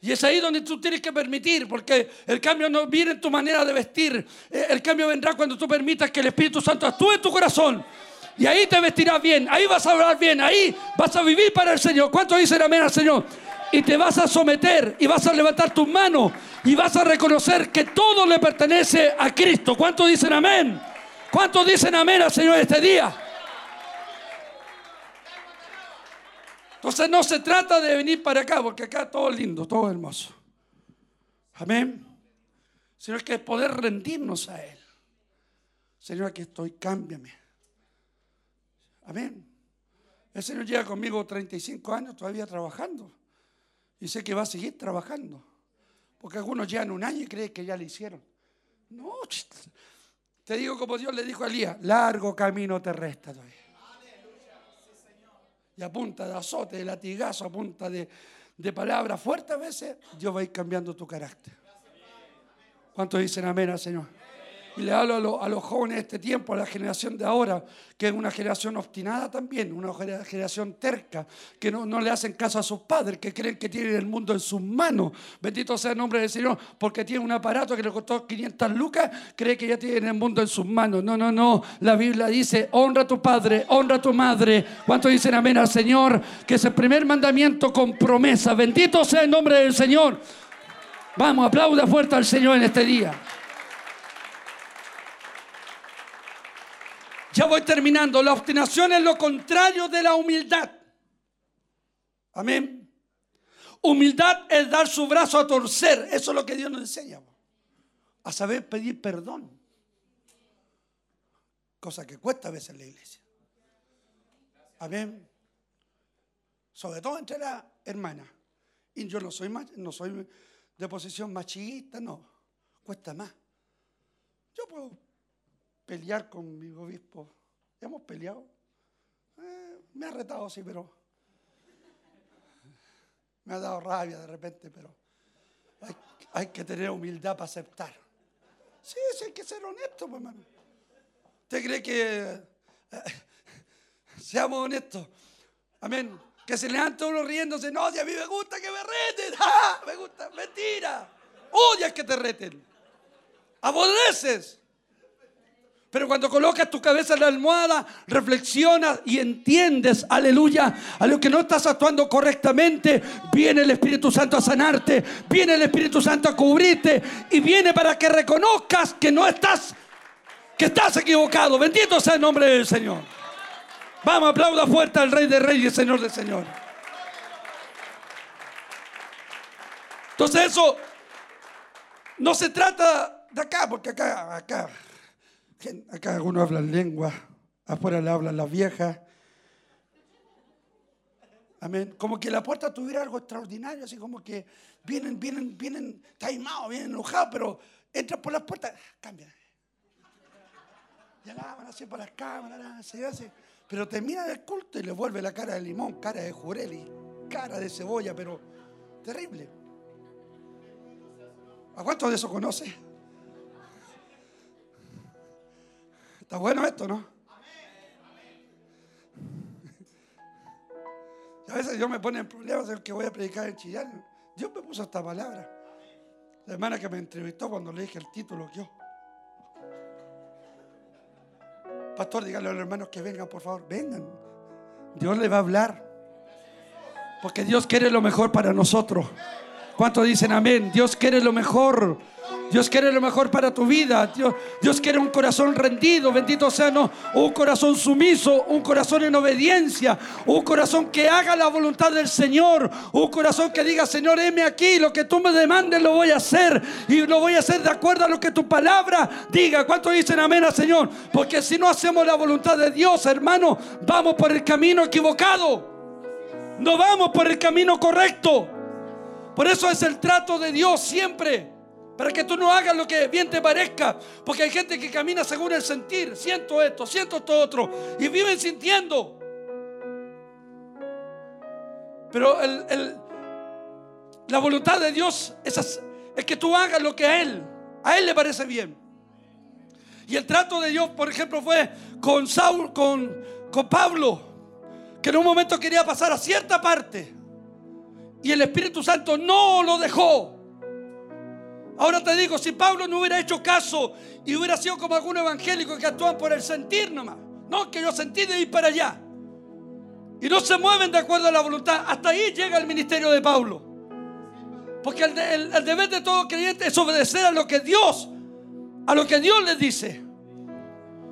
S4: Y es ahí donde tú tienes que permitir, porque el cambio no viene en tu manera de vestir. Eh, El cambio vendrá cuando tú permitas que el Espíritu Santo actúe en tu corazón. Y ahí te vestirás bien, ahí vas a hablar bien, ahí vas a vivir para el Señor. ¿Cuántos dicen amén al Señor? Y te vas a someter y vas a levantar tus manos y vas a reconocer que todo le pertenece a Cristo. ¿Cuántos dicen amén? ¿Cuántos dicen amén al Señor este día? Entonces no se trata de venir para acá, porque acá todo lindo, todo hermoso. Amén. Sino que poder rendirnos a Él. Señor, aquí estoy, cámbiame. Amén. El Señor lleva conmigo 35 años todavía trabajando. Y sé que va a seguir trabajando. Porque algunos llevan un año y creen que ya le hicieron. No, te digo como Dios le dijo a Elías, largo camino te resta todavía. Y a punta de azote, de latigazo, a punta de, de palabras fuertes a veces, Dios va a ir cambiando tu carácter. ¿Cuántos dicen amén al Señor? Y le hablo a, lo- a los jóvenes de este tiempo, a la generación de ahora, que es una generación obstinada también, una genera- generación terca, que no, no le hacen caso a sus padres, que creen que tienen el mundo en sus manos. Bendito sea el nombre del Señor, porque tiene un aparato que le costó 500 lucas, cree que ya tiene el mundo en sus manos. No, no, no. La Biblia dice, honra a tu padre, honra a tu madre. ¿Cuántos dicen amén al Señor? Que es el primer mandamiento con promesa. Bendito sea el nombre del Señor. Vamos, aplauda fuerte al Señor en este día. Ya voy terminando. La obstinación es lo contrario de la humildad. Amén. Humildad es dar su brazo a torcer. Eso es lo que Dios nos enseña. A saber pedir perdón. Cosa que cuesta a veces en la iglesia. Amén. Sobre todo entre las hermanas. Y yo no soy, no soy de posición machista, no. Cuesta más. Yo puedo pelear con mi obispo. Hemos peleado. Eh, me ha retado, sí, pero me ha dado rabia de repente, pero hay, que tener humildad para aceptar. Sí, sí, hay que ser honesto, pues, hermano. ¿Usted cree que eh, seamos honestos? Amén. Que se levanta uno riéndose. No, si a mí me gusta que me reten. <laughs> ¡Ah! Me gusta. Mentira. Odias que te reten. Aborreces. Pero cuando colocas tu cabeza en la almohada, reflexionas y entiendes, aleluya, a lo que no estás actuando correctamente, viene el Espíritu Santo a sanarte, viene el Espíritu Santo a cubrirte y viene para que reconozcas que no estás, que estás equivocado. Bendito sea el nombre del Señor. Vamos, aplauda fuerte al Rey de Reyes Señor de Señor. Entonces eso no se trata de acá, porque acá, acá, gen- acá algunos hablan lengua, afuera le hablan las viejas. Amén. Como que la puerta tuviera algo extraordinario, así como que vienen, vienen, vienen taimados, vienen enojados, pero entran por las puertas, cambian. Y alaban así por las cámaras, se hace. Pero terminan el culto y le vuelve la cara de limón, cara de jurel y cara de cebolla, pero terrible. ¿A cuántos de eso conoce? Está bueno esto, ¿no? Y a veces yo me pone en problemas el que voy a predicar en Chillán. Dios me puso esta palabra. La hermana que me entrevistó cuando le dije el título, yo. Pastor, dígale a los hermanos que vengan, por favor, vengan. Dios le va a hablar. Porque Dios quiere lo mejor para nosotros. ¿Cuántos dicen amén? Dios quiere lo mejor. Dios quiere lo mejor para tu vida. Dios, quiere un corazón rendido, bendito sea, no, un corazón sumiso, un corazón en obediencia, un corazón que haga la voluntad del Señor, un corazón que diga, Señor, heme aquí, lo que tú me demandes lo voy a hacer y lo voy a hacer de acuerdo a lo que tu palabra diga. ¿Cuántos dicen amén Señor? Porque si no hacemos la voluntad de Dios, hermano, vamos por el camino equivocado. No vamos por el camino correcto. Por eso es el trato de Dios siempre. Para que tú no hagas lo que bien te parezca. Porque hay gente que camina según el sentir. Siento esto, siento esto otro. Y viven sintiendo. Pero la voluntad de Dios es que tú hagas lo que a Él, a Él le parece bien. Y el trato de Dios, por ejemplo, fue con Saúl, con, con Pablo, que en un momento quería pasar a cierta parte. Y el Espíritu Santo no lo dejó. Ahora te digo, si Pablo no hubiera hecho caso y hubiera sido como algún evangélico que actúan por el sentir nomás, no que yo sentí de ir para allá, y no se mueven de acuerdo a la voluntad, hasta ahí llega el ministerio de Pablo. Porque el, el- el deber de todo creyente es obedecer a lo que Dios, a lo que Dios les dice.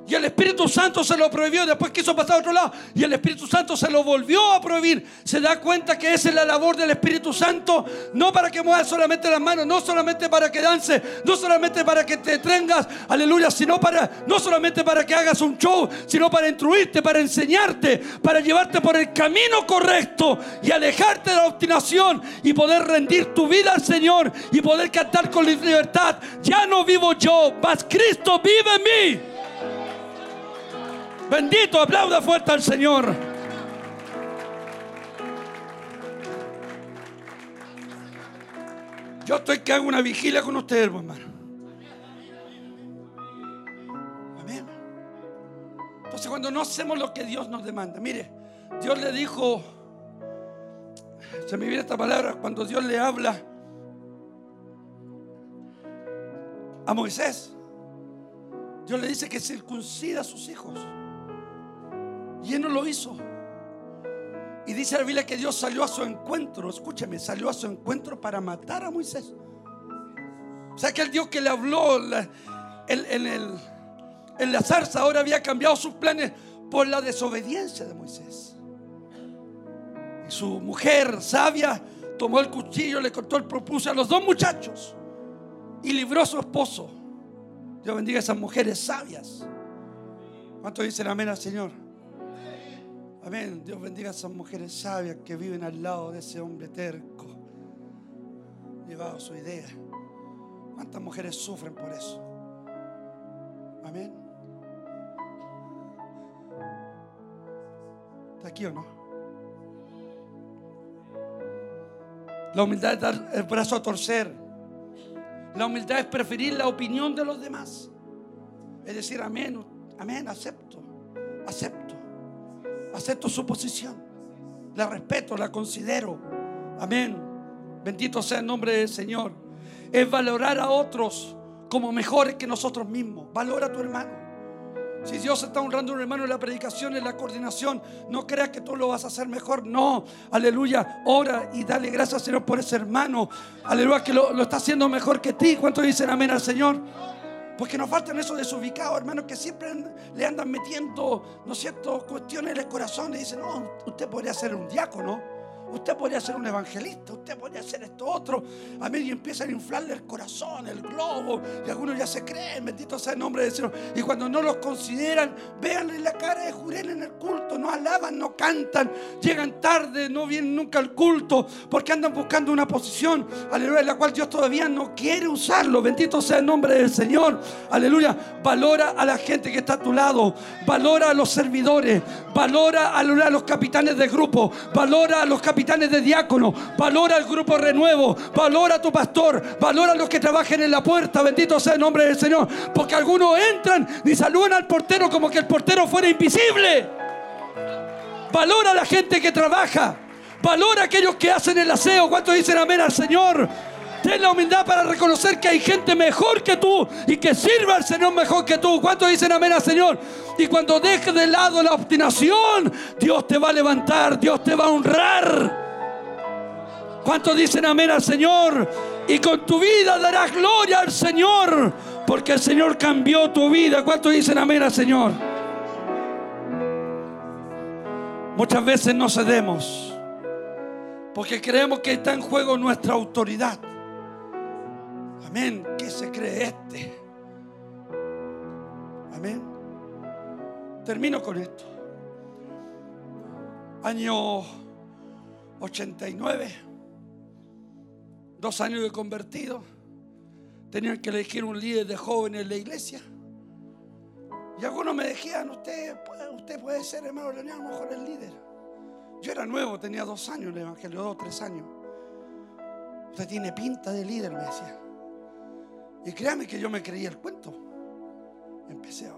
S4: Y el Espíritu Santo se lo prohibió, después quiso pasar a otro lado. Y el Espíritu Santo se lo volvió a prohibir. Se da cuenta que esa es la labor del Espíritu Santo, no para que muevas solamente las manos, no solamente para que dance, no solamente para que te tengas, aleluya, sino para, no solamente para que hagas un show, sino para instruirte, para enseñarte, para llevarte por el camino correcto y alejarte de la obstinación y poder rendir tu vida al Señor y poder cantar con libertad. Ya no vivo yo, mas Cristo vive en mí. Bendito, aplauda fuerte al Señor. Yo estoy que hago una vigilia con ustedes, hermano. Amén. Entonces cuando no hacemos lo que Dios nos demanda, mire, Dios le dijo, se me viene esta palabra, cuando Dios le habla a Moisés, Dios le dice que circuncida a sus hijos. Y él no lo hizo. Y dice la Biblia que Dios salió a su encuentro. Escúcheme, salió a su encuentro para matar a Moisés. O sea que el Dios que le habló en el- en la zarza ahora había cambiado sus planes por la desobediencia de Moisés. Y su mujer sabia tomó el cuchillo, le cortó el propulso a los dos muchachos y libró a su esposo. Dios bendiga a esas mujeres sabias. ¿Cuántos dicen amén al Señor? Amén. Dios bendiga a esas mujeres sabias que viven al lado de ese hombre terco, llevado a su idea. ¿Cuántas mujeres sufren por eso? Amén. ¿Está aquí o no? La humildad es dar el brazo a torcer. La humildad es preferir la opinión de los demás. Es decir, amén, amén, acepto, acepto, acepto su posición. La respeto, la considero. Amén. Bendito sea el nombre del Señor. Es valorar a otros como mejores que nosotros mismos. Valora a tu hermano. Si Dios está honrando a un hermano en la predicación, en la coordinación, no creas que tú lo vas a hacer mejor. No, aleluya. Ora y dale gracias Señor por ese hermano. Aleluya, que lo, lo está haciendo mejor que ti. ¿Cuántos dicen amén al Señor? Porque nos faltan esos desubicados, hermanos, que siempre le andan metiendo, ¿no es cierto?, cuestiones en el corazón y dicen, no, usted podría ser un diácono. Usted podría ser un evangelista, usted podría ser esto otro. Amén. Y empiezan a inflarle el corazón, el globo. Y algunos ya se creen, bendito sea el nombre del Señor. Y cuando no los consideran, véanle la cara de Jurel en el culto. No alaban, no cantan. Llegan tarde, no vienen nunca al culto. Porque andan buscando una posición, aleluya, en la cual Dios todavía no quiere usarlo. Bendito sea el nombre del Señor. Aleluya. Valora a la gente que está a tu lado. Valora a los servidores. Valora a los capitanes de grupo. Valora a los capitanes de diácono. Valora al grupo renuevo. Valora a tu pastor. Valora a los que trabajen en la puerta. Bendito sea el nombre del Señor. Porque algunos entran y saludan al portero como que el portero fuera invisible. Valora a la gente que trabaja. Valora a aquellos que hacen el aseo. ¿Cuántos dicen amén al Señor? Ten la humildad para reconocer que hay gente mejor que tú y que sirva al Señor mejor que tú. ¿Cuántos dicen amén al Señor? Y cuando dejes de lado la obstinación, Dios te va a levantar, Dios te va a honrar. ¿Cuántos dicen amén al Señor?
S6: Y con tu vida darás gloria al Señor, porque el Señor cambió tu vida. ¿Cuántos dicen amén al Señor? Muchas veces no cedemos, porque creemos que está en juego nuestra autoridad. Amén. ¿Qué se cree este? Amén. Termino con esto. Año 89, dos años de convertido. Tenían que elegir un líder de jóvenes en la iglesia. Y algunos me decían, usted, usted puede ser, hermano Leonel, a lo mejor el líder. Yo era nuevo, tenía dos años en el Evangelio, dos tres años. Usted tiene pinta de líder, me decía. Y créame que yo me creía el cuento. Empecé a,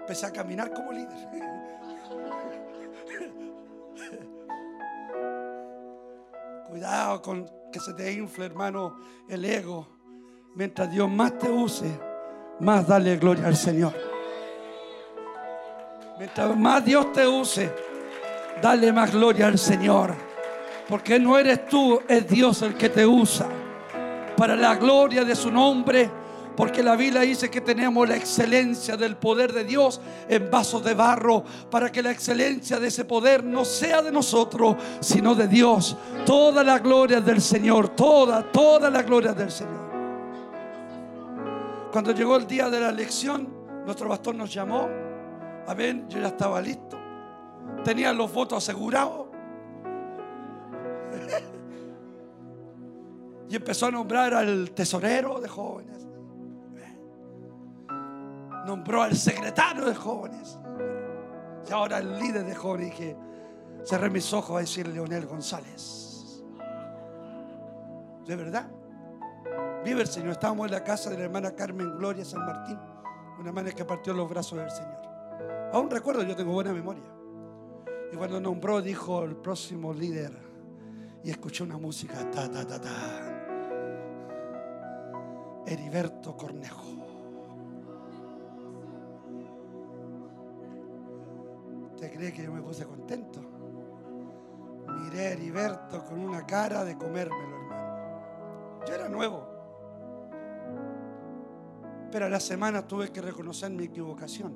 S6: empecé a caminar como líder. <laughs> Cuidado con que se te infle, hermano, el ego. Mientras Dios más te use, más dale gloria al Señor. Mientras más Dios te use, dale más gloria al Señor. Porque no eres tú, es Dios el que te usa. Para la gloria de su nombre. Porque la Biblia dice que tenemos la excelencia del poder de Dios en vasos de barro. Para que la excelencia de ese poder no sea de nosotros, sino de Dios. Toda la gloria del Señor. Toda, toda la gloria del Señor. Cuando llegó el día de la elección, nuestro pastor nos llamó. Amén, yo ya estaba listo. Tenía los votos asegurados. <laughs> Y empezó a nombrar al tesorero de jóvenes. Nombró al secretario de jóvenes. Y ahora el líder de jóvenes. Dije, cerré mis ojos a decir Leonel González. ¿De verdad? Vive el Señor. Estábamos en la casa de la hermana Carmen Gloria San Martín. Una hermana que partió los brazos del Señor. Aún recuerdo, yo tengo buena memoria. Y cuando nombró, dijo el próximo líder. Y escuché una música. Ta, ta, ta, ta. Heriberto Cornejo. ¿Usted cree que yo me puse contento? Miré a Heriberto con una cara de comérmelo, hermano. Yo era nuevo. Pero a la semana tuve que reconocer mi equivocación.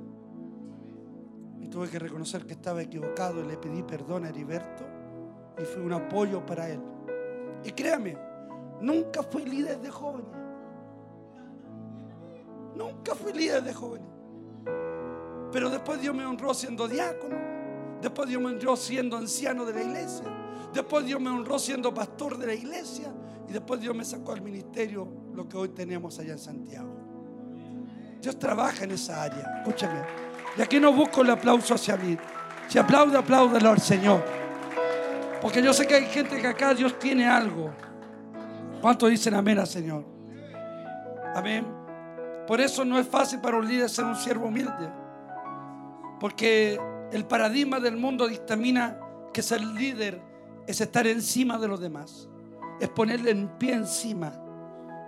S6: Y tuve que reconocer que estaba equivocado y le pedí perdón a Heriberto y fui un apoyo para él. Y créame, nunca fui líder de jóvenes. Nunca fui líder de jóvenes. Pero después Dios me honró siendo diácono. Después Dios me honró siendo anciano de la iglesia. Después Dios me honró siendo pastor de la iglesia. Y después Dios me sacó al ministerio lo que hoy tenemos allá en Santiago. Dios trabaja en esa área. Escúchame. Y aquí no busco el aplauso hacia mí. Si aplaude, apláudelo al Señor. Porque yo sé que hay gente que acá Dios tiene algo. ¿Cuántos dicen amén al Señor? Amén. Por eso no es fácil para un líder ser un siervo humilde. Porque el paradigma del mundo dictamina que ser líder es estar encima de los demás. Es ponerle en pie encima.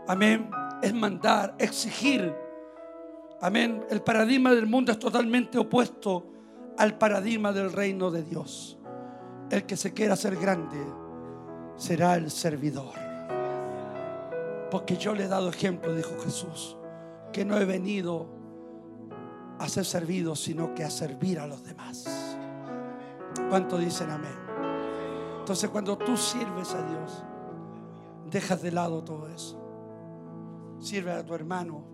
S6: Amén. Es mandar, exigir. Amén. El paradigma del mundo es totalmente opuesto al paradigma del reino de Dios. El que se quiera ser grande será el servidor. Porque yo le he dado ejemplo, dijo Jesús, que no he venido a ser servido, sino que a servir a los demás. ¿Cuánto dicen amén? Entonces cuando tú sirves a Dios, dejas de lado todo eso. Sirve a tu hermano.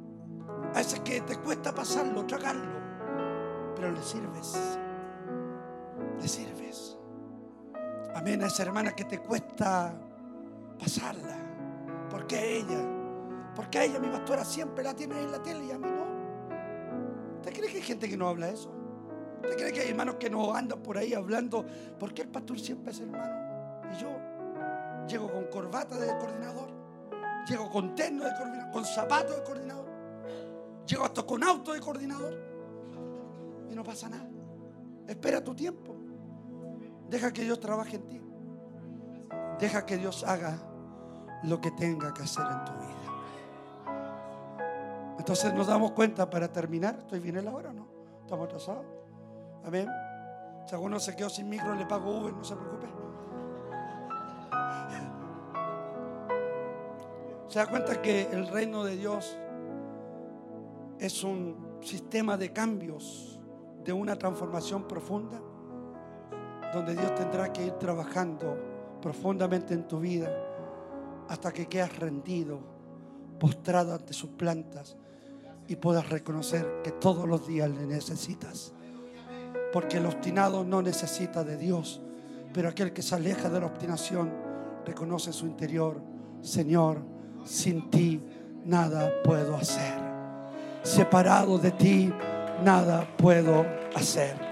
S6: A ese que te cuesta pasarlo, tragarlo, pero le sirves. Le sirves. Amén a esa hermana que te cuesta pasarla. Porque ella, porque a ella mi pastora siempre la tiene en la tele y a mí no. ¿Usted cree que hay gente que no habla eso? ¿Usted cree que hay hermanos que no andan por ahí hablando? Porque el pastor siempre es hermano. Y yo llego con corbata de coordinador, llego con terno de coordinador, con zapatos de coordinador, llego hasta con auto de coordinador. Y no pasa nada. Espera tu tiempo. Deja que Dios trabaje en ti. Deja que Dios haga lo que tenga que hacer en tu vida. Entonces nos damos cuenta para terminar. ¿Estoy bien en la hora no? ¿Estamos atrasados? Amén. Si alguno se quedó sin micro, le pago Uber, no se preocupe. Se da cuenta que el reino de Dios es un sistema de cambios, de una transformación profunda, donde Dios tendrá que ir trabajando profundamente en tu vida hasta que quedas rendido, postrado ante sus plantas y puedas reconocer que todos los días le necesitas. Porque el obstinado no necesita de Dios, pero aquel que se aleja de la obstinación reconoce su interior, Señor, sin ti nada puedo hacer. Separado de ti nada puedo hacer.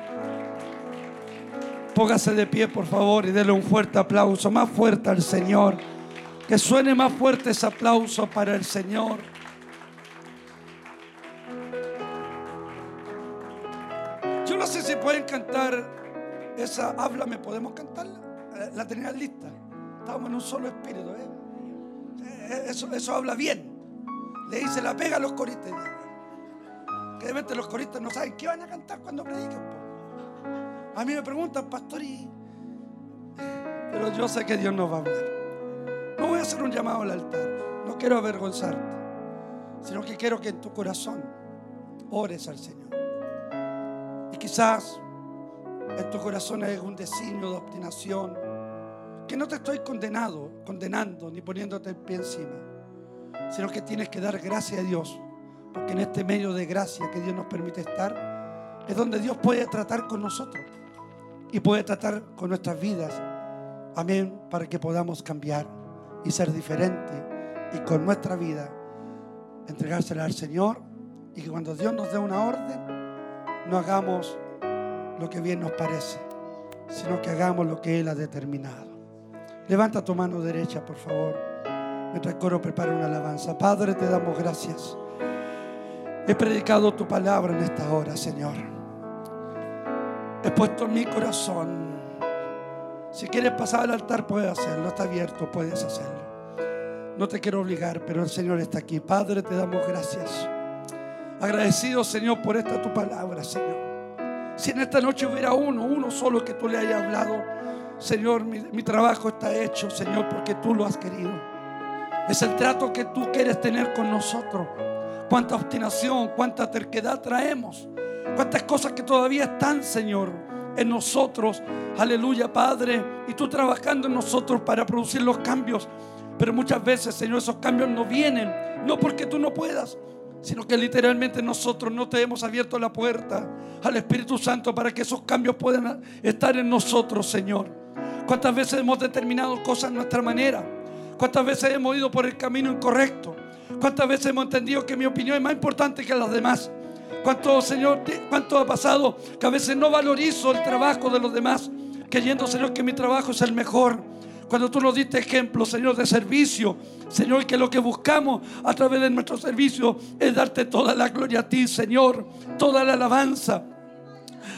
S6: Póngase de pie, por favor, y dele un fuerte aplauso, más fuerte al Señor. Que suene más fuerte ese aplauso para el Señor. Pueden cantar esa Háblame, ¿podemos cantarla? Eh, La tenían lista. Estábamos en un solo espíritu. ¿eh? Eh, Eso, eso habla bien. Le dice la pega a los coristas. Que de repente los coristas no saben qué van a cantar cuando predican. po. A mí me preguntan, pastor, pero yo sé que Dios nos va a hablar. No voy a hacer un llamado al altar. No quiero avergonzarte, sino que quiero que en tu corazón ores al Señor. Y quizás en tu corazón hay un designio de obstinación, que no te estoy condenado, condenando ni poniéndote el pie encima, sino que tienes que dar gracias a Dios, porque en este medio de gracia que Dios nos permite estar, es donde Dios puede tratar con nosotros y puede tratar con nuestras vidas. Amén, para que podamos cambiar y ser diferentes y con nuestra vida entregársela al Señor y que cuando Dios nos dé una orden, no hagamos lo que bien nos parece, sino que hagamos lo que Él ha determinado. Levanta tu mano derecha, por favor, mientras el coro prepara una alabanza. Padre, te damos gracias. He predicado tu palabra en esta hora, Señor. He puesto mi corazón. Si quieres pasar al altar, puedes hacerlo. Está abierto, puedes hacerlo. No te quiero obligar, pero el Señor está aquí. Padre, te damos gracias. Agradecido, Señor, por esta tu palabra, Señor. Si en esta noche hubiera uno, uno solo que tú le hayas hablado, Señor, mi, trabajo está hecho, Señor, porque tú lo has querido. Es el trato que tú quieres tener con nosotros. Cuánta obstinación, cuánta terquedad traemos. Cuántas cosas que todavía están, Señor, en nosotros. Aleluya, Padre. Y tú trabajando en nosotros para producir los cambios. Pero muchas veces, Señor, esos cambios no vienen. No porque tú no puedas, sino que literalmente nosotros no te hemos abierto la puerta al Espíritu Santo para que esos cambios puedan estar en nosotros, Señor. ¿Cuántas veces hemos determinado cosas a nuestra manera? ¿Cuántas veces hemos ido por el camino incorrecto? ¿Cuántas veces hemos entendido que mi opinión es más importante que las demás? ¿Cuánto, Señor, cuánto ha pasado que a veces no valorizo el trabajo de los demás, creyendo, Señor, que mi trabajo es el mejor? Cuando tú nos diste ejemplo, Señor, de servicio, Señor, que lo que buscamos a través de nuestro servicio es darte toda la gloria a ti, Señor, toda la alabanza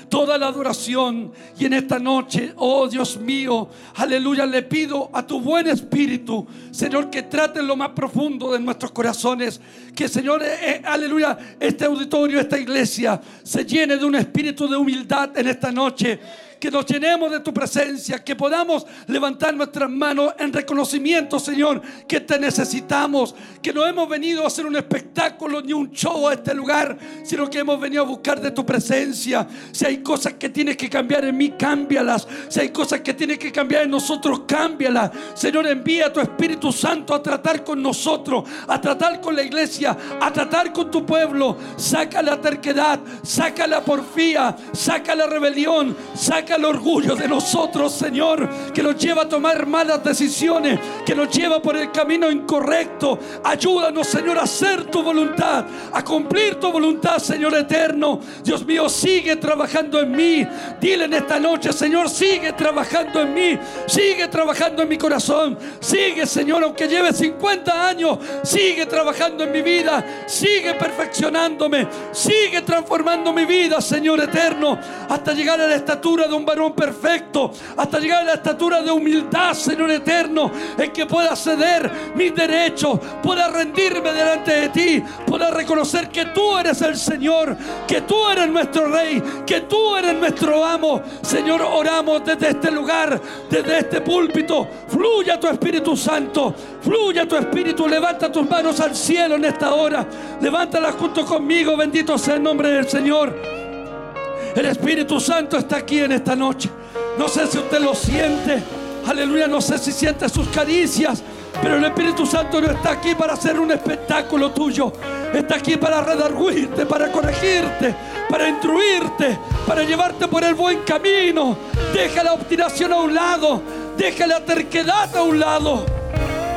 S6: toda la adoración. Y en esta noche, oh Dios mío, aleluya, le pido a tu buen espíritu, Señor, que trate lo más profundo de nuestros corazones. Que, Señor, eh, eh, aleluya, este auditorio, esta iglesia, se llene de un espíritu de humildad en esta noche que nos llenemos de tu presencia, que podamos levantar nuestras manos en reconocimiento, Señor, que te necesitamos, que no hemos venido a hacer un espectáculo ni un show a este lugar, sino que hemos venido a buscar de tu presencia. Si hay cosas que tienes que cambiar en mí, cámbialas. Si hay cosas que tienes que cambiar en nosotros, cámbialas. Señor, envía a tu Espíritu Santo a tratar con nosotros, a tratar con la iglesia, a tratar con tu pueblo. Saca la terquedad, saca la porfía, saca la rebelión, saca el orgullo de nosotros, Señor, que nos lleva a tomar malas decisiones, que nos lleva por el camino incorrecto. Ayúdanos, Señor, a hacer tu voluntad, a cumplir tu voluntad, Señor eterno. Dios mío, sigue trabajando en mí. Dile en esta noche, Señor, sigue trabajando en mí, sigue trabajando en mi corazón. Sigue, Señor, aunque lleve 50 años, sigue trabajando en mi vida, sigue perfeccionándome, sigue transformando mi vida, Señor eterno, hasta llegar a la estatura de un
S4: varón perfecto, hasta llegar a la estatura de humildad, Señor eterno, en que pueda ceder mis derechos, pueda rendirme delante de ti, pueda reconocer que tú eres el Señor, que tú eres nuestro Rey, que tú eres nuestro amo. Señor, oramos desde este lugar, desde este púlpito. Fluya tu Espíritu Santo, fluya tu Espíritu. Levanta tus manos al cielo en esta hora. Levántalas junto conmigo. Bendito sea el nombre del Señor. El Espíritu Santo está aquí en esta noche. No sé si usted lo siente. Aleluya, no sé si siente sus caricias. Pero el Espíritu Santo no está aquí para hacer un espectáculo tuyo. Está aquí para redarguirte, para corregirte, para instruirte, para llevarte por el buen camino. Deja la obstinación a un lado. Deja la terquedad a un lado.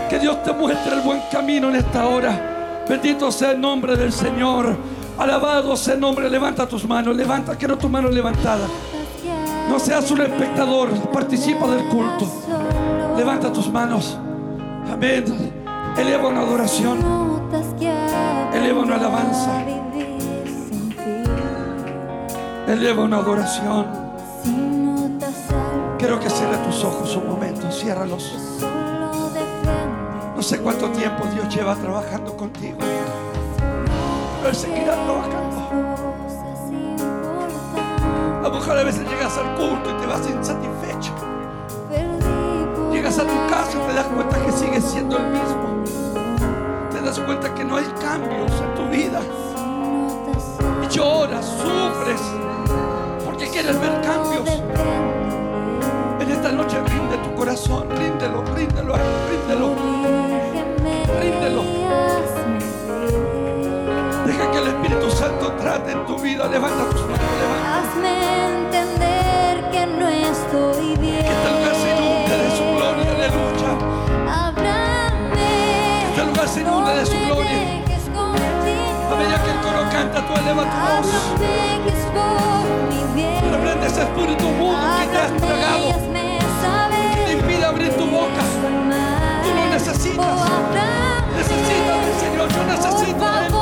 S4: Que Dios te muestre el buen camino en esta hora. Bendito sea el nombre del Señor. Alabado sea el nombre. Levanta tus manos. Levanta, quiero tus manos levantadas. No seas un espectador. Participa del culto. Levanta tus manos. Amén. Eleva una adoración. Eleva una alabanza. Eleva una adoración. Quiero que cierres tus ojos un momento. Ciérralos. No sé cuánto tiempo Dios lleva trabajando contigo. Él trabajando. A lo mejor a veces llegas al culto y te vas insatisfecho. Llegas a tu casa y te das cuenta que sigues siendo el mismo. Te das cuenta que no hay cambios en tu vida. Y lloras, sufres, porque quieres ver cambios. En esta noche rinde tu corazón, ríndelo, ríndelo, ríndelo. Ríndelo. Santo trate en tu vida. Levanta tus manos, levanta.
S15: Hazme entender que no estoy bien.
S4: Que lugar se inunde de su gloria, aleluya.
S15: Háblame.
S4: Que lugar se inunde de su gloria. A medida que el coro canta, tú eleva tu voz. Reprende ese espíritu mudo que te has tragado. Que te impide abrir tu boca. Tú lo necesitas. Necesitas del Señor. Yo necesito de Él.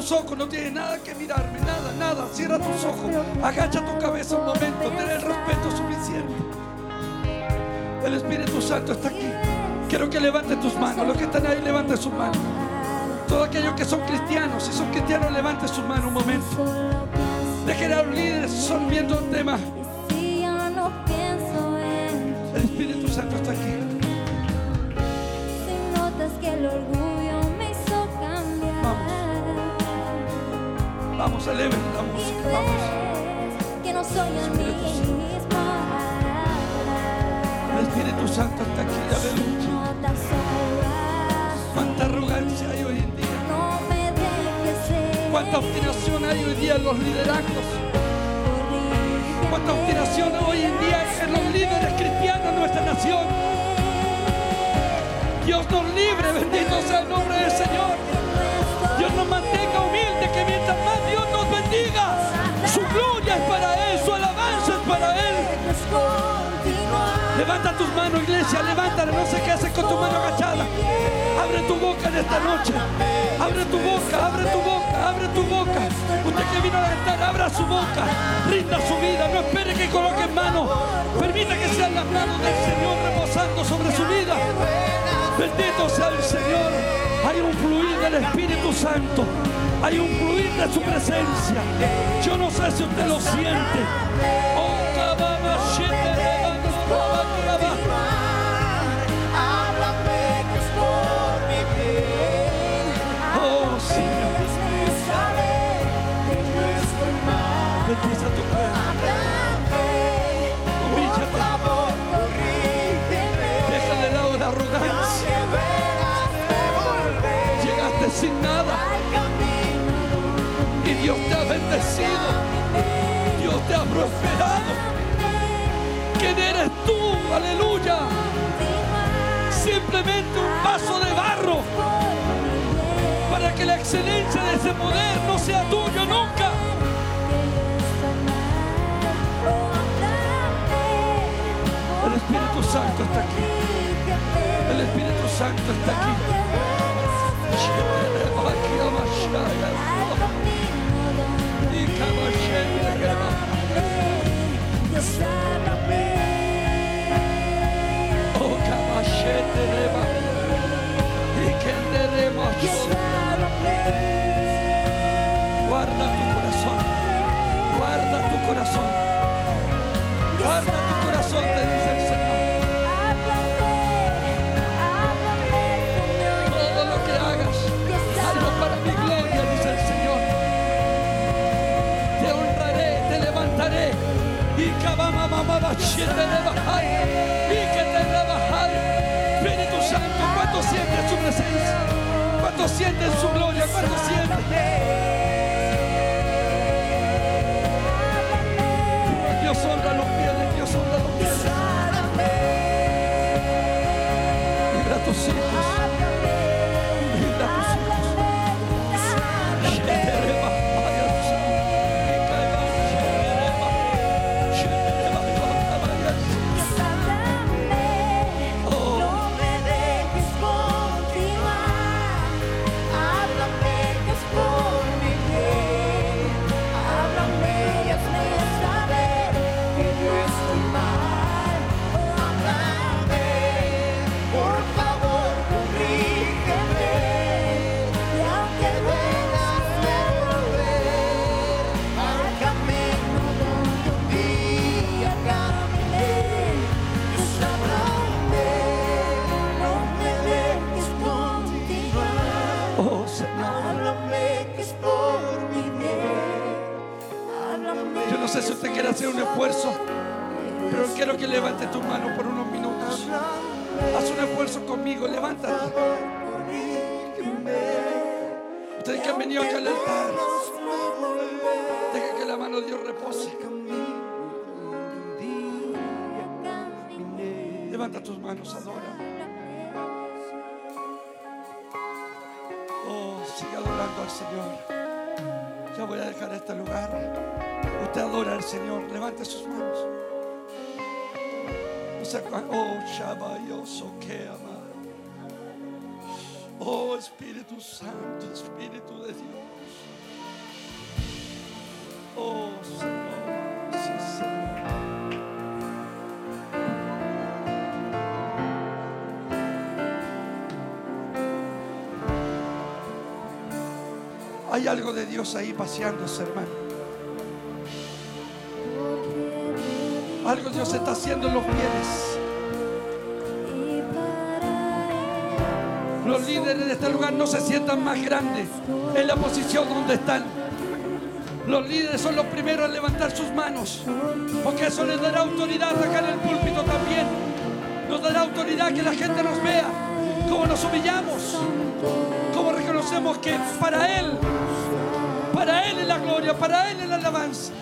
S4: Tus ojos, no tienes nada que mirarme, nada, nada. Cierra tus ojos, agacha tu cabeza un momento, ten el respeto suficiente. El Espíritu Santo está aquí. Quiero que levanten tus manos. Los que están ahí, levanten sus manos. Todos aquellos que son cristianos, si son cristianos, levanten sus manos un momento. Dejen a los líderes solviendo un tema. Los liderazgos. Cuánta obstinación hoy en día en los líderes cristianos de nuestra nación. Dios nos libre, bendito sea el nombre del Señor. Dios nos mantenga humilde, que mientras más Dios nos bendiga, su gloria es para Él, su alabanza es para Él. Levanta tus manos, iglesia, levántala, no sé qué haces con tu mano agachada. Abre tu boca en esta noche. Abre tu boca, abre tu boca, abre tu boca. Usted que vino al altar, abra su boca. Rinda su vida, no espere que coloque en mano. Permita que sean las manos del Señor reposando sobre su vida. Bendito sea el Señor. Hay un fluir del Espíritu Santo. Hay un fluir de su presencia. Yo no sé si usted lo siente. Dios te ha bendecido. Dios te ha prosperado. ¿Quién eres tú? Aleluya. Simplemente un vaso de barro para que la excelencia de ese poder no sea tuyo nunca. El Espíritu Santo está aquí. El Espíritu Santo está aquí. <laughs> Guarda tu corazón. Guarda tu corazón. Guarda tu corazón, te dice bachete de bajar. Y que te rebajar. Espíritu Santo, ¿cuánto sientes su presencia? ¿Cuánto sientes su gloria? ¿Cuánto sientes?
S15: Espíritu Santo, Espíritu de Dios. Oh Señor, Señor. Hay algo de Dios ahí paseándose, hermano. Algo Dios está haciendo en los bienes. Líderes de este lugar no se sientan más grandes en la posición donde están. Los líderes son los primeros en levantar sus manos, porque eso les dará autoridad acá en el púlpito también. Nos dará autoridad que la gente nos vea, cómo nos humillamos, cómo reconocemos que para Él, para Él es la gloria, para Él es la alabanza.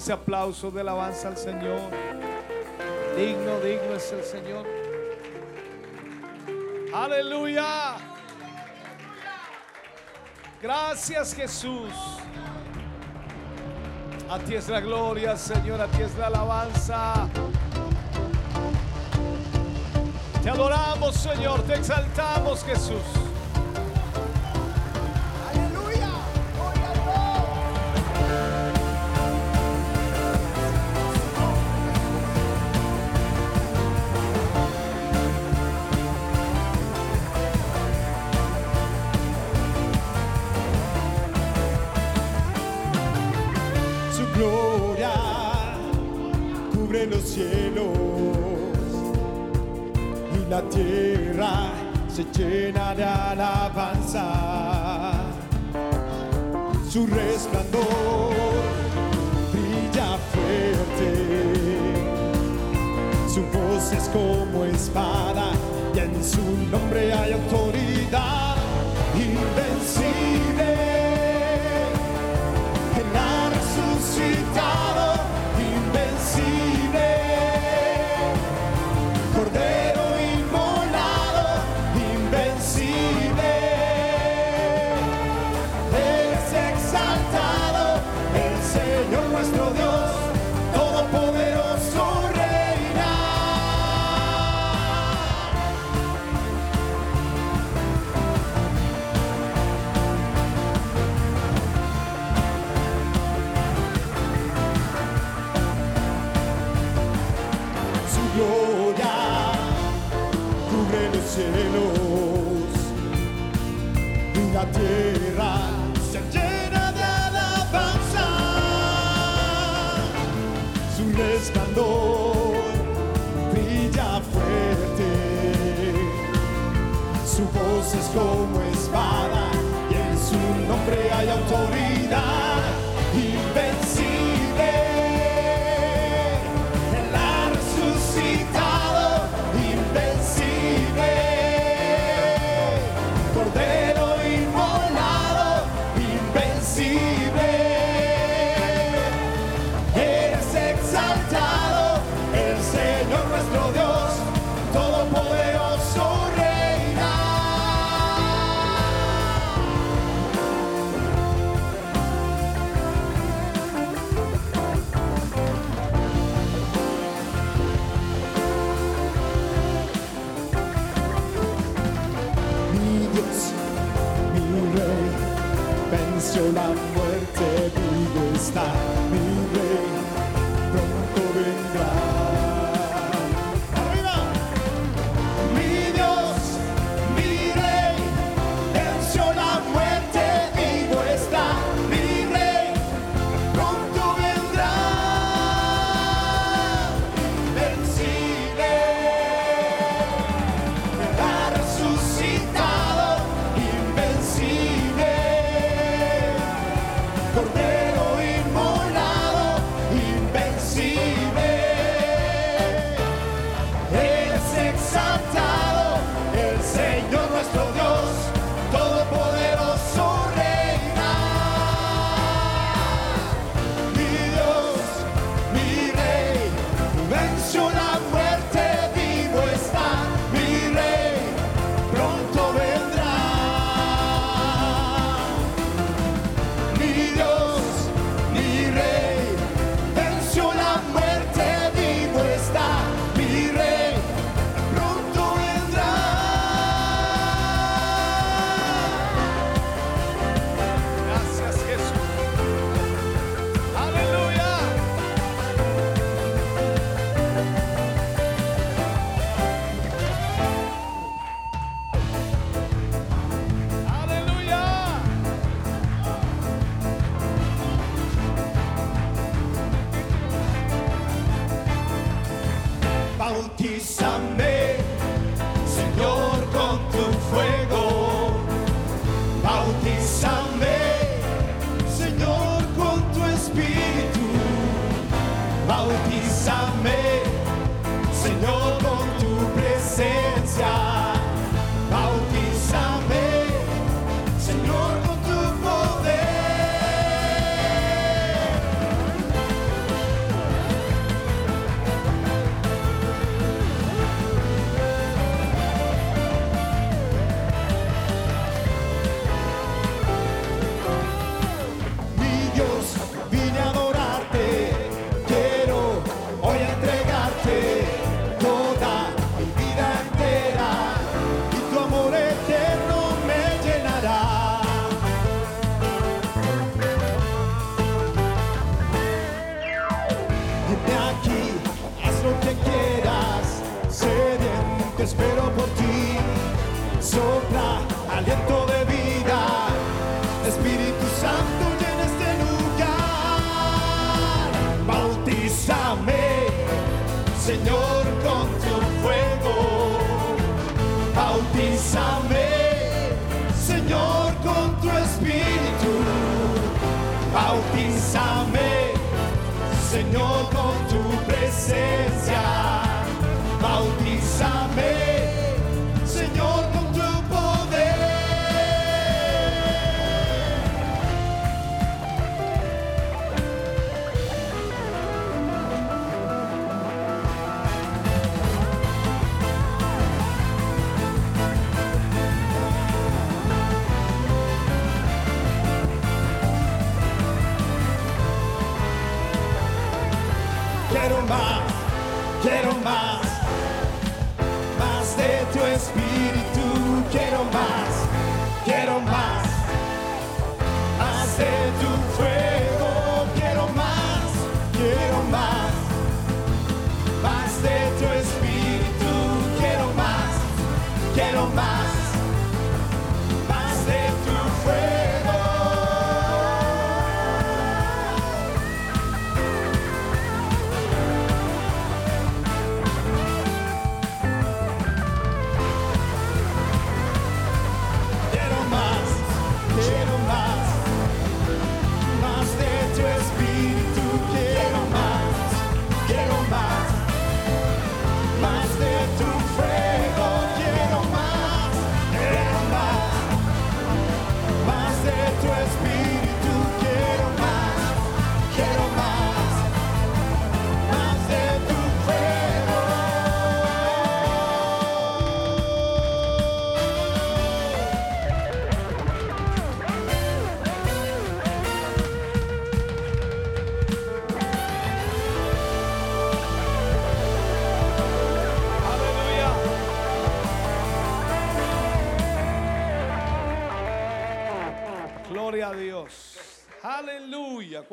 S14: ese aplauso de alabanza al Señor. Digno, digno es el Señor. Aleluya. Gracias Jesús. A ti es la gloria, Señor, a ti es la alabanza. Te adoramos, Señor, te exaltamos, Jesús.
S11: se llena de alabanza. Su resplandor brilla fuerte. Su voz es como espada y en su nombre hay autoridad. como espada y en su nombre hay autoridad.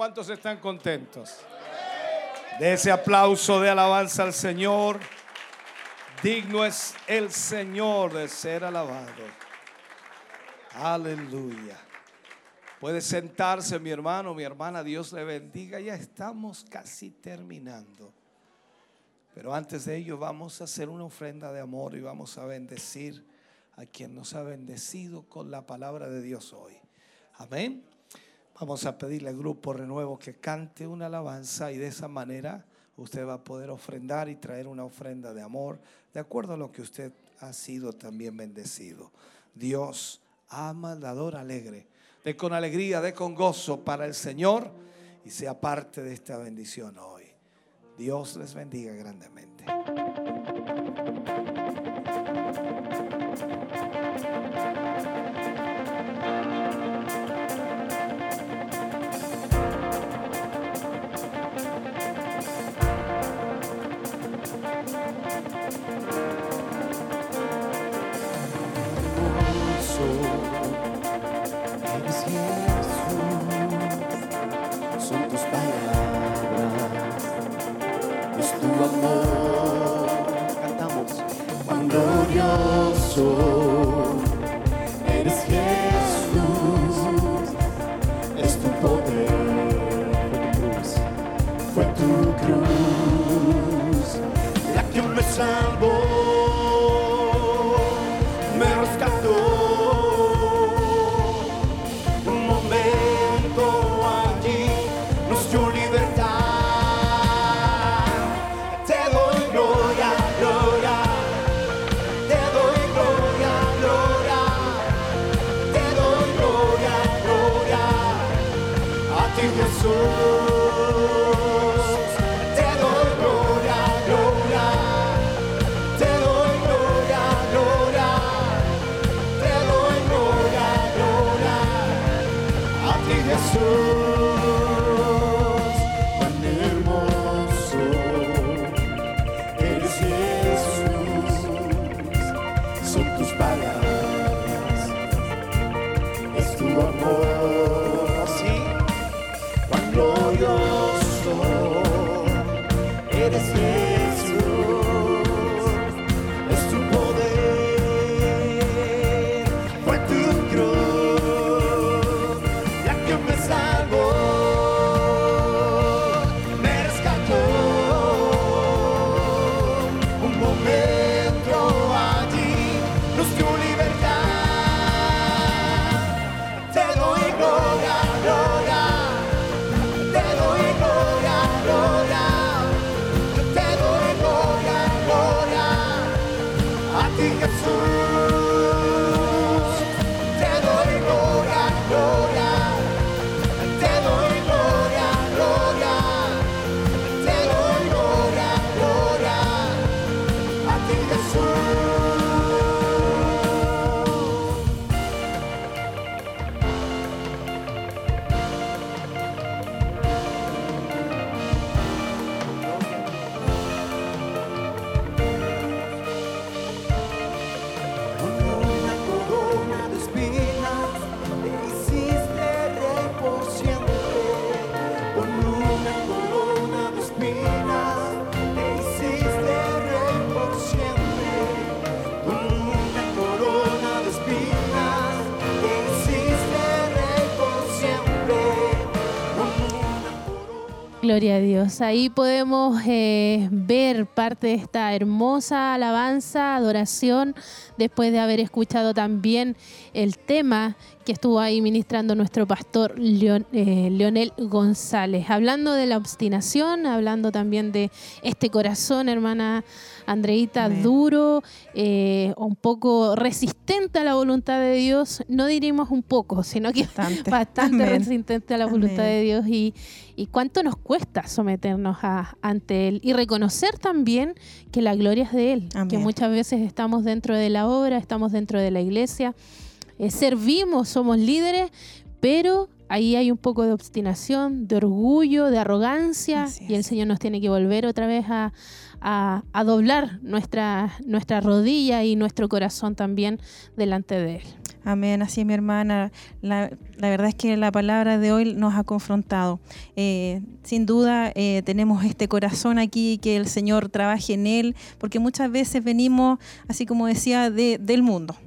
S5: ¿Cuántos están contentos? De ese aplauso de alabanza al Señor. Digno es el Señor de ser alabado. Aleluya. Puede sentarse mi hermano, mi hermana, Dios le bendiga. Ya estamos casi terminando. Pero antes de ello vamos a hacer una ofrenda de amor y vamos a bendecir a quien nos ha bendecido con la palabra de Dios hoy. Amén. Vamos a pedirle al grupo Renuevo que cante una alabanza y de esa manera usted va a poder ofrendar y traer una ofrenda de amor de acuerdo a lo que usted ha sido también bendecido. Dios ama al dador alegre. De con alegría, de con gozo para el Señor y sea parte de esta bendición hoy. Dios les bendiga grandemente.
S12: Gloria a
S1: Dios. Ahí podemos eh, ver parte de esta hermosa alabanza, adoración, después de haber escuchado también el tema que estuvo ahí ministrando nuestro pastor Leon- eh, Leonel González. Hablando de la obstinación, hablando también de este corazón, hermana Andreita,
S2: Amén.
S1: duro, eh, un poco resistente a la voluntad de Dios. No diríamos un poco, sino que
S2: Bastante. <laughs>
S1: resistente a la voluntad
S2: Amén.
S1: de Dios y, y cuánto nos cuesta someternos a- ante Él y reconocer también que la gloria es de Él, que muchas veces estamos dentro de la obra, estamos dentro de la iglesia, eh, servimos, somos líderes, pero ahí hay un poco de obstinación, de orgullo, de arrogancia y el. Señor nos tiene que volver otra vez a, a- a doblar nuestra, nuestra rodilla y nuestro corazón también delante de Él.
S2: Amén, así mi hermana. La, la verdad es que la palabra de hoy nos ha confrontado. Eh, sin duda eh, tenemos este corazón aquí, que el Señor trabaje en él, porque muchas veces venimos, así como decía, de- del mundo.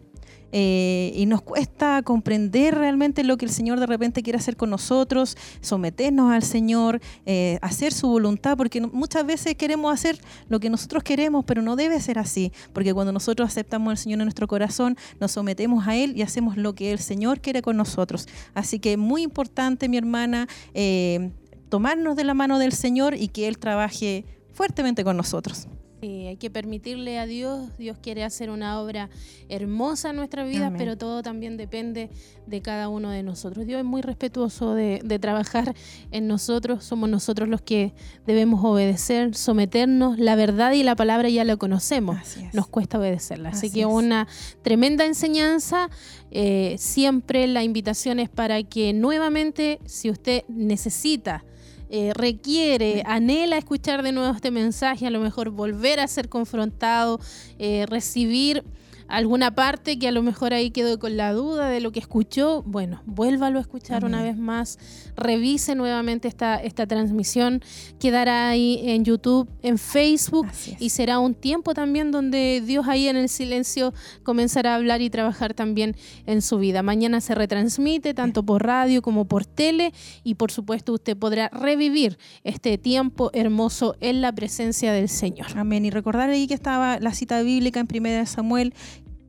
S2: Eh, y nos cuesta comprender realmente lo que el Señor de repente quiere hacer con nosotros, someternos al Señor, eh, hacer su voluntad, porque muchas veces queremos hacer lo que nosotros queremos, pero no debe ser así, porque cuando nosotros aceptamos al Señor en nuestro corazón, nos sometemos a Él y hacemos lo que el Señor quiere con nosotros. Así que muy importante, mi hermana, eh, tomarnos de la mano del Señor y que Él trabaje fuertemente con nosotros.
S1: Sí, hay que permitirle a Dios. Dios quiere hacer una obra hermosa en nuestra vida,
S2: Amén.
S1: pero todo también depende de cada uno de nosotros. Dios es muy respetuoso de, de trabajar en nosotros. Somos nosotros los que debemos obedecer, someternos. La verdad y la palabra ya la conocemos. Nos cuesta obedecerla. Así,
S2: Así
S1: que
S2: es.
S1: una tremenda enseñanza. Eh, siempre la invitación es para que nuevamente, si usted necesita eh, requiere, anhela escuchar de nuevo este mensaje, a lo mejor volver a ser confrontado, eh, recibir alguna parte que a lo mejor ahí quedó con la duda de lo que escuchó, bueno, vuélvalo a escuchar una vez más, revise nuevamente esta, esta transmisión, quedará ahí en YouTube, en Facebook y será un tiempo también donde Dios ahí en el silencio comenzará a hablar y trabajar también en su vida. Mañana se retransmite tanto por radio como por tele y por supuesto usted podrá revivir este tiempo hermoso en la presencia del Señor.
S2: Amén. Y recordar ahí que estaba la cita bíblica en 1 Samuel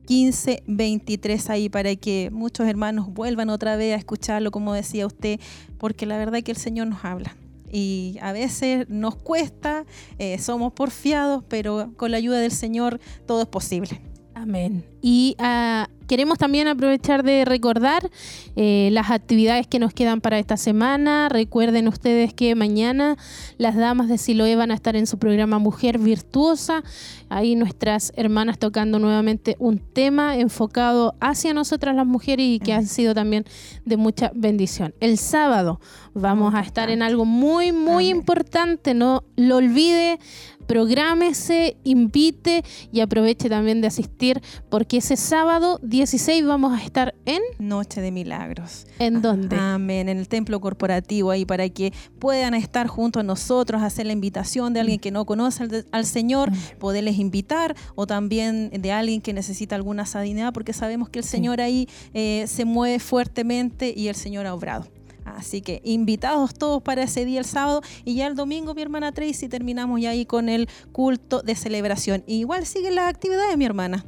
S2: 15, 23 ahí para que muchos hermanos vuelvan otra vez a escucharlo, como decía usted, porque la verdad es que el Señor nos habla. Y a veces nos cuesta, eh, somos porfiados, pero con la ayuda del Señor todo es posible.
S1: Amén. Y ah, queremos también aprovechar de recordar eh, las actividades que nos quedan para esta semana. Recuerden ustedes que mañana las damas de Siloé van a estar en su programa Mujer Virtuosa. Ahí nuestras hermanas tocando nuevamente un tema enfocado hacia nosotras las mujeres y que han sido también de mucha bendición. El sábado vamos a estar en algo muy, muy
S2: Amén.
S1: importante. No lo olvide. prográmese, invite y aproveche también de asistir porque ese sábado 16 vamos a estar en
S2: Noche de Milagros.
S1: ¿En dónde?
S2: Amén, en el templo corporativo ahí para que puedan estar junto a nosotros, hacer la invitación de alguien que no conoce al, al Señor, poderles invitar o también de alguien que necesita alguna sanidad porque sabemos que el Señor ahí eh, se mueve fuertemente y el Señor ha obrado. Así que invitados todos para ese día el sábado y ya el domingo mi hermana Tracy terminamos ya ahí con el culto de celebración. Y igual siguen las actividades mi hermana.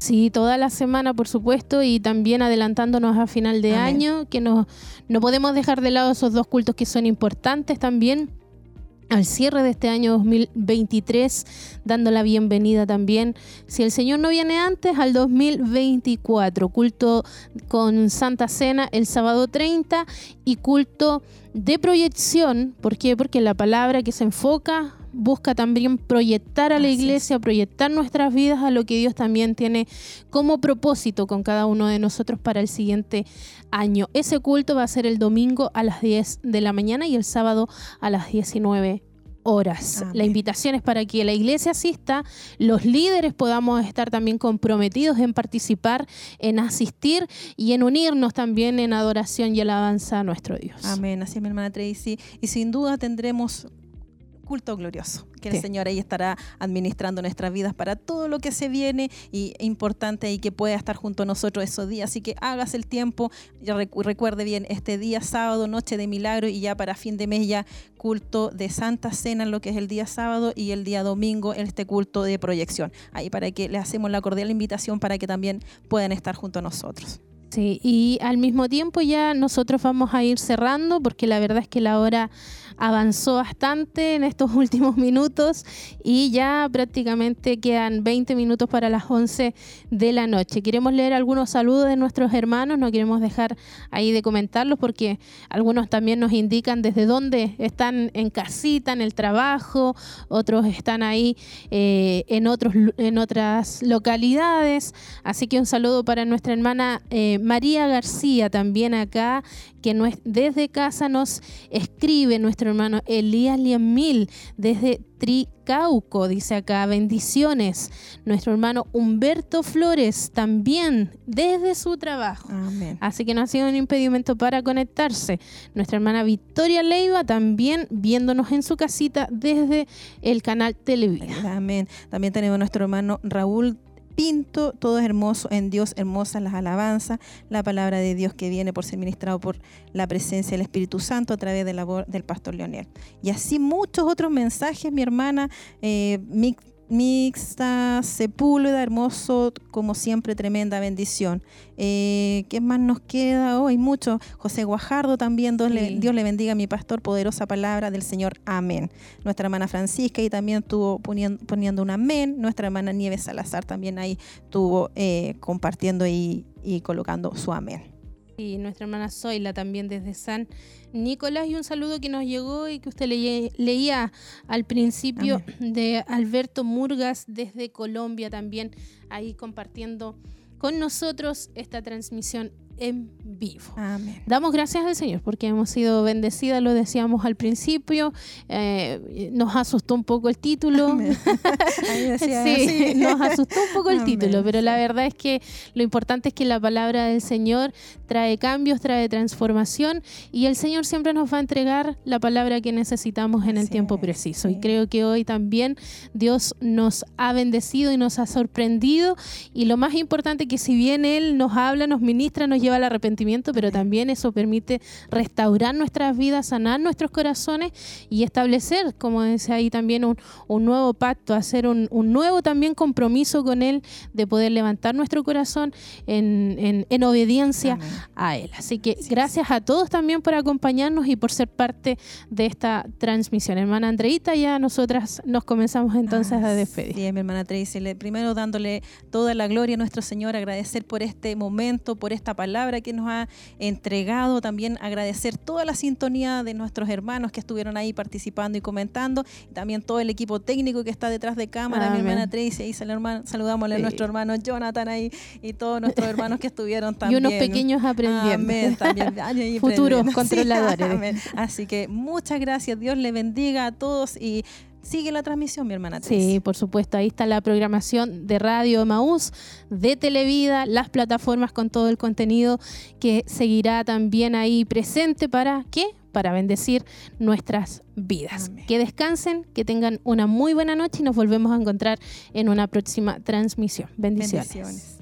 S1: Sí, toda la semana, por supuesto, y también adelantándonos a final de
S2: Amén.
S1: año, que no, no podemos dejar de lado esos dos cultos que son importantes también al cierre de este año 2023, dando la bienvenida también, si el Señor no viene antes, al 2024, culto con Santa Cena el sábado 30 y culto de proyección, ¿por qué? Porque la palabra que se enfoca busca también proyectar a la
S2: Así es.
S1: iglesia, proyectar nuestras vidas a lo que Dios también tiene como propósito con cada uno de nosotros para el siguiente año. Ese culto va a ser el domingo a las 10 de la mañana y el sábado a las 19 horas.
S2: Amén.
S1: La invitación es para que la iglesia asista, los líderes podamos estar también comprometidos en participar, en asistir y en unirnos también en adoración y alabanza a nuestro Dios.
S2: Amén, así es mi hermana Tracy. Y sin duda tendremos culto glorioso, que
S1: Sí.
S2: el Señor ahí estará administrando nuestras vidas para todo lo que se viene y es importante y que pueda estar junto a nosotros esos días. Así que hágase el tiempo, recuerde bien, este día sábado, noche de milagro y ya para fin de mes ya culto de Santa Cena, lo que es el día sábado y el día domingo este culto de proyección. Ahí para que le hacemos la cordial invitación para que también puedan estar junto a nosotros.
S1: Sí, y al mismo tiempo ya nosotros vamos a ir cerrando porque la verdad es que la hora avanzó bastante en estos <laughs> últimos minutos y ya prácticamente quedan 20 minutos para las 11 de la noche. Queremos leer algunos saludos de nuestros hermanos, no queremos dejar ahí de comentarlos porque algunos también nos indican desde dónde están en casita, en el trabajo, otros están ahí eh, en, otros, en otras localidades. Así que un saludo para nuestra hermana eh, María García también acá, que desde casa nos escribe nuestro hermano Elías Liemil desde Tricauco, dice acá, bendiciones. Nuestro hermano Humberto Flores también desde su trabajo.
S2: Amén.
S1: Así que no ha sido un impedimento para conectarse. Nuestra hermana Victoria Leiva también viéndonos en su casita desde el canal Televida.
S2: Amén. También tenemos nuestro hermano Raúl Pinto, todo es hermoso en Dios, hermosas las alabanzas, la palabra de Dios que viene por ser ministrado por la presencia del Espíritu Santo a través de la voz del pastor Leonel. Y así muchos otros mensajes, mi hermana, eh, mixta, Sepúlveda, hermoso, como siempre, tremenda bendición. Eh, ¿Qué más nos queda hoy? Mucho. José Guajardo también, Dios, le. Dios le bendiga a mi pastor, poderosa palabra del Señor. Amén. Nuestra hermana Francisca y también estuvo poniendo, poniendo un amén. Nuestra hermana Nieves Salazar también ahí estuvo eh, compartiendo y, y colocando su amén.
S1: Y nuestra hermana Zoila también desde San Nicolás. Y un saludo que nos llegó y que usted leía al principio de Alberto Murgas desde Colombia también, ahí compartiendo con nosotros esta transmisión en vivo.
S2: Amén.
S1: Damos gracias al Señor porque hemos sido bendecidas, lo decíamos al principio. eh, nos asustó un poco el título. <laughs>
S2: Decía,
S1: sí, nos asustó un poco el
S2: Amén,
S1: título, pero la verdad es que lo importante es que la palabra del Señor trae cambios, trae transformación y el Señor siempre nos va a entregar la palabra que necesitamos en el tiempo preciso. Y creo que hoy también Dios nos ha bendecido y nos ha sorprendido y lo más importante que si bien Él nos habla, nos ministra, nos lleva al arrepentimiento, pero también eso permite restaurar nuestras vidas, sanar nuestros corazones y establecer, como decía ahí también, un, un nuevo pacto, hacer un, un nuevo también compromiso con Él de poder levantar nuestro corazón en, en- en obediencia
S2: Amén.
S1: a Él. Así que gracias a todos también por acompañarnos y por ser parte de esta transmisión. Hermana Andreita, ya nosotras nos comenzamos entonces a despedir.
S2: Sí, mi hermana Tracy, primero dándole toda la gloria a nuestro Señor, agradecer por este momento, por esta palabra que nos ha entregado, también agradecer toda la sintonía de nuestros hermanos que estuvieron ahí participando y comentando, y también todo el equipo técnico que está detrás de cámara, mi
S1: Amén.
S2: hermana Tracy, ahí saludamos a
S1: Sí.
S2: nuestro hermano Jonathan ahí y todos nuestros <laughs> hermanos que estuvieron
S1: Y
S2: también.
S1: unos pequeños aprendiendo.
S2: Amén, también. <laughs> Ay,
S1: Futuros
S2: aprendiendo. Sí, <laughs>
S1: controladores.
S2: amén. Así que muchas gracias, Dios le bendiga a todos y sigue la transmisión, mi hermana.
S1: Sí, por supuesto. Ahí está la programación de Radio Maús, de Televida, las plataformas con todo el contenido que seguirá también ahí presente para qué? Para bendecir nuestras vidas. Que descansen, que tengan una muy buena noche y nos volvemos a encontrar en una próxima transmisión. Bendiciones.
S2: Bendiciones.